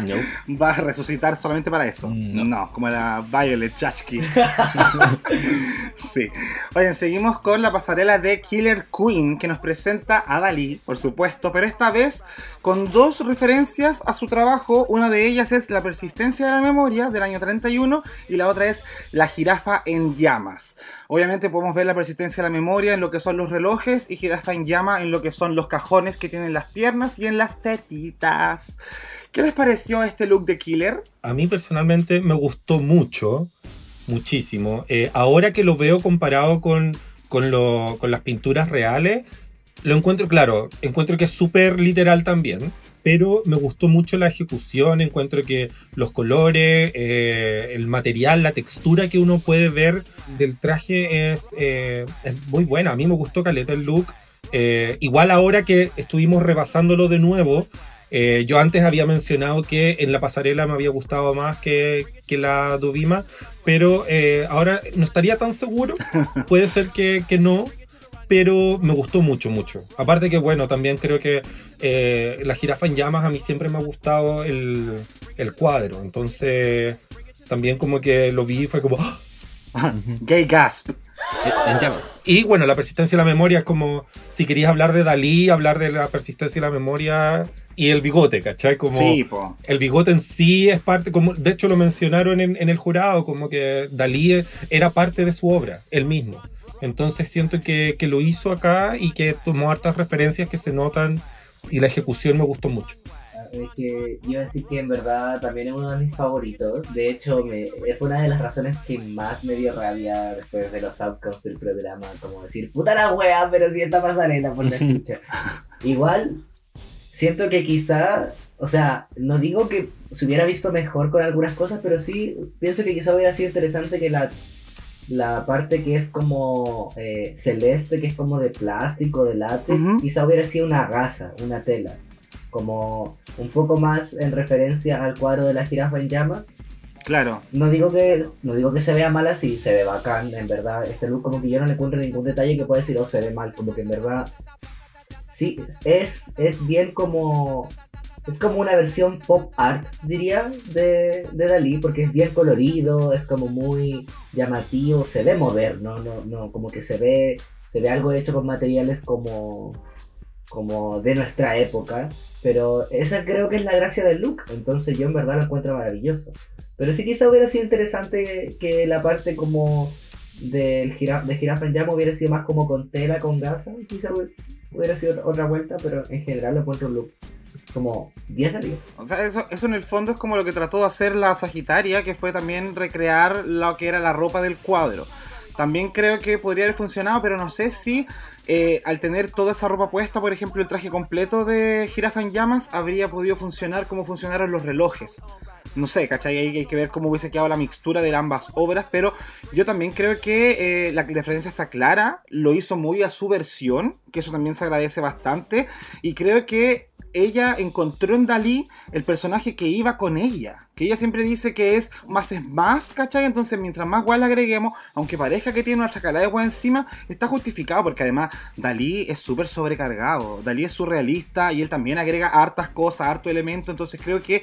[SPEAKER 2] No.
[SPEAKER 3] va a resucitar solamente para eso.
[SPEAKER 2] No.
[SPEAKER 3] No, como la Violet Chachki. *laughs* sí. Oigan, seguimos con la pasarela de Killer Queen que nos presenta a Dalí, por supuesto, pero esta vez con dos referencias a su trabajo. Una de ellas es La persistencia de la memoria del año 31 y la otra es La jirafa en llamas. Obviamente podemos ver la persistencia de la memoria en lo que son los relojes y jirafa en llama en lo que son los cajones que tienen las piernas y en las tetitas. ¿Qué les pareció este look de Killer?
[SPEAKER 4] A mí personalmente me gustó mucho, muchísimo. Eh, ahora que lo veo comparado con, con, lo- con las pinturas reales, lo encuentro, claro, encuentro que es súper literal también, pero me gustó mucho la ejecución, encuentro que los colores, eh, el material, la textura que uno puede ver del traje es, eh, es muy buena. A mí me gustó Caleta el look. Eh, igual ahora que estuvimos rebasándolo de nuevo, eh, yo antes había mencionado que en la pasarela me había gustado más que, que la Dovima, pero eh, ahora no estaría tan seguro. *laughs* Puede ser que, que no, pero me gustó mucho, mucho. Aparte que, bueno, también creo que eh, la jirafa en llamas a mí siempre me ha gustado el, el cuadro. Entonces, también como que lo vi y fue como... ¡ah! *laughs*
[SPEAKER 3] Gay Gasp.
[SPEAKER 2] En llamas.
[SPEAKER 4] Y bueno, la persistencia de la memoria es como si querías hablar de Dalí, hablar de la persistencia de la memoria y el bigote, ¿cachai? Como
[SPEAKER 3] Sí, po.
[SPEAKER 4] el bigote en sí es parte, como de hecho lo mencionaron en, en el jurado, como que Dalí era parte de su obra, él mismo. Entonces siento que, que lo hizo acá y que tomó hartas referencias que se notan y la ejecución me gustó mucho.
[SPEAKER 5] Es que yo decir que en verdad también es uno de mis favoritos. De hecho, me, es una de las razones que más me dio rabia después de los outcomes del programa. Como decir, puta la wea, pero si esta pasarela por la escucha. *laughs* Igual, siento que quizá, o sea, no digo que se hubiera visto mejor con algunas cosas, pero sí pienso que quizá hubiera sido interesante que la, la parte que es como eh, celeste, que es como de plástico, de látex,
[SPEAKER 3] Ujú.
[SPEAKER 5] quizá hubiera sido una gasa, una tela. Como un poco más en referencia al cuadro de la jirafa en llamas.
[SPEAKER 3] Claro.
[SPEAKER 5] No digo que no digo que se vea mal así, se ve bacán, en verdad. Este look como que yo no le encuentro ningún detalle que pueda decir, oh, se ve mal, como que en verdad sí, es, es bien como es como una versión pop art, diría, de, de Dalí, porque es bien colorido, es como muy llamativo, se ve moderno, no, no, como que se ve, se ve algo hecho con materiales como, como de nuestra época, pero esa creo que es la gracia del look, entonces yo en verdad lo encuentro maravilloso. Pero sí quizá hubiera sido interesante que la parte como del gira, de jirafa en llama hubiera sido más como con tela, con gasa, quizá hubiera sido otra vuelta, pero en general lo encuentro un look como 10 de 10.
[SPEAKER 3] O sea, eso, en el fondo es como lo que trató de hacer la Sagitaria, que fue también recrear lo que era la ropa del cuadro. También creo que podría haber funcionado, pero no sé si eh, al tener toda esa ropa puesta, por ejemplo, el traje completo de Jirafa en Llamas, habría podido funcionar como funcionaron los relojes. No sé, ¿cachai? Hay que ver cómo hubiese quedado la mixtura de ambas obras, pero yo también creo que eh, la diferencia está clara, lo hizo muy a su versión, que eso también se agradece bastante, y creo que ella encontró en Dalí el personaje que iba con ella. Que ella siempre dice que es más es más, ¿cachai? Entonces, mientras más guay le agreguemos, aunque parezca que tiene una chacalada de guay encima, está justificado porque además Dalí es súper sobrecargado. Dalí es surrealista y él también agrega hartas cosas, harto elemento. Entonces, creo que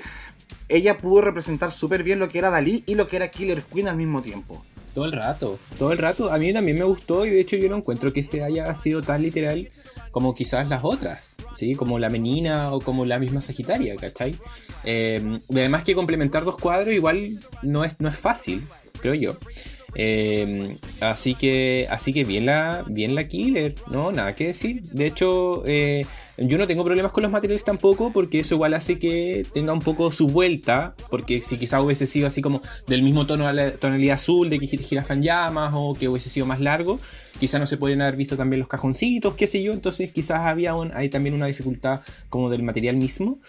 [SPEAKER 3] ella pudo representar súper bien lo que era Dalí y lo que era Killer Queen al mismo tiempo.
[SPEAKER 2] Todo el rato, todo el rato. A mí también me gustó y de hecho yo no encuentro que se haya sido tan literal. como quizás las otras, ¿sí? Como la menina o como la misma Sagitaria, ¿cachai? Eh, además que complementar dos cuadros igual no es, no es fácil, creo yo. Eh, así que así que bien la bien la killer, no nada que decir. De hecho, eh, yo no tengo problemas con los materiales tampoco, porque eso igual hace que tenga un poco su vuelta. Porque si quizá hubiese sido así como del mismo tono tonalidad azul de que jirafa en llamas, o que hubiese sido más largo, quizás no se podrían haber visto también los cajoncitos, qué sé yo. Entonces, quizás había hay también una dificultad como del material mismo.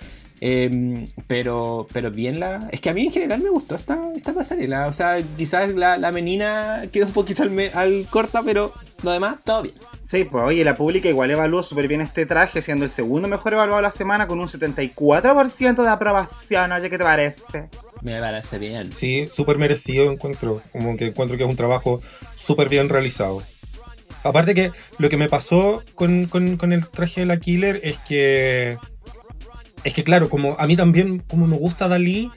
[SPEAKER 2] Em, pero, pero bien la. Es que a mí en general me gustó esta, esta pasarela. O sea, quizás la, la menina quedó un poquito al, al corta, pero lo demás, todo bien.
[SPEAKER 3] Sí, pues oye, la pública igual evaluó súper bien este traje, siendo el segundo mejor evaluado de la semana con un 74% de aprobación. Oye, ¿qué te parece?
[SPEAKER 2] Me parece bien.
[SPEAKER 4] Sí, súper merecido encuentro. Como que encuentro que es un trabajo súper bien realizado. Aparte que lo que me pasó con, con, con el traje de la Killer es que es que claro, como a mí también, como me gusta Dalí,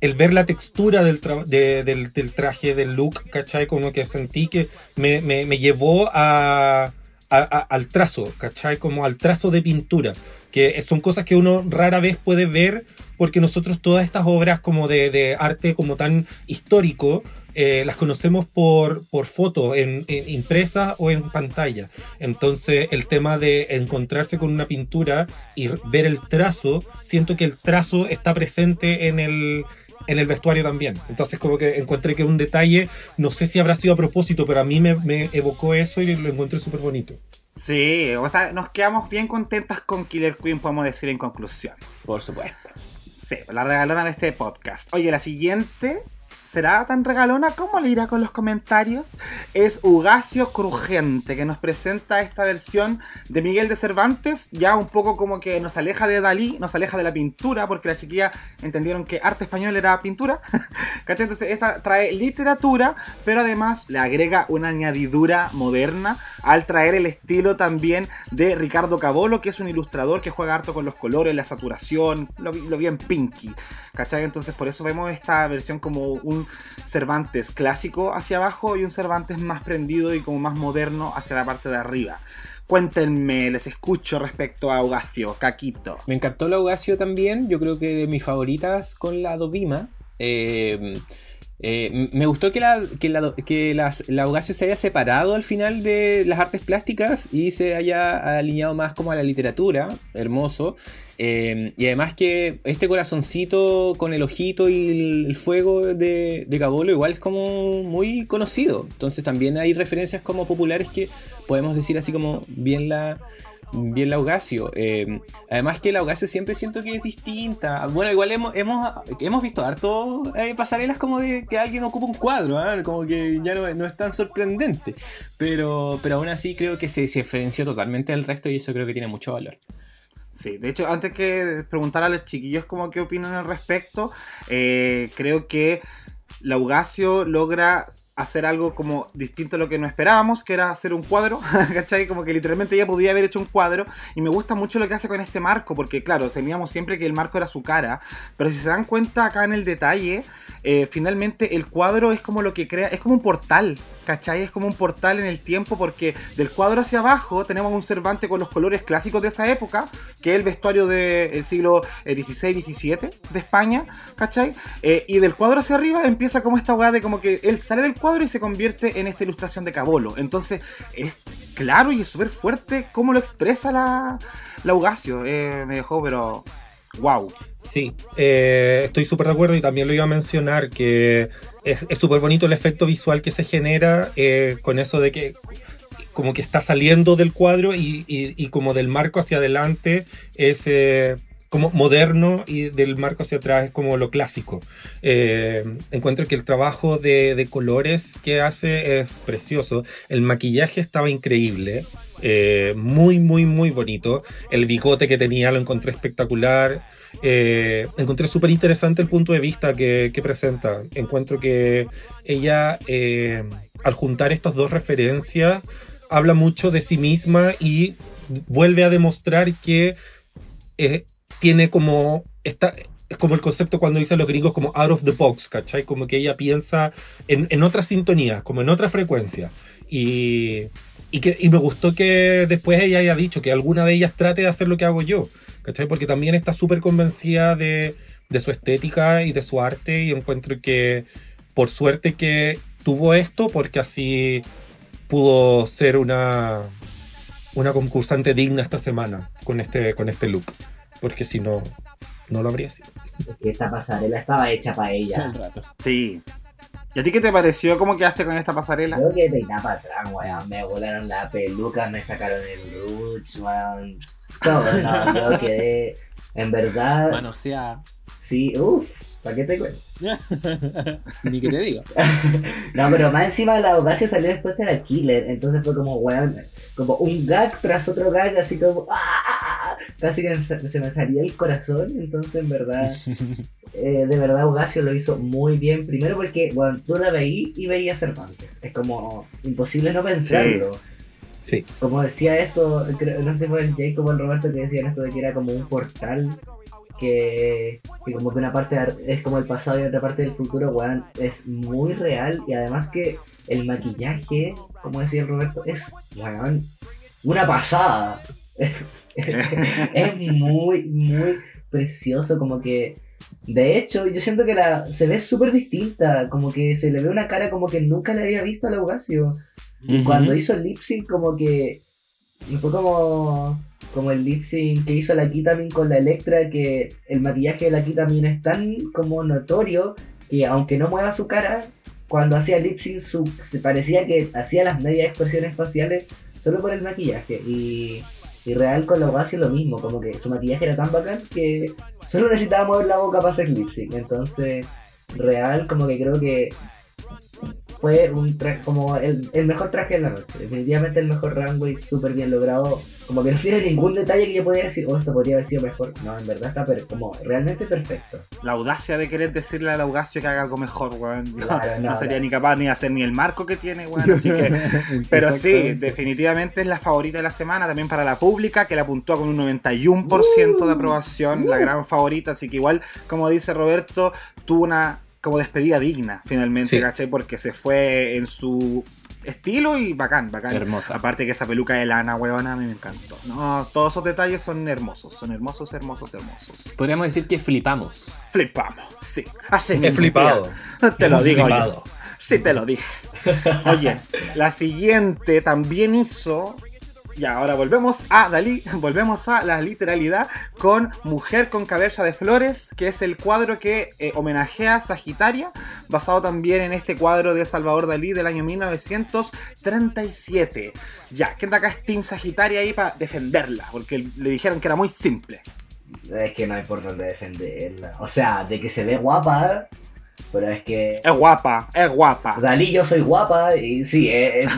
[SPEAKER 4] el ver la textura del, del, traje, del look, ¿cachai? Como que sentí que me, llevó a, al trazo, ¿cachai? Como al trazo de pintura, que son cosas que uno rara vez puede ver porque nosotros todas estas obras como de, de arte como tan histórico, eh, las conocemos por, por fotos en, impresa o en pantalla. Entonces el tema de encontrarse con una pintura y ver el trazo, siento que el trazo está presente en el, en el vestuario también. Entonces como que encontré que un detalle, no sé si habrá sido a propósito, pero a mí me, me evocó eso y lo encontré súper bonito.
[SPEAKER 3] Sí, o sea, nos quedamos bien contentas con Killer Queen, podemos decir en conclusión.
[SPEAKER 2] Por supuesto.
[SPEAKER 3] Sí, la regalona de este podcast. Oye, la siguiente será tan regalona como le irá con los comentarios, es Ugacio Crujiente, que nos presenta esta versión de Miguel de Cervantes, ya un poco como que nos aleja de Dalí, nos aleja de la pintura, porque la chiquilla entendieron que arte español era pintura. *laughs* Entonces esta trae literatura, pero además le agrega una añadidura moderna al traer el estilo también de Ricardo Cabolo, que es un ilustrador que juega harto con los colores, la saturación, lo, lo bien pinky. ¿Cachai? Entonces por eso vemos esta versión como un Cervantes clásico hacia abajo y un Cervantes más prendido y como más moderno hacia la parte de arriba. Cuéntenme, les escucho respecto a Augacio, Caquito.
[SPEAKER 2] Me encantó la Augacio también, yo creo que de mis favoritas con la Dovima. Eh, eh, me gustó que, la, que, la, que las, la se haya separado al final de las artes plásticas y se haya alineado más como a la literatura, hermoso. Eh, y además que este corazoncito con el ojito y el fuego de, de Cabolo igual es como muy conocido. Entonces también hay referencias como populares que podemos decir así como bien la, bien la Augasio. Eh, además que la Augasio siempre siento que es distinta. Bueno, igual hemos, hemos, visto harto eh, pasarelas como de que alguien ocupa un cuadro, ¿ah? como que ya no, es tan sorprendente. Pero, pero aún así creo que se, diferencia totalmente del resto y eso creo que tiene mucho valor.
[SPEAKER 3] Sí, de hecho, antes que preguntar a los chiquillos como qué opinan al respecto, eh, creo que Laugasio logra hacer algo como distinto a lo que no esperábamos, que era hacer un cuadro, *laughs* ¿cachai? Como que literalmente ella podía haber hecho un cuadro. Y me gusta mucho lo que hace con este marco, porque claro, teníamos siempre que el marco era su cara, pero si se dan cuenta acá en el detalle, eh, finalmente el cuadro es como lo que crea, es como un portal, ¿cachai? Es como un portal en el tiempo porque del cuadro hacia abajo tenemos un Cervantes con los colores clásicos de esa época, que es el vestuario del siglo XVI-XVII eh, de España, ¿cachai? Eh, y del cuadro hacia arriba empieza como esta weá de como que él sale del cuadro y se convierte en esta ilustración de Cabolo. Entonces es claro y es súper fuerte cómo lo expresa la, la Ugacio. me dejó, pero wow.
[SPEAKER 4] Sí, eh, estoy súper de acuerdo y también lo iba a mencionar que es súper bonito el efecto visual que se genera eh, con eso de que como que está saliendo del cuadro y, como del marco hacia adelante es eh, como moderno y del marco hacia atrás es como lo clásico. encuentro que el trabajo de, de, colores que hace es precioso. El maquillaje estaba increíble. Eh, muy, muy, muy bonito. El bigote que tenía lo encontré espectacular. Eh, encontré súper interesante el punto de vista que, presenta. Encuentro que ella, eh, al juntar estas dos referencias, habla mucho de sí misma y vuelve a demostrar que tiene como esta, es como el concepto cuando dicen los gringos como out of the box, ¿cachai? Como que ella piensa en, en otra sintonía, como en otra frecuencia. Y, y, que, y me gustó que después ella haya dicho que alguna de ellas trate de hacer lo que hago yo, ¿cachai? Porque también está súper convencida de, de su estética y de su arte y encuentro que por suerte que tuvo esto porque así pudo ser una, una concursante digna esta semana con este, con este look. Porque si no, no lo habría sido.
[SPEAKER 5] esta pasarela estaba hecha para ella.
[SPEAKER 3] Sí. ¿Y a ti qué te pareció? ¿Cómo quedaste con esta pasarela?
[SPEAKER 5] Creo que peinaba para atrás, weón. Me volaron la peluca, me sacaron el rouge, weón. Todo, no, *laughs* yo quedé. En verdad.
[SPEAKER 2] Bueno, sea.
[SPEAKER 5] Sí, uff. ¿Para qué te cuento? *laughs*
[SPEAKER 2] Ni que te diga. *laughs*
[SPEAKER 5] no, pero más encima la audacia salió después de la killer. Entonces fue como, weón, como un gag tras otro gag, así como, ¡ah! Casi que se me salía el corazón. Entonces, en verdad, *laughs* eh, de verdad, Audacio lo hizo muy bien. Primero porque, bueno, tú la veí y veías Cervantes. Es como imposible no pensarlo.
[SPEAKER 4] Sí.
[SPEAKER 5] Como decía esto, no sé si fue el Jacob o el Roberto que decían esto de que era como un portal que, como que una parte es como el pasado y otra parte del futuro, weón, es muy real y además que el maquillaje, como decía el Roberto, es, una pasada. es muy, muy precioso, como que... De hecho, yo siento que la se ve súper distinta, como que se le ve una cara como que nunca le había visto a Laugasio. Cuando hizo el lip sync, como que fue como como el lip sync que hizo la Kitamin con la Electra, que el maquillaje de la Kitamin es tan como notorio que aunque no mueva su cara, cuando hacía lip sync se parecía que hacía las medias expresiones faciales solo por el maquillaje. Y, y real con la base lo mismo, como que su maquillaje era tan bacán que solo necesitaba mover la boca para hacer lip sync. Entonces, real como que creo que fue un traje como el, el, mejor traje de la noche. Definitivamente el mejor runway, súper bien logrado. Como que no tiene ningún detalle que yo pudiera decir, oh, esto podría haber sido mejor. No, en verdad está pero como realmente perfecto.
[SPEAKER 3] La audacia de querer decirle al Audacio que haga algo mejor, weón. no, sería ni capaz ni hacer ni el marco que tiene, weón. Así que. *laughs* pero sí, definitivamente es la favorita de la semana. También para la pública, que la puntúa con un 91% de aprobación. la gran favorita. Así que igual, como dice Roberto, tuvo una como despedida digna, finalmente, ¿cachai? Porque se fue en su estilo y bacán, bacán.
[SPEAKER 2] Hermosa.
[SPEAKER 3] Aparte que esa peluca de lana, weón, a mí me encantó. No, todos esos detalles son hermosos, son hermosos, hermosos, hermosos.
[SPEAKER 2] Podríamos decir que flipamos.
[SPEAKER 3] Flipamos, sí.
[SPEAKER 4] Así He flipado.
[SPEAKER 3] Te lo digo yo. Sí, te lo dije. Oye, la siguiente también hizo y ahora volvemos a Dalí, *laughs* volvemos a la literalidad con Mujer con cabeza de flores, que es el cuadro que eh, homenajea a Sagitaria, basado también en este cuadro de Salvador Dalí del año 1937. Ya, ¿quién de acá es Sagitaria ahí para defenderla? Porque le dijeron que era muy simple.
[SPEAKER 5] Es que no hay por dónde defenderla. O sea, de que se ve guapa, pero es que.
[SPEAKER 3] Es guapa, es guapa.
[SPEAKER 5] Dalí, yo soy guapa y sí, es.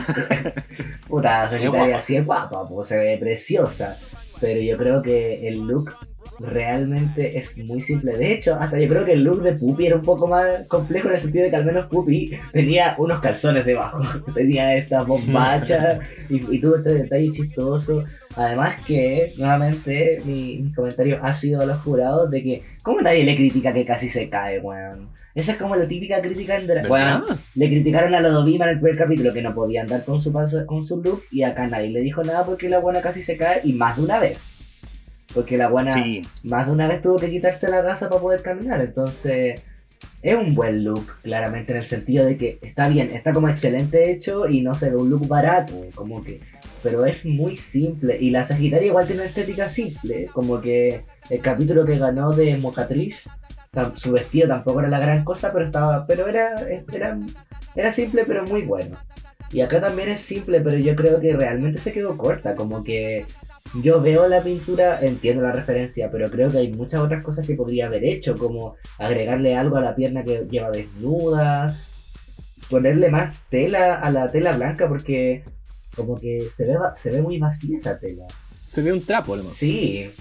[SPEAKER 5] *laughs* puta, Sagitaria sí es guapa, pues se ve preciosa. Pero yo creo que el look realmente es muy simple. De hecho, hasta yo creo que el look de Puppy era un poco más complejo en el sentido de que al menos Puppy tenía unos calzones debajo. *laughs* tenía esta bombacha *laughs* y, y tuvo este detalle chistoso. Además que, nuevamente, mi, comentario ha sido a los jurados de que, ¿cómo nadie le critica que casi se cae, weón? Esa es como la típica crítica en Bueno, le criticaron a Lodovima en el primer capítulo que no podía andar con su paso, con su look y acá nadie le dijo nada porque la buena casi se cae y más de una vez. Porque la buena más de una vez tuvo que quitarse la gasa para poder caminar. Entonces, es un buen look, claramente, en el sentido de que está bien, está como excelente hecho y no se ve un look barato. Como que pero es muy simple. Y la Sagitaria igual tiene una estética simple, como que el capítulo que ganó de Mocatriz, su vestido tampoco era la gran cosa, pero estaba, pero era, era, era simple pero muy bueno. Y acá también es simple, pero yo creo que realmente se quedó corta, como que yo veo la pintura, entiendo la referencia, pero creo que hay muchas otras cosas que podría haber hecho, como agregarle algo a la pierna que lleva desnuda, ponerle más tela a la tela blanca, porque como que se ve, se ve muy vacía esa tela.
[SPEAKER 2] Se ve un trapo, ¿no?
[SPEAKER 5] Sí.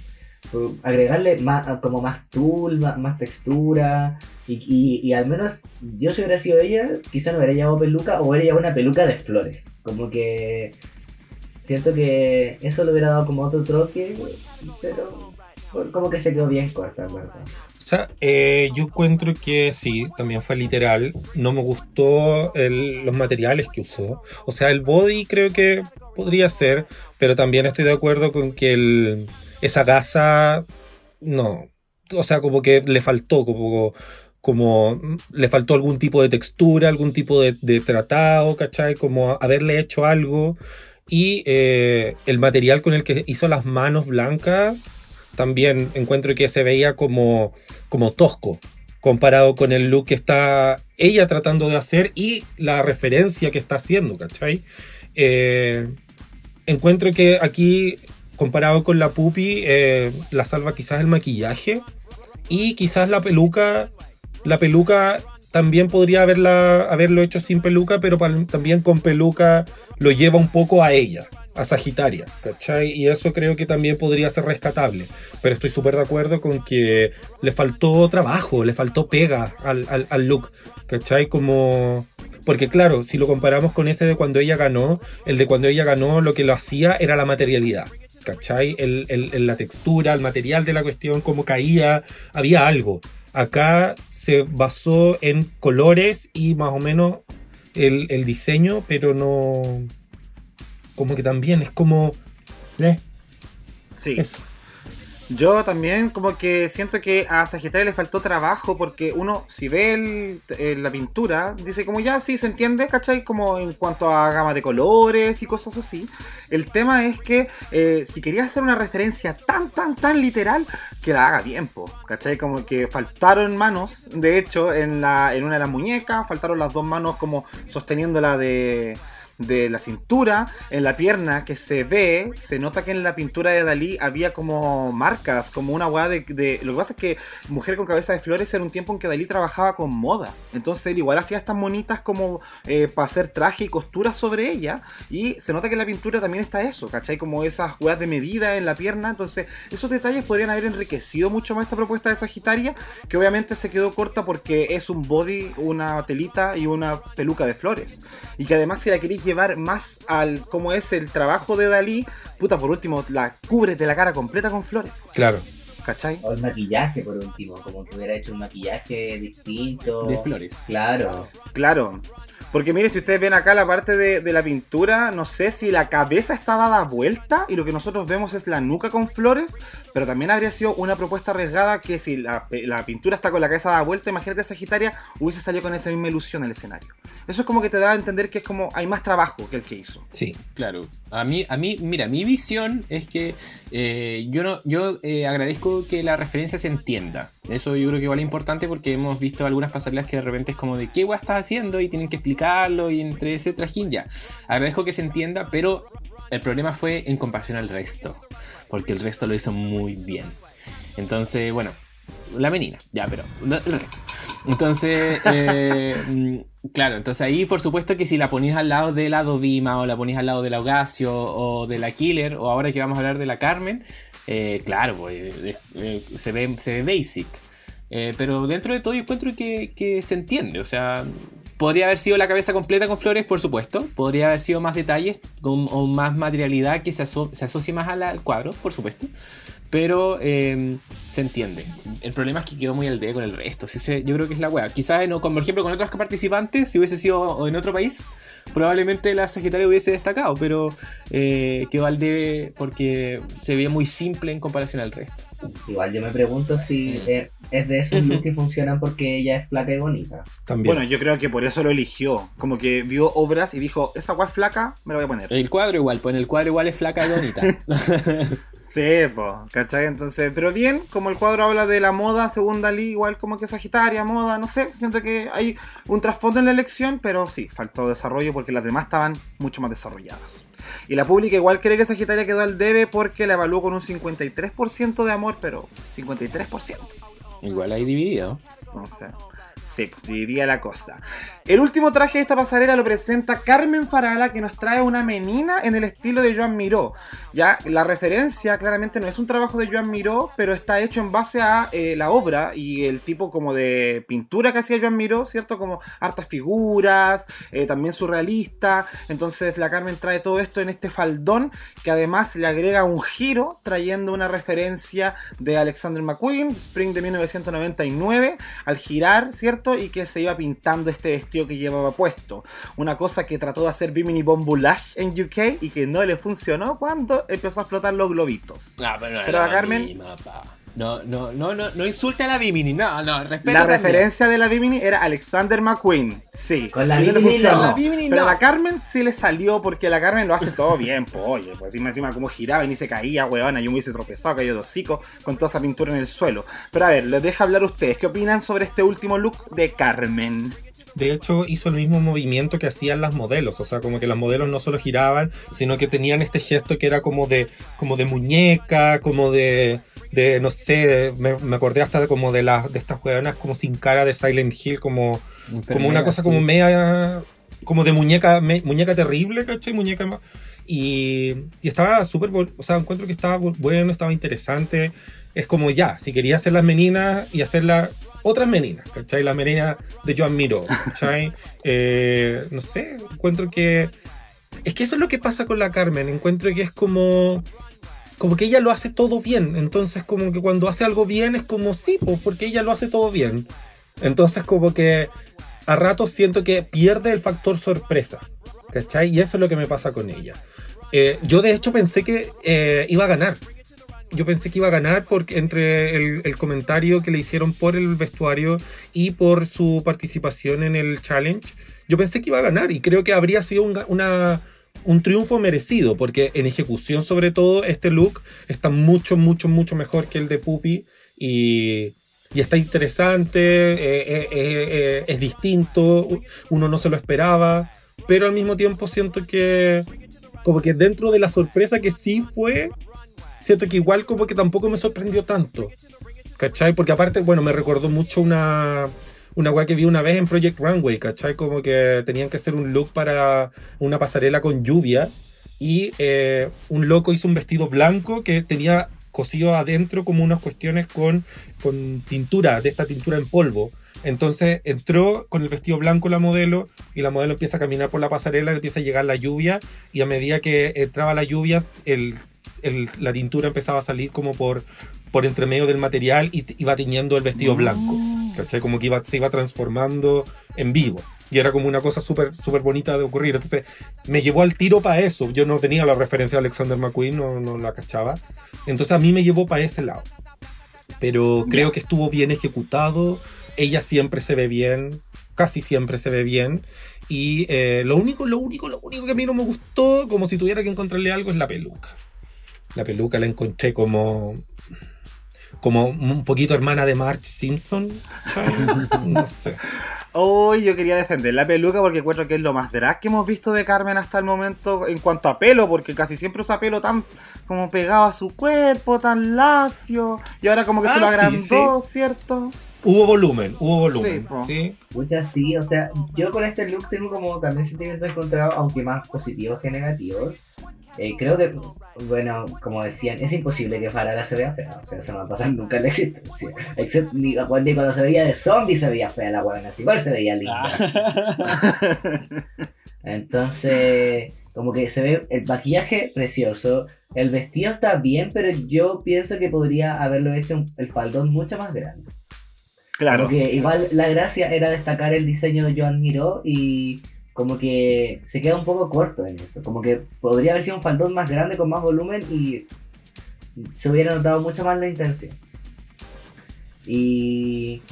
[SPEAKER 5] Agregarle más, como más tul, más, textura. Y, y, al menos yo si hubiera sido ella, quizá no hubiera llevado peluca o hubiera llevado una peluca de flores. Como que siento que eso le hubiera dado como otro troque, pero como que se quedó bien corta, verdad.
[SPEAKER 4] O sea, eh, yo encuentro que sí, también fue literal. No me gustó los materiales que usó. O sea, el body creo que podría ser, pero también estoy de acuerdo con que el, esa gasa, no, o sea, como que le faltó, como, como le faltó algún tipo de textura, algún tipo de, tratado, ¿cachai? Como haberle hecho algo. Y eh, el material con el que hizo las manos blancas, también encuentro que se veía como, como tosco, comparado con el look que está ella tratando de hacer y la referencia que está haciendo, ¿cachai? Eh, encuentro que aquí, comparado con la pupi, eh, la salva quizás el maquillaje y quizás la peluca, la peluca también podría haberla, haberlo hecho sin peluca, pero también con peluca lo lleva un poco a ella, a Sagitaria, ¿cachai? Y eso creo que también podría ser rescatable. Pero estoy súper de acuerdo con que le faltó trabajo, le faltó pega al, look, ¿cachai? Como porque claro, si lo comparamos con ese de cuando ella ganó, el de cuando ella ganó lo que lo hacía era la materialidad. ¿Cachai? El, la textura, el material de la cuestión, cómo caía, había algo. Acá se basó en colores y más o menos el, diseño, pero no. Como que también es como. ¿eh?
[SPEAKER 3] Sí. Yo también como que siento que a Sagitario le faltó trabajo porque uno, si ve la pintura, dice como ya sí se entiende, ¿cachai? Como en cuanto a gama de colores y cosas así. El tema es que eh, si quería hacer una referencia tan, tan, tan literal, que la haga bien, ¿cachai? Como que faltaron manos, de hecho, en, la, en una de las muñecas, faltaron las dos manos como sosteniendo la de de la cintura, en la pierna que se ve, se nota que en la pintura de Dalí había como marcas, como una weá de, Lo que pasa es que Mujer con cabeza de flores era un tiempo en que Dalí trabajaba con moda. Entonces él igual hacía estas monitas como eh, para hacer traje y costura sobre ella. Y se nota que en la pintura también está eso, ¿cachai? Como esas weas de medida en la pierna. Entonces esos detalles podrían haber enriquecido mucho más esta propuesta de Sagitaria, que obviamente se quedó corta porque es un body, una telita y una peluca de flores. Y que además si la queréis llevar más al cómo es el trabajo de Dalí, puta, por último, la cúbrete la cara completa con flores.
[SPEAKER 4] Claro.
[SPEAKER 3] ¿Cachai?
[SPEAKER 5] O el maquillaje, por último, como que hubiera hecho un maquillaje distinto.
[SPEAKER 2] De flores.
[SPEAKER 5] Claro.
[SPEAKER 3] Claro. Porque mire, si ustedes ven acá la parte de, la pintura, no sé si la cabeza está dada vuelta y lo que nosotros vemos es la nuca con flores, pero también habría sido una propuesta arriesgada que si la, la pintura está con la cabeza dada vuelta, imagínate Sagitaria, hubiese salido con esa misma ilusión el escenario. Eso es como que te da a entender que es como hay más trabajo que el que hizo.
[SPEAKER 2] Sí, claro. A mí, a mí mira, mi visión es que eh, yo no, yo eh, agradezco que la referencia se entienda. Eso yo creo que es importante porque hemos visto algunas pasarelas que de repente es como de qué guay estás haciendo y tienen que explicarlo y entre ese trajín ya. Agradezco que se entienda, pero el problema fue en comparación al resto. Porque el resto lo hizo muy bien. Entonces, bueno, la menina, ya, pero Entonces, *laughs* eh, mm, claro, entonces ahí por supuesto que si la ponías al lado de la Dovima o la ponías al lado de la o de la Killer o ahora que vamos a hablar de la Carmen, eh, claro, pues, eh, se, ve, se ve basic. pero dentro de todo yo encuentro que, se entiende, o sea, podría haber sido la cabeza completa con flores, por supuesto, podría haber sido más detalles con, o más materialidad que se, se asocie más al cuadro, por supuesto pero em, se entiende. El problema es que quedó muy al día con el resto. yo creo que es la wea. Quizás, por ejemplo, con otros participantes, si hubiese sido en otro país, probablemente la Sagitaria hubiese destacado, pero eh, quedó al debe porque se ve muy simple en comparación al resto.
[SPEAKER 5] Igual yo me pregunto si mm. Es de esos looks que funcionan porque ella es flaca y bonita.
[SPEAKER 3] También. Bueno, yo creo que por eso lo eligió. Como que vio obras y dijo, esa guay es flaca, me la voy a poner.
[SPEAKER 2] El cuadro igual, pues en el cuadro igual es flaca y bonita. *laughs*
[SPEAKER 3] Sí, pues, ¿cachai? Entonces, pero bien, como el cuadro habla de la moda, según Dalí, igual como que Sagitaria, moda, no sé, siento que hay un trasfondo en la elección, pero sí, faltó desarrollo porque las demás estaban mucho más desarrolladas. Y la pública igual cree que Sagitaria quedó al debe porque la evaluó con un 53% de amor, pero 53%.
[SPEAKER 2] Igual hay dividido.
[SPEAKER 3] Sí, diría la cosa. El último traje de esta pasarela lo presenta Carmen Farala, que nos trae una menina en el estilo de Joan Miró. Ya, la referencia claramente no es un trabajo de Joan Miró, pero está hecho en base a eh, la obra y el tipo como de pintura que hacía Joan Miró, ¿cierto? Como hartas figuras, eh, también surrealista. Entonces la Carmen trae todo esto en este faldón, que además le agrega un giro, trayendo una referencia de Alexander McQueen, Spring de 1999, al girar, ¿cierto? Y que se iba pintando este vestido que llevaba puesto. Una cosa que trató de hacer Bimini Bombulash en UK y que no le funcionó cuando empezó a explotar los globitos.
[SPEAKER 2] Ah, pero, pero a Carmen... No, no, no, no, no insulte a la Bimini, no, no, respeta.
[SPEAKER 3] La referencia de la Bimini era Alexander McQueen, sí. Con la Bimini no. Pero a la Carmen sí le salió porque la Carmen lo hace todo bien, pues oye, pues encima, encima como giraba y ni se caía, huevona, yo me hubiese tropezado, cayó dos hocico con toda esa pintura en el suelo. Pero a ver, les dejo hablar ustedes, ¿qué opinan sobre este último look de Carmen?
[SPEAKER 4] de hecho hizo el mismo movimiento que hacían las modelos, o sea, como que las modelos no solo giraban, sino que tenían este gesto que era como de como de muñeca, como de de, no sé, me, acordé hasta como de, las de estas hueonas como sin cara de Silent Hill, como, como una cosa como media, como de muñeca, muñeca terrible, ¿cachai? Muñeca... Y, y estaba súper, o sea, encuentro que estaba bueno, estaba interesante. Es como ya, si quería hacer las meninas y hacer las otras meninas, ¿cachai? La menina de Yo Admiro, ¿cachai? *laughs* Eh, no sé, encuentro que... Es que eso es lo que pasa con la Carmen, encuentro que es como como que ella lo hace todo bien. Entonces, como que cuando hace algo bien es como sí, pues, porque ella lo hace todo bien. Entonces, como que a ratos siento que pierde el factor sorpresa. ¿Cachai? Y eso es lo que me pasa con ella. Eh, yo, de hecho, pensé que eh, iba a ganar. Yo pensé que iba a ganar porque entre el, comentario que le hicieron por el vestuario y por su participación en el challenge, yo pensé que iba a ganar y creo que habría sido una un triunfo merecido, porque en ejecución sobre todo este look está mucho, mucho, mucho mejor que el de Puppy y, y está interesante, eh, eh, eh, es distinto, uno no se lo esperaba, pero al mismo tiempo siento que como que dentro de la sorpresa que sí fue, siento que igual como que tampoco me sorprendió tanto. ¿Cachai? Porque aparte, bueno, me recordó mucho una, una weá que vi una vez en Project Runway, ¿cachai? Como que tenían que hacer un look para una pasarela con lluvia y eh, un loco hizo un vestido blanco que tenía cosido adentro como unas cuestiones con, con tintura, de esta tintura en polvo. Entonces entró con el vestido blanco la modelo y la modelo empieza a caminar por la pasarela, empieza a llegar la lluvia y a medida que entraba la lluvia, el, la tintura empezaba a salir como por, por entre medio del material y iba tiñendo el vestido blanco. ¿Cachai? Como que iba, se iba transformando en vivo. Y era como una cosa súper súper bonita de ocurrir. Entonces me llevó al tiro para eso. Yo no tenía la referencia de Alexander McQueen, no, no la cachaba. Entonces a mí me llevó para ese lado. Pero creo que estuvo bien ejecutado. Ella siempre se ve bien, casi siempre se ve bien. Y eh, lo único, lo único, lo único que a mí no me gustó, como si tuviera que encontrarle algo, es la peluca. La peluca la encontré como como un poquito hermana de Marge Simpson. No sé.
[SPEAKER 3] Hoy yo quería defender la peluca porque encuentro que es lo más drag que hemos visto de Carmen hasta el momento en cuanto a pelo, porque casi siempre usa pelo tan como pegado a su cuerpo, tan lacio, y ahora como que se lo ah, agrandó, ¿cierto?
[SPEAKER 4] Hubo volumen, hubo volumen. Sí,
[SPEAKER 5] Muchas sí, o sea, yo con este look tengo como también sentimientos encontrados, aunque más positivos que negativos. Eh, creo que, bueno, como decían, es imposible que Farala se vea fea. O sea, eso no va a pasar nunca en la existencia. Excepto ni cuando, se veía de zombie se veía fea la buena, igual se veía linda. Ah. *laughs* Entonces, como que se ve el maquillaje precioso. El vestido está bien, pero yo pienso que podría haberlo hecho el faldón mucho más grande. Claro. Porque igual la gracia era destacar el diseño de Joan Miró y como que se queda un poco corto en eso. Como que podría haber sido un faldón más grande con más volumen y se hubiera notado mucho más la intención. Y,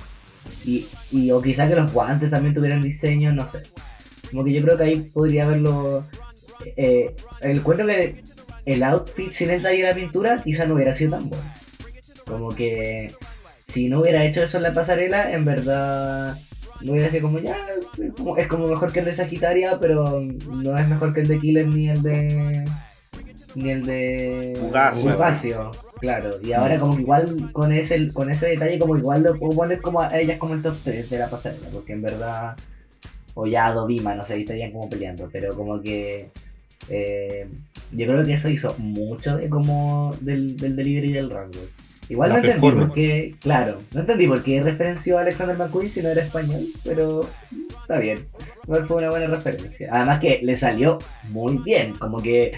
[SPEAKER 5] y, o quizá que los guantes también tuvieran diseño, no sé. Como que yo creo que ahí podría haberlo. Eh, el cuento que el outfit sin taller de la pintura quizá no hubiera sido tan bueno. Como que si no hubiera hecho eso en la pasarela, en verdad no hubiera sido como ya, es como, mejor que el de Sagitaria, pero no es mejor que el de Killer ni el de. ni el de. Fugacio. Claro, y ahora como que igual con ese, con ese detalle como igual lo puedo poner como a ellas como el top 3 de la pasarela, porque en verdad, o ya Dobima, no sé, estarían como peleando, pero como que eh, yo creo que eso hizo mucho de como del, del delivery del rango. Igual no entendí por qué, claro, no entendí por qué referenció a Alexander McQueen si no era español, pero está bien. Igual fue una buena referencia. Además que le salió muy bien, como que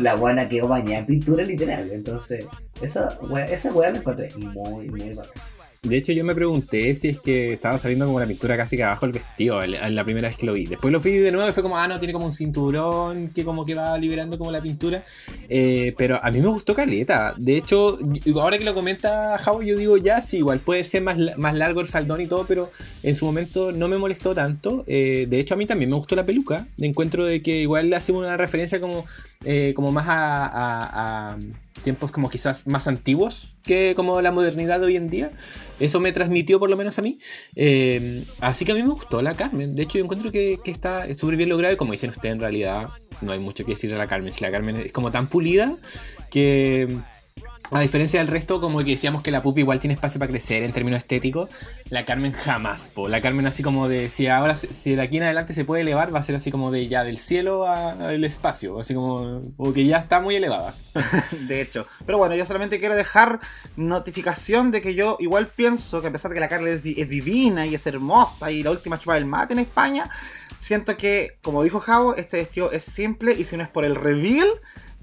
[SPEAKER 5] la buena quedó bañada en pintura literal. Entonces, esa esa weá la encontré muy, muy bacana.
[SPEAKER 2] De hecho, yo me pregunté si es que estaba saliendo como la pintura casi que abajo del vestido en la primera vez que lo vi. Después lo vi de nuevo y fue como, ah, no, tiene como un cinturón que como que va liberando como la pintura. Eh, pero a mí me gustó Caleta. De hecho, ahora que lo comenta Javo, yo digo ya, sí, igual puede ser más, más largo el faldón y todo, pero en su momento no me molestó tanto. Eh, de hecho, a mí también me gustó la peluca. De encuentro de que igual hace una referencia como, eh, como más a tiempos como quizás más antiguos que como la modernidad de hoy en día. Eso me transmitió por lo menos a mí. Eh, así que a mí me gustó la Carmen. De hecho, yo encuentro que, está súper bien logrado y como dicen ustedes, en realidad no hay mucho que decir de la Carmen. Si la Carmen es como tan pulida que a diferencia del resto, como que decíamos que la pupi igual tiene espacio para crecer en términos estéticos, la Carmen jamás. La Carmen así como de, si ahora, si de aquí en adelante se puede elevar, va a ser así como de ya del cielo al espacio, así como, que ya está muy elevada. *laughs*
[SPEAKER 3] de hecho. Pero bueno, yo solamente quiero dejar notificación de que yo igual pienso que a pesar de que la Carmen es, divina y es hermosa y la última chupa del mate en España, siento que, como dijo Javo, este vestido es simple y si no es por el reveal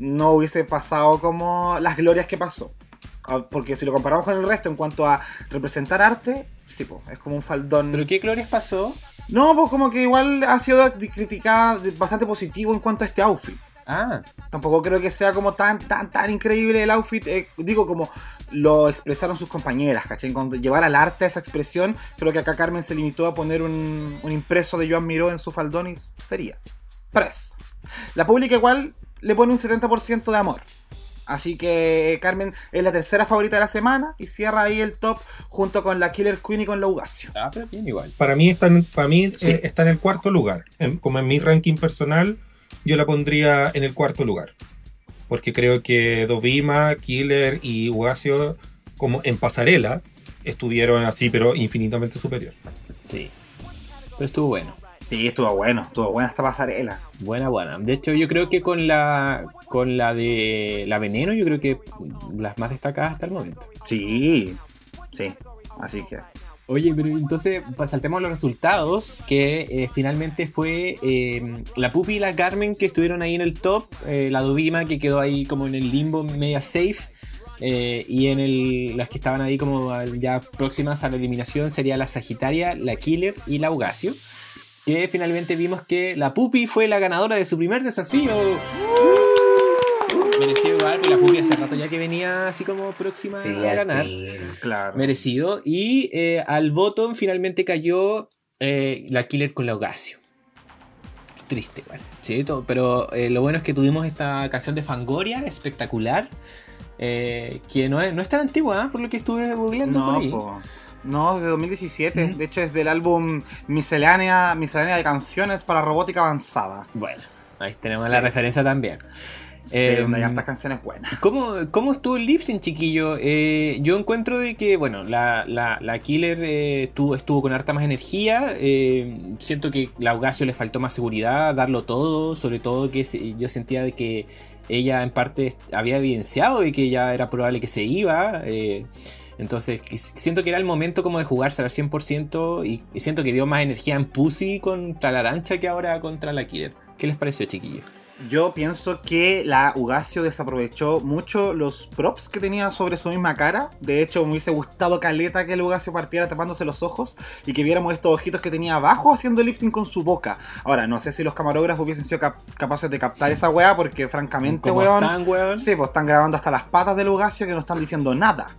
[SPEAKER 3] no hubiese pasado como las glorias que pasó. Ah, porque si lo comparamos con el resto en cuanto a representar arte, sí, pues, es como un faldón.
[SPEAKER 2] ¿Pero qué glorias pasó?
[SPEAKER 3] No, pues como que igual ha sido criticada bastante positivo en cuanto a este outfit.
[SPEAKER 2] Ah.
[SPEAKER 3] Tampoco creo que sea como tan, tan, tan increíble el outfit. Eh, digo, como lo expresaron sus compañeras, ¿cachai? Cuando llevar al arte esa expresión, creo que acá Carmen se limitó a poner un, un impreso de Joan Miró en su faldón y sería. Press. La pública igual le pone un 70% de amor. Así que Carmen es la tercera favorita de la semana y cierra ahí el top junto con la Killer Queen y con la Ugacio.
[SPEAKER 2] Ah, pero bien igual.
[SPEAKER 4] Para mí está en, para mí, eh, está en el cuarto lugar. como en mi ranking personal, yo la pondría en el cuarto lugar. Porque creo que Dovima, Killer y Ugacio, como en pasarela, estuvieron así, pero infinitamente superior.
[SPEAKER 2] Sí. Pero estuvo bueno.
[SPEAKER 3] Sí, estuvo bueno, estuvo buena esta pasarela.
[SPEAKER 2] Buena, buena. De hecho, yo creo que con la con la de la Veneno, yo creo que las más destacadas hasta el momento.
[SPEAKER 3] Sí, sí. Así que.
[SPEAKER 2] Oye, pero entonces pues, saltemos los resultados, que eh, finalmente fue eh, la Pupi y la Carmen que estuvieron ahí en el top, eh, la Dubima que quedó ahí como en el limbo media safe, y en el, las que estaban ahí como ya próximas a la eliminación sería la Sagitaria, la Killer y la Ugacio que finalmente vimos que la Pupi fue la ganadora de su primer desafío. Merecido igual, la Pupi hace rato ya que venía así como próxima a ganar.
[SPEAKER 3] Claro.
[SPEAKER 2] Merecido. Y eh, al bottom finalmente cayó eh, la Killer con la Ogasio. Triste, igual. Sí, pero eh, lo bueno es que tuvimos esta canción de Fangoria, espectacular. que no es, no es tan antigua, por lo que estuve googleando
[SPEAKER 3] no, por ahí. No, de 2017. De hecho, es del álbum Miscelánea, Miscelánea de Canciones para Robótica Avanzada.
[SPEAKER 2] Bueno, ahí tenemos la referencia también.
[SPEAKER 3] Sí, hay em, hartas canciones buenas.
[SPEAKER 2] ¿Cómo, cómo estuvo el lip chiquillo? Eh, yo encuentro de que, bueno, la, la, Killer eh, estuvo, estuvo, con harta más energía. Eh, siento que la Augasio le faltó más seguridad, darlo todo. Sobre todo que yo sentía de que ella en parte había evidenciado de que ya era probable que se iba. Entonces, siento que era el momento como de jugarse al 100% y, siento que dio más energía en Pussy contra la Arancha que ahora contra la Killer. ¿Qué les pareció, chiquillos?
[SPEAKER 3] Yo pienso que la Ugacio desaprovechó mucho los props que tenía sobre su misma cara. De hecho, me hubiese gustado caleta que el Ugacio partiera tapándose los ojos y que viéramos estos ojitos que tenía abajo haciendo lip sync con su boca. Ahora, no sé si los camarógrafos hubiesen sido capaces de captar esa weá porque francamente, weón,
[SPEAKER 2] están, weón.
[SPEAKER 3] Sí, pues están grabando hasta las patas del Ugacio que no están diciendo nada.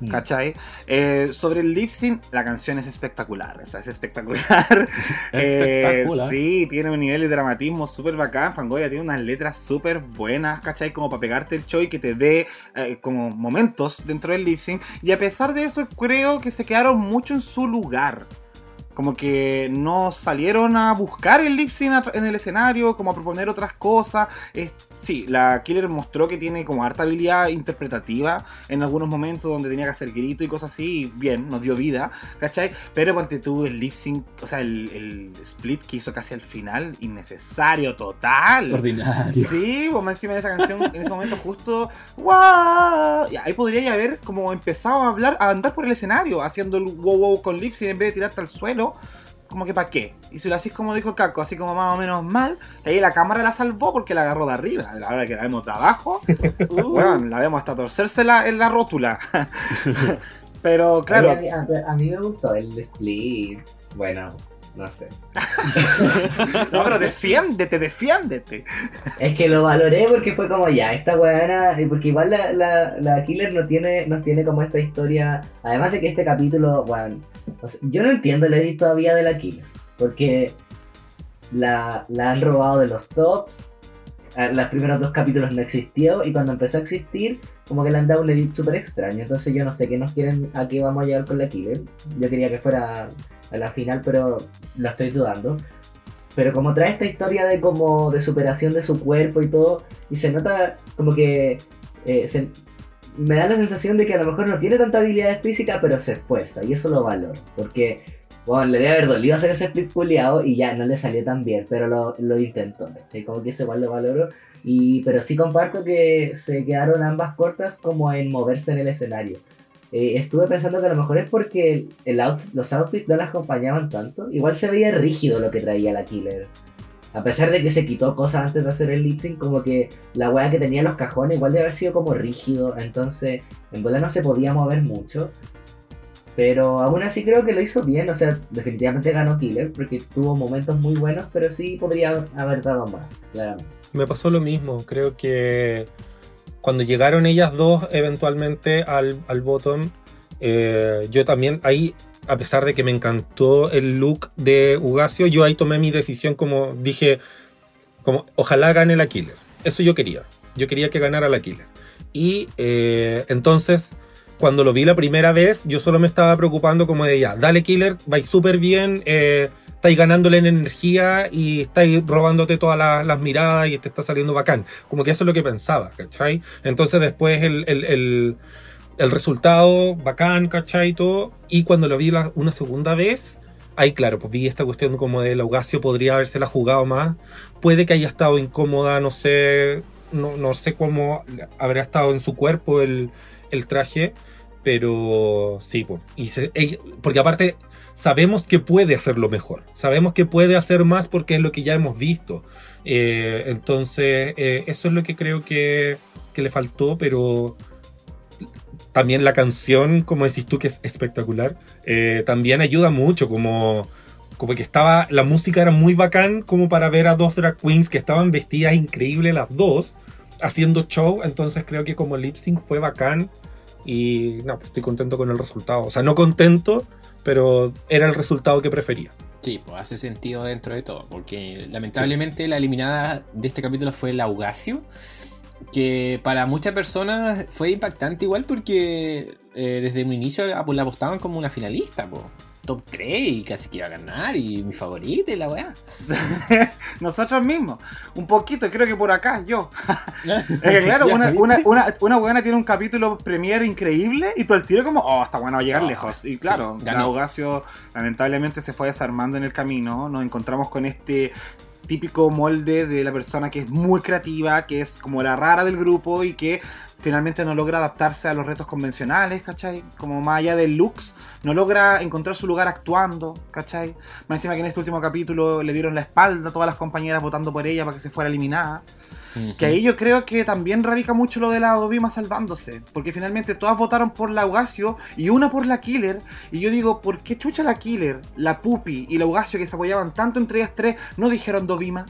[SPEAKER 3] Mm. ¿Cachai? Eh, sobre el lip sync, la canción es espectacular. es espectacular. *laughs*
[SPEAKER 2] Eh,
[SPEAKER 3] sí, tiene un nivel de dramatismo súper bacán. Fangoya tiene unas letras súper buenas, ¿cachai? Como para pegarte el show y que te dé eh, como momentos dentro del lip sync. Y a pesar de eso, creo que se quedaron mucho en su lugar como que no salieron a buscar el lip sync en el escenario, como a proponer otras cosas. Es, sí, la Killer mostró que tiene como harta habilidad interpretativa en algunos momentos donde tenía que hacer grito y cosas así, y bien, nos dio vida, ¿cachai? Pero ponte tú el lip sync, o sea, el, split que hizo casi al final, innecesario, total.
[SPEAKER 2] Ordinario.
[SPEAKER 3] Sí, pues encima de esa canción, en ese momento justo, ¡wow! ahí podría ya haber como empezado a hablar, a andar por el escenario, haciendo el wow wow con lip sync en vez de tirarte al suelo como que para qué. Y si lo haces como dijo Caco, así como más o menos mal, ahí la cámara la salvó porque la agarró de arriba. La hora que la vemos de abajo, *laughs* uh. la vemos hasta torcerse en la rótula. *laughs* Pero claro.
[SPEAKER 5] a, mí, me gustó el split. Bueno, no sé. *laughs*
[SPEAKER 3] no, pero defiéndete, defiéndete.
[SPEAKER 5] Es que lo valoré porque fue como ya, esta weá Porque igual la, la, la, Killer no tiene, no tiene como esta historia. Además de que este capítulo, bueno, yo no entiendo el edit todavía de la Killer. Porque la, la han robado de los tops los primeros dos capítulos no existió y cuando empezó a existir, como que le han dado un edit súper extraño. Entonces yo no sé qué nos quieren, a qué vamos a llegar con la Killer. Yo quería que fuera a la final, pero lo estoy dudando. Pero como trae esta historia de como de superación de su cuerpo y todo, y se nota como que eh, me da la sensación de que a lo mejor no tiene tanta habilidad física, pero se esfuerza, y eso lo valoro. Porque bueno, le debe haber dolido hacer ese split puliado y ya no le salió tan bien, pero lo, lo intentó. Como que eso igual lo valoro. Y, pero sí comparto que se quedaron ambas cortas como en moverse en el escenario. Eh, estuve pensando que a lo mejor es porque los outfits no las acompañaban tanto. Igual se veía rígido lo que traía la killer. A pesar de que se quitó cosas antes de hacer el sync, como que la weá que tenía en los cajones igual debe haber sido como rígido. Entonces, en bola no se podía mover mucho. Pero aún así creo que lo hizo bien, o sea, definitivamente ganó Killer porque tuvo momentos muy buenos, pero sí podría haber dado más, claramente.
[SPEAKER 4] Me pasó lo mismo, creo que cuando llegaron ellas dos eventualmente al, al bottom, eh, yo también ahí, a pesar de que me encantó el look de Ugacio, yo ahí tomé mi decisión como dije, como ojalá gane la Killer. Eso yo quería, yo quería que ganara la Killer. Y eh, entonces cuando lo vi la primera vez, yo solo me estaba preocupando como de ya, dale killer, vais súper bien, eh, estáis ganándole en energía y estáis robándote todas las, miradas y te está saliendo bacán. Como que eso es lo que pensaba, ¿cachai? Entonces después el, el, el, resultado, bacán, ¿cachai? Todo. Y cuando lo vi una segunda vez, ahí claro, pues vi esta cuestión como de Laugasio podría habérsela jugado más. Puede que haya estado incómoda, no sé, no, no sé cómo habrá estado en su cuerpo el, el traje. Pero sí, y porque aparte sabemos que puede hacerlo mejor, sabemos que puede hacer más porque es lo que ya hemos visto. Eh, entonces, eh, eso es lo que creo que, que, le faltó, pero también la canción, como decís tú, que es espectacular, eh, también ayuda mucho, como, como que estaba, la música era muy bacán como para ver a dos drag queens que estaban vestidas increíble las dos, haciendo show, entonces creo que como lip sync fue bacán y no, pues estoy contento con el resultado. O sea, no contento, pero era el resultado que prefería.
[SPEAKER 2] Sí, pues hace sentido dentro de todo, porque lamentablemente la eliminada de este capítulo fue la Ugacio, que para muchas personas fue impactante igual porque eh, desde un inicio la apostaban como una finalista, pues top 3 y casi que iba a ganar y mi favorita y la weá. *laughs*
[SPEAKER 3] Nosotros mismos. Un poquito, creo que por acá, yo. *laughs* es claro, una, una, tiene un capítulo premier increíble y todo el tiro como, oh, está bueno, va a llegar lejos. Y claro, sí, lamentablemente se fue desarmando en el camino. Nos encontramos con este típico molde de la persona que es muy creativa, que es como la rara del grupo y que finalmente no logra adaptarse a los retos convencionales, ¿cachai? Como más allá del looks, no logra encontrar su lugar actuando, ¿cachai? Más encima que en este último capítulo le dieron la espalda a todas las compañeras votando por ella para que se fuera eliminada. Que ahí yo creo que también radica mucho lo de la Dovima salvándose. Porque finalmente todas votaron por la Ugacio y una por la Killer. Y yo digo, ¿por qué chucha la Killer, la Pupi y la Ugacio que se apoyaban tanto entre ellas tres no dijeron Dovima?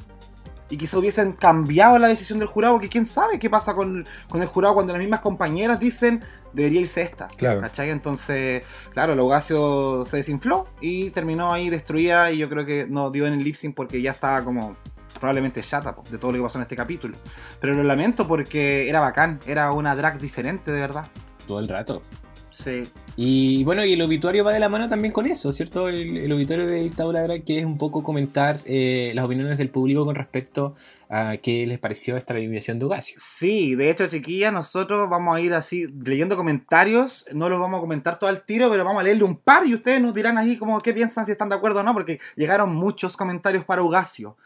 [SPEAKER 3] Y quizá hubiesen cambiado la decisión del jurado, porque quién sabe qué pasa con, el jurado cuando las mismas compañeras dicen debería irse esta.
[SPEAKER 4] Claro.
[SPEAKER 3] ¿Cachai? Entonces, claro, el Ugacio se desinfló y terminó ahí destruida y yo creo que no dio en el lip sync porque ya estaba como probablemente chata de todo lo que pasó en este capítulo. Pero lo lamento porque era bacán, era una drag diferente de verdad.
[SPEAKER 2] Todo el rato.
[SPEAKER 3] Sí.
[SPEAKER 2] Y bueno, y el obituario va de la mano también con eso, ¿cierto? El, obituario de Dictadura Drag, que es un poco comentar eh, las opiniones del público con respecto a qué les pareció esta eliminación de Ugacio.
[SPEAKER 3] Sí, de hecho, chiquilla, nosotros vamos a ir así leyendo comentarios, no los vamos a comentar todo al tiro, pero vamos a leerle un par y ustedes nos dirán ahí como qué piensan, si están de acuerdo o no, porque llegaron muchos comentarios para Ugacio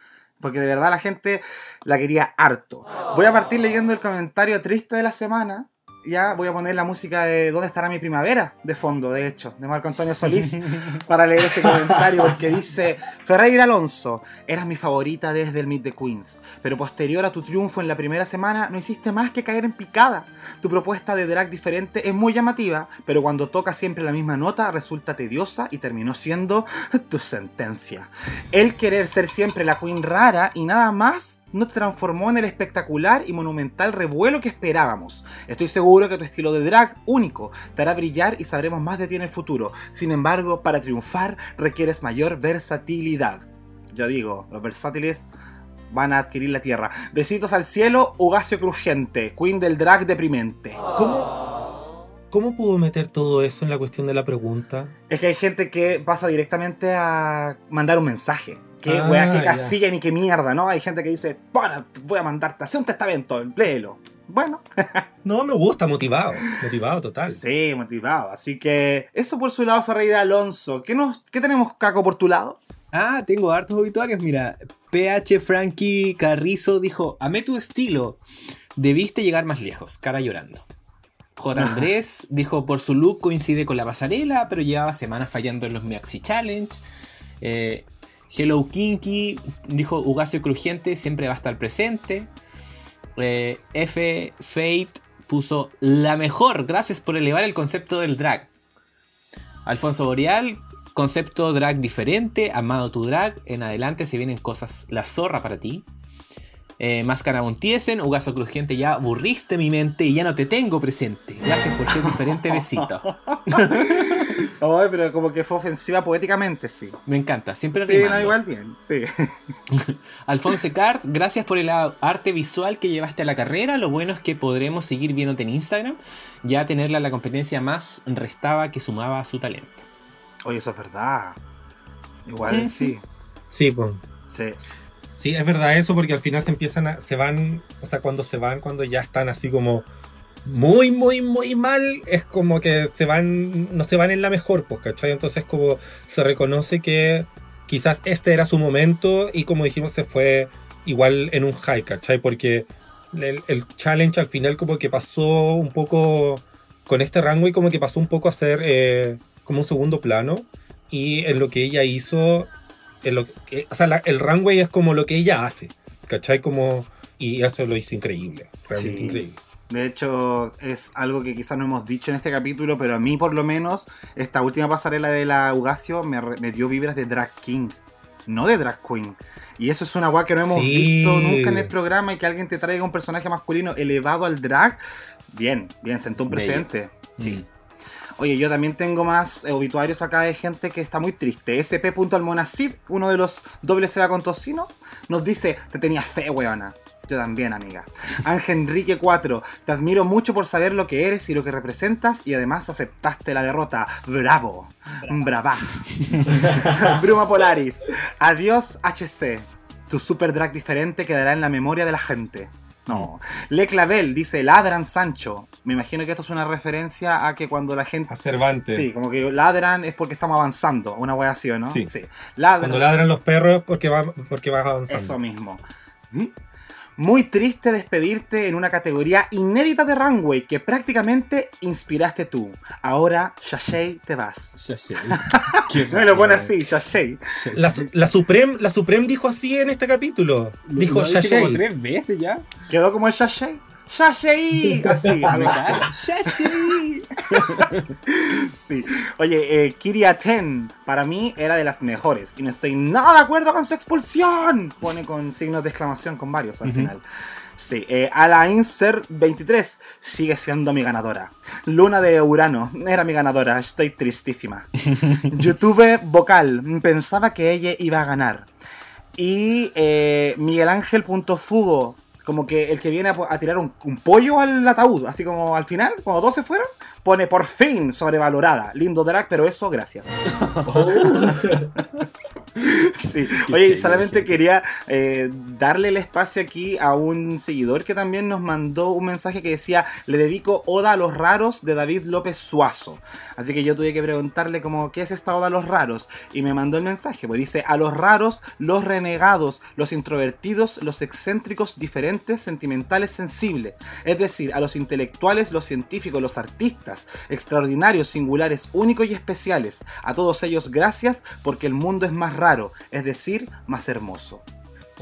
[SPEAKER 3] porque de verdad la gente la quería harto. Voy a partir leyendo el comentario triste de la semana, ya voy a poner la música de ¿Dónde estará mi primavera? de fondo, de hecho, de Marco Antonio Solís, *laughs* para leer este comentario, porque dice, Ferreira Alonso, eras mi favorita desde el Meet the Queens, pero posterior a tu triunfo en la primera semana no hiciste más que caer en picada. Tu propuesta de drag diferente es muy llamativa, pero cuando toca siempre la misma nota resulta tediosa y terminó siendo tu sentencia. El querer ser siempre la queen rara y nada más no te transformó en el espectacular y monumental revuelo que esperábamos. Estoy seguro que tu estilo de drag único te hará brillar y sabremos más de ti en el futuro. Sin embargo, para triunfar requieres mayor versatilidad. Yo digo, los versátiles van a adquirir la tierra. Besitos al cielo, Ugacio Crujiente, Queen del drag deprimente.
[SPEAKER 4] ¿Cómo, ¿Cómo pudo meter todo eso en la cuestión de la pregunta?
[SPEAKER 3] Es que hay gente que pasa directamente a mandar un mensaje. Qué ah, wea, qué casilla ni qué mierda, ¿no? Hay gente que dice, bueno, voy a mandarte así un testamento, léelo. Bueno. *laughs*
[SPEAKER 4] no, me gusta, motivado. Motivado total.
[SPEAKER 3] Sí, motivado. Así que eso por su lado, Ferreira Alonso. ¿Qué, nos, ¿Qué tenemos, Caco, por tu lado?
[SPEAKER 2] Ah, tengo hartos obituarios. Mira, PH Frankie Carrizo dijo: Amé tu estilo. Debiste llegar más lejos. Cara llorando. J. *laughs* Andrés dijo: Por su look coincide con la pasarela, pero llevaba semanas fallando en los Maxi Challenge. Eh, Hello Kinky dijo Ugacio Crujiente siempre va a estar presente. Eh, F Fate puso la mejor, gracias por elevar el concepto del drag. Alfonso Boreal, concepto drag diferente, amado tu drag, en adelante se vienen cosas la zorra para ti. Eh, Máscara Montiesen, Ugazo Crujiente, ya aburriste mi mente y ya no te tengo presente. Gracias por ser diferente, besito. *laughs*
[SPEAKER 3] Ay, pero como que fue ofensiva poéticamente, sí.
[SPEAKER 2] Me encanta, siempre
[SPEAKER 3] Sí, no, igual bien, sí. *laughs*
[SPEAKER 2] Alfonso Cart, gracias por el arte visual que llevaste a la carrera. Lo bueno es que podremos seguir viéndote en Instagram. Ya tenerla la competencia más restaba que sumaba a su talento.
[SPEAKER 3] Oye, eso es verdad. Igual sí.
[SPEAKER 4] Sí, pues.
[SPEAKER 3] Sí.
[SPEAKER 4] Sí, es verdad eso, porque al final se empiezan a, se van, o sea, cuando se van, cuando ya están así como muy, muy, muy mal, es como que se van, no se van en la mejor, pues, ¿cachai? Entonces como se reconoce que quizás este era su momento y como dijimos se fue igual en un high, ¿cachai? Porque el, challenge al final como que pasó un poco, con este rango y como que pasó un poco a ser eh, como un segundo plano y en lo que ella hizo o sea, el runway es como lo que ella hace, ¿cachai? Como, y eso lo hizo increíble, realmente increíble.
[SPEAKER 3] De hecho, es algo que quizás no hemos dicho en este capítulo, pero a mí por lo menos, esta última pasarela de la Ugacio me, me dio vibras de Drag King, no de Drag Queen. Y eso es una guay que no hemos visto nunca en el programa y que alguien te traiga un personaje masculino elevado al drag. Bien, bien, sentó un precedente.
[SPEAKER 2] Sí.
[SPEAKER 3] Oye, yo también tengo más obituarios acá de gente que está muy triste. SP.almonacid, uno de los doble va con tocino, nos dice, te tenías fe, weona. Yo también, amiga. Ángel Enrique 4, te admiro mucho por saber lo que eres y lo que representas y además aceptaste la derrota. Bravo. Brava. *laughs* Bruma Polaris. Adiós, HC. Tu super drag diferente quedará en la memoria de la gente. No. Le Clavel dice, ladran Sancho. Me imagino que esto es una referencia a que cuando la gente...
[SPEAKER 4] A Cervantes.
[SPEAKER 3] Sí, como que ladran es porque estamos avanzando. Una wea así, ¿no?
[SPEAKER 4] Sí. Cuando ladran los perros porque, va, porque vas avanzando.
[SPEAKER 3] Eso mismo. ¿Mm? Muy triste despedirte en una categoría inédita de Runway que prácticamente inspiraste tú. Ahora, Shashay, te vas.
[SPEAKER 2] Shashay. *laughs*
[SPEAKER 3] no lo pone así, Shashay.
[SPEAKER 4] La, la, Supreme, la Supreme dijo así en este capítulo. Dijo
[SPEAKER 2] ¿Lo
[SPEAKER 4] Shashay.
[SPEAKER 2] como tres veces ya.
[SPEAKER 3] Quedó como el ¡Shashay! *laughs* Así, algo así. sí. Oye, eh, Kiria Ten, para mí era de las mejores. Y no estoy nada de acuerdo con su expulsión. Pone con signos de exclamación con varios al final. Sí, eh, Alain Ser 23 sigue siendo mi ganadora. Luna de Urano era mi ganadora, estoy tristísima. *laughs* YouTube Vocal, pensaba que ella iba a ganar. Y eh, Miguel Ángel Fugo como que el que viene a, tirar un, pollo al ataúd, así como al final, cuando todos se fueron, pone por fin sobrevalorada. Lindo drag, pero eso, gracias. *laughs* *laughs* Sí. Oye, solamente quería eh, darle el espacio aquí a un seguidor que también nos mandó un mensaje que decía, le dedico Oda a los raros de David López Suazo. Así que yo tuve que preguntarle como, ¿qué es esta Oda a los raros? Y me mandó el mensaje, pues dice, a los raros, los renegados, los introvertidos, los excéntricos, diferentes, sentimentales, sensibles. Es decir, a los intelectuales, los científicos, los artistas, extraordinarios, singulares, únicos y especiales. A todos ellos gracias porque el mundo es más raro, es decir, más hermoso.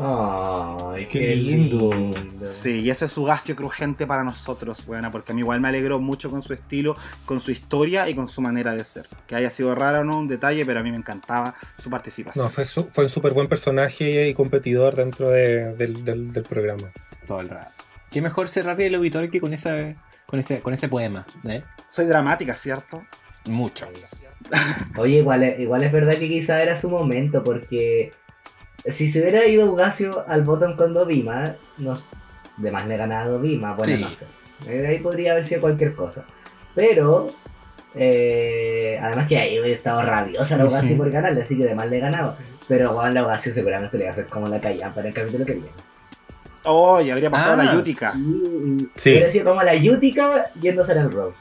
[SPEAKER 5] Ay,
[SPEAKER 4] Qué
[SPEAKER 5] qué,
[SPEAKER 4] lindo.
[SPEAKER 5] lindo.
[SPEAKER 3] Sí, y eso es su gastio crujiente para nosotros, buena, porque a mí igual me alegró mucho con su estilo, con su historia y con su manera de ser. Que haya sido raro o no, un detalle, pero a mí me encantaba su participación.
[SPEAKER 4] No, fue, su- fue un súper buen personaje y competidor dentro de- del, del- del programa.
[SPEAKER 2] Todo el rato. Qué mejor cerrar el auditorio que con, esa, con, ese, con ese poema. ¿eh?
[SPEAKER 3] Soy dramática, ¿cierto?
[SPEAKER 2] Mucho.
[SPEAKER 5] Oye, igual, es- igual es verdad que quizá era su momento, porque si se hubiera ido Ugacio al botón con Dovima, no, de más le ganaba a Dovima, bueno,
[SPEAKER 2] Sí.
[SPEAKER 5] no sé. Eh, Ahí podría haber sido cualquier cosa. Pero, eh, además que ahí hubiera estado rabiosa la Ugacio
[SPEAKER 2] Ujú.
[SPEAKER 5] por ganarle, así que de más le ganaba. Pero bueno, la Ugacio seguramente le iba a hacer como la callan para el capítulo que viene.
[SPEAKER 3] Oh, y habría pasado
[SPEAKER 2] Ah.
[SPEAKER 3] la Yutica.
[SPEAKER 5] Sí,
[SPEAKER 4] Sí.
[SPEAKER 5] Hubiera sido como la Yutica yéndose en el Rose.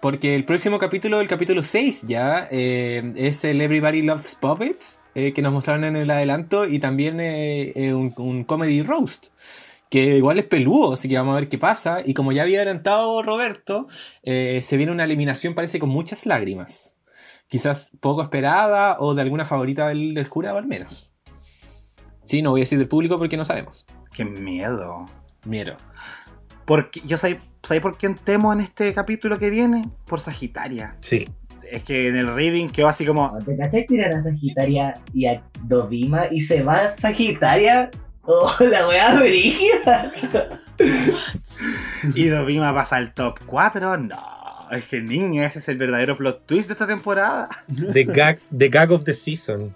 [SPEAKER 2] Porque el próximo capítulo, el capítulo 6 ya, eh, es el Everybody Loves Puppets, eh, que nos mostraron en el adelanto, y también eh, un, un comedy roast, que igual es peludo, así que vamos a ver qué pasa. Y como ya había adelantado Roberto, se viene una eliminación, parece, con muchas lágrimas. Quizás poco esperada o de alguna favorita del, del jurado al menos. Sí, no voy a decir del público porque no sabemos.
[SPEAKER 3] Qué miedo.
[SPEAKER 2] Miedo.
[SPEAKER 3] Porque, yo sé, ¿sabes por quién temo en este capítulo que viene? Por Sagitaria.
[SPEAKER 4] Sí.
[SPEAKER 3] Es que en el reading quedó así como.
[SPEAKER 5] ¿Te cachai tirar a Sagitaria y a Dovima y se va a Sagitaria? ¡Oh, *laughs* la weá brígida!
[SPEAKER 3] ¿Y Dovima pasa al top 4? No. Es que niña, ese es el verdadero plot twist de esta temporada.
[SPEAKER 4] The gag, the gag of the season.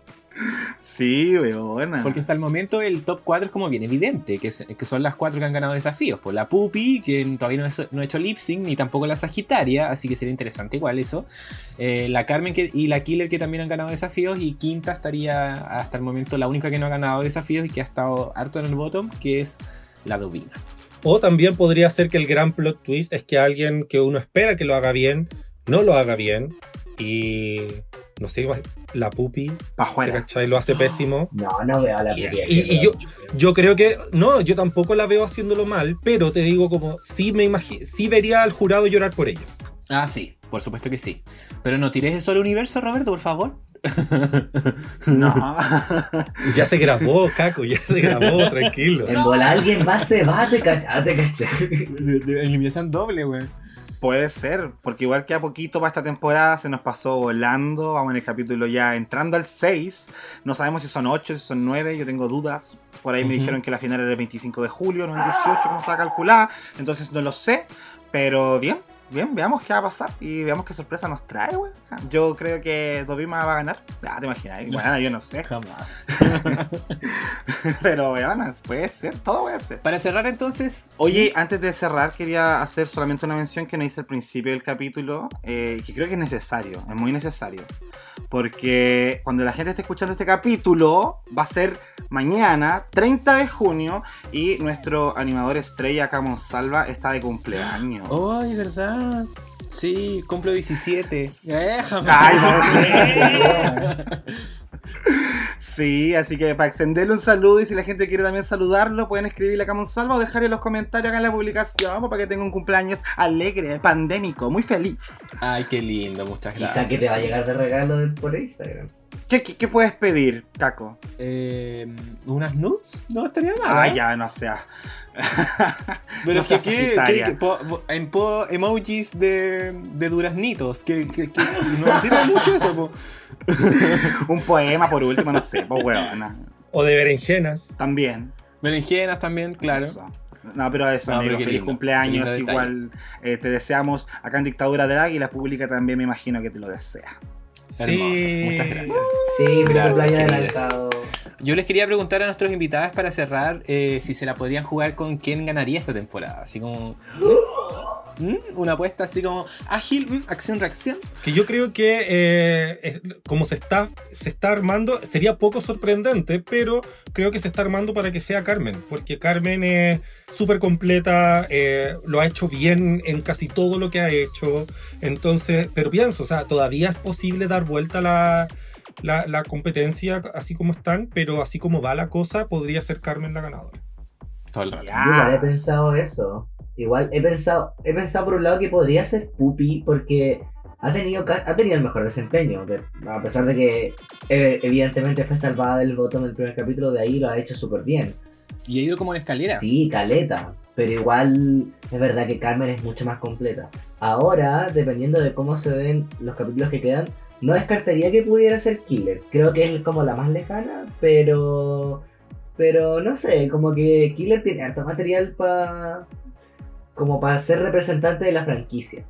[SPEAKER 3] Sí, weona.
[SPEAKER 2] Porque hasta el momento el top 4 es como bien evidente, que, es- que son las cuatro que han ganado desafíos. Pues la Pupi, que todavía no, es- no ha hecho lip sync, ni tampoco la Sagitaria, así que sería interesante igual eso. Eh, la Carmen que- y la Killer que también han ganado desafíos. Y quinta estaría hasta el momento la única que no ha ganado desafíos y que ha estado harto en el bottom, que es la Dovina.
[SPEAKER 4] O también podría ser que el gran plot twist es que alguien que uno espera que lo haga bien, no lo haga bien. Y no sé, la pupi,
[SPEAKER 3] Pa' afuera.
[SPEAKER 4] ¿cachai? Lo hace *gasps* pésimo.
[SPEAKER 5] No, no veo a la
[SPEAKER 4] Y,
[SPEAKER 5] Pupi
[SPEAKER 4] y- y yo, yo creo que, no, yo tampoco la veo haciéndolo mal, pero te digo como, sí me sí vería al jurado llorar por ello.
[SPEAKER 2] Ah, sí, por supuesto que sí. Pero no tires eso al universo, Roberto, por favor.
[SPEAKER 3] No. *laughs*
[SPEAKER 4] Ya se grabó, Caco, ya se grabó, tranquilo.
[SPEAKER 5] En bola alguien más se va, te cachai. Te cachai.
[SPEAKER 2] Eliminación doble, güey.
[SPEAKER 3] Puede ser, porque igual que a poquito para esta temporada se nos pasó volando. Vamos en el capítulo ya entrando al 6. No sabemos si son 8, si son 9, yo tengo dudas. Por ahí me dijeron que la final era el 25 de julio, no el 18, como estaba calculada. Entonces no lo sé, pero bien, bien, veamos qué va a pasar y veamos qué sorpresa nos trae, güey. Yo creo que Dovima va a ganar. Ya, te imaginas, bueno, yo no sé, *laughs*
[SPEAKER 2] Jamás. *laughs*
[SPEAKER 3] pero weón, puede ser, todo puede ser.
[SPEAKER 2] Para cerrar entonces,
[SPEAKER 3] Oye, antes de cerrar, quería hacer solamente una mención que no hice al principio del capítulo, eh, que creo que es necesario, es muy necesario. Porque cuando la gente esté escuchando este capítulo, va a ser mañana, 30 de junio, y nuestro animador estrella, Camon Salva, está de cumpleaños.
[SPEAKER 2] ¡Ay, verdad! Sí, cumplo 17. Déjame.
[SPEAKER 3] Ay, *laughs* no. Sí, así que para extenderle un saludo y si la gente quiere también saludarlo, pueden escribirle a Camon Salva o dejarle en los comentarios acá en la publicación pues, para que tenga un cumpleaños alegre, pandémico, muy feliz.
[SPEAKER 2] Ay, qué lindo, muchas gracias.
[SPEAKER 5] Quizá que te va a llegar de regalo de- por Instagram.
[SPEAKER 3] ¿Qué, qué, qué puedes pedir, Caco?
[SPEAKER 2] Eh, ¿Unas nudes? No estaría mal.
[SPEAKER 3] Ah,
[SPEAKER 2] ¿eh?
[SPEAKER 3] ya, no sea. *laughs*
[SPEAKER 2] Pero
[SPEAKER 3] no
[SPEAKER 2] es que,
[SPEAKER 3] seas
[SPEAKER 2] ¿qué-
[SPEAKER 3] Sagitaria.
[SPEAKER 2] qué- qué- po- en po- emojis de, de duraznitos. Que, que, que no sirve mucho eso, po. *laughs*
[SPEAKER 3] Un poema por último, no sé, huevona.
[SPEAKER 4] O de berenjenas.
[SPEAKER 3] También.
[SPEAKER 2] Berenjenas también, claro.
[SPEAKER 3] Eso. No, pero eso,
[SPEAKER 2] No,
[SPEAKER 3] amigo,
[SPEAKER 2] pero
[SPEAKER 3] feliz
[SPEAKER 2] lindo,
[SPEAKER 3] cumpleaños. Igual eh, te deseamos acá en Dictadura Drag y la pública también me imagino que te lo desea.
[SPEAKER 2] Hermosas, muchas gracias.
[SPEAKER 5] Sí,
[SPEAKER 2] Gracias,
[SPEAKER 5] adelantado.
[SPEAKER 2] Yo les quería preguntar a nuestros invitados para cerrar eh, si se la podrían jugar con quién ganaría esta temporada. Así como. Una apuesta así como ágil, acción-reacción.
[SPEAKER 4] Que yo creo que eh, como se está, se está armando, sería poco sorprendente, pero creo que se está armando para que sea Carmen, porque Carmen es súper completa, eh, lo ha hecho bien en casi todo lo que ha hecho. Entonces, pero pienso, o sea, todavía es posible dar vuelta la, la, competencia así como están, pero así como va la cosa, podría ser Carmen la ganadora.
[SPEAKER 5] Todo el rato. Yo he pensado eso. Igual he pensado, he pensado por un lado que podría ser Pupi, porque ha tenido, ha tenido el mejor desempeño. a pesar de que eh, evidentemente fue salvada del botón del primer capítulo, de ahí lo ha hecho súper bien.
[SPEAKER 2] Y ha ido como en escalera.
[SPEAKER 5] Sí, caleta. Pero igual es verdad que Carmen es mucho más completa. Ahora, dependiendo de cómo se ven los capítulos que quedan, no descartaría que pudiera ser Killer. Creo que es como la más lejana, pero. Pero no sé, como que Killer tiene harto material para. Como para ser representante de la franquicia.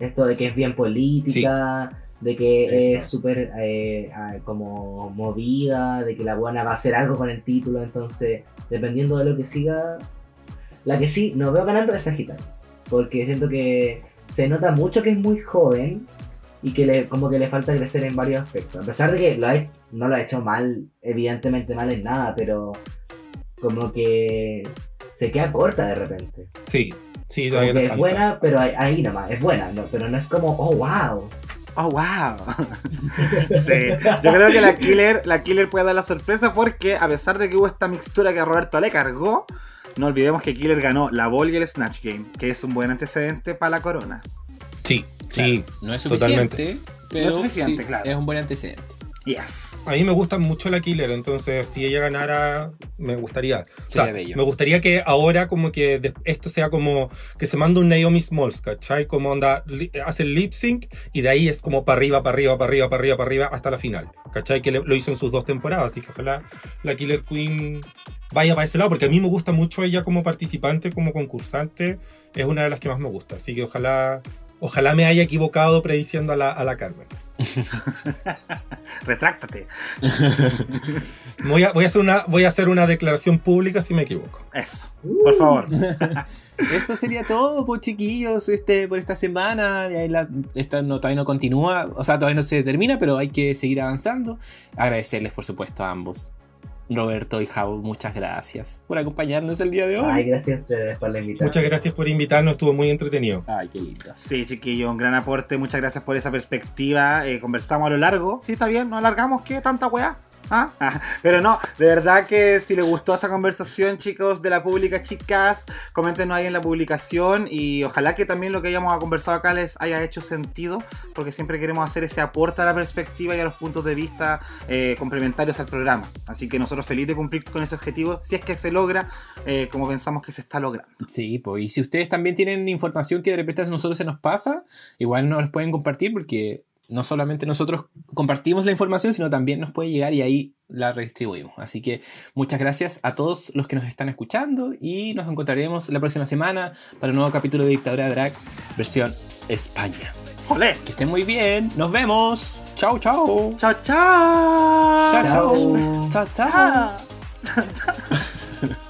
[SPEAKER 5] Esto de que es bien política, de que es súper eh, ah, como movida, de que la buena va a hacer algo con el título, entonces, dependiendo de lo que siga. La que sí, no veo ganando es Sagitario. Porque siento que se nota mucho que es muy joven y que le, como que le falta crecer en varios aspectos. A pesar de que lo no lo ha hecho mal, evidentemente mal en nada, pero como que se queda corta de repente.
[SPEAKER 4] Sí, sí,
[SPEAKER 5] todavía Es buena, pero ahí, nomás, es buena, no, pero no es como, oh, wow.
[SPEAKER 3] Oh, wow. *laughs* sí. Yo creo que la *laughs* Killer, la Killer puede dar la sorpresa porque a pesar de que hubo esta mixtura que Roberto le cargó, no olvidemos que Killer ganó la Ball y el Snatch Game, que es un buen antecedente para la corona.
[SPEAKER 4] Sí, sí.
[SPEAKER 2] no es suficiente, pero es suficiente, claro. es un buen antecedente.
[SPEAKER 3] Yes.
[SPEAKER 4] A mí me gusta mucho la Killer, entonces si ella ganara, me gustaría. O sea, me gustaría que ahora como que esto sea como que se manda un Naomi Smalls, ¿cachai? Como onda, hace el lip sync y de ahí es como para arriba, para arriba, para arriba, para arriba, para arriba, hasta la final. ¿Cachai? Que lo hizo en sus dos temporadas, así que ojalá la Killer Queen vaya para ese lado, porque a mí me gusta mucho ella como participante, como concursante, es una de las que más me gusta, así que ojalá Ojalá me haya equivocado prediciendo a la, a la Carmen. *laughs*
[SPEAKER 3] Retráctate. *laughs*
[SPEAKER 4] voy, a, voy, a hacer una, voy a hacer una declaración pública si me equivoco.
[SPEAKER 3] Eso, por favor. *laughs*
[SPEAKER 2] Eso sería todo, pues chiquillos, este, por esta semana. esta no, todavía no continúa, o sea, todavía no se termina, pero hay que seguir avanzando. Agradecerles, por supuesto, a ambos Roberto y Jau, muchas gracias por acompañarnos el día de hoy.
[SPEAKER 5] Ay, gracias por la invitación.
[SPEAKER 4] Muchas gracias por invitarnos, estuvo muy entretenido.
[SPEAKER 2] Ay, qué lindo.
[SPEAKER 3] Sí, chiquillo, un gran aporte, muchas gracias por esa perspectiva. Eh, conversamos a lo largo. Sí, está bien, no alargamos, ¿qué? ¿Tanta weá? ¿Ah? *laughs* Pero no, de verdad que si les gustó esta conversación, chicos de la pública, chicas, coméntenos ahí en la publicación y ojalá que también lo que hayamos conversado acá les haya hecho sentido, porque siempre queremos hacer ese aporte a la perspectiva y a los puntos de vista eh, complementarios al programa. Así que nosotros felices de cumplir con ese objetivo, si es que se logra, eh, como pensamos que se está logrando.
[SPEAKER 2] Sí, pues y si ustedes también tienen información que de repente a nosotros se nos pasa, igual nos pueden compartir porque no solamente nosotros compartimos la información, sino también nos puede llegar y ahí la redistribuimos. Así que muchas gracias a todos los que nos están escuchando y nos encontraremos la próxima semana para un nuevo capítulo de Dictadura Drag versión España.
[SPEAKER 3] ¡Olé!
[SPEAKER 2] Que estén muy bien. Nos vemos. Chao, chao.
[SPEAKER 3] Chao, chao.
[SPEAKER 2] Chao, chao. Chao, chao. *laughs*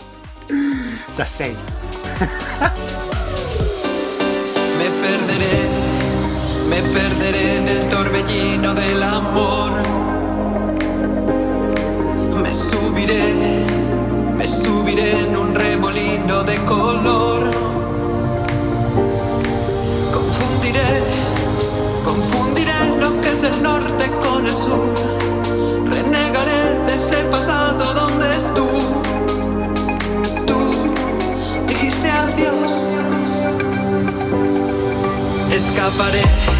[SPEAKER 3] Ya sé. *laughs*
[SPEAKER 6] Me perderé me perderé en el torbellino del amor. Me subiré, me subiré en un remolino de color. Confundiré, confundiré lo que es el norte con el sur. Renegaré de ese pasado donde tú, tú dijiste adiós. Escaparé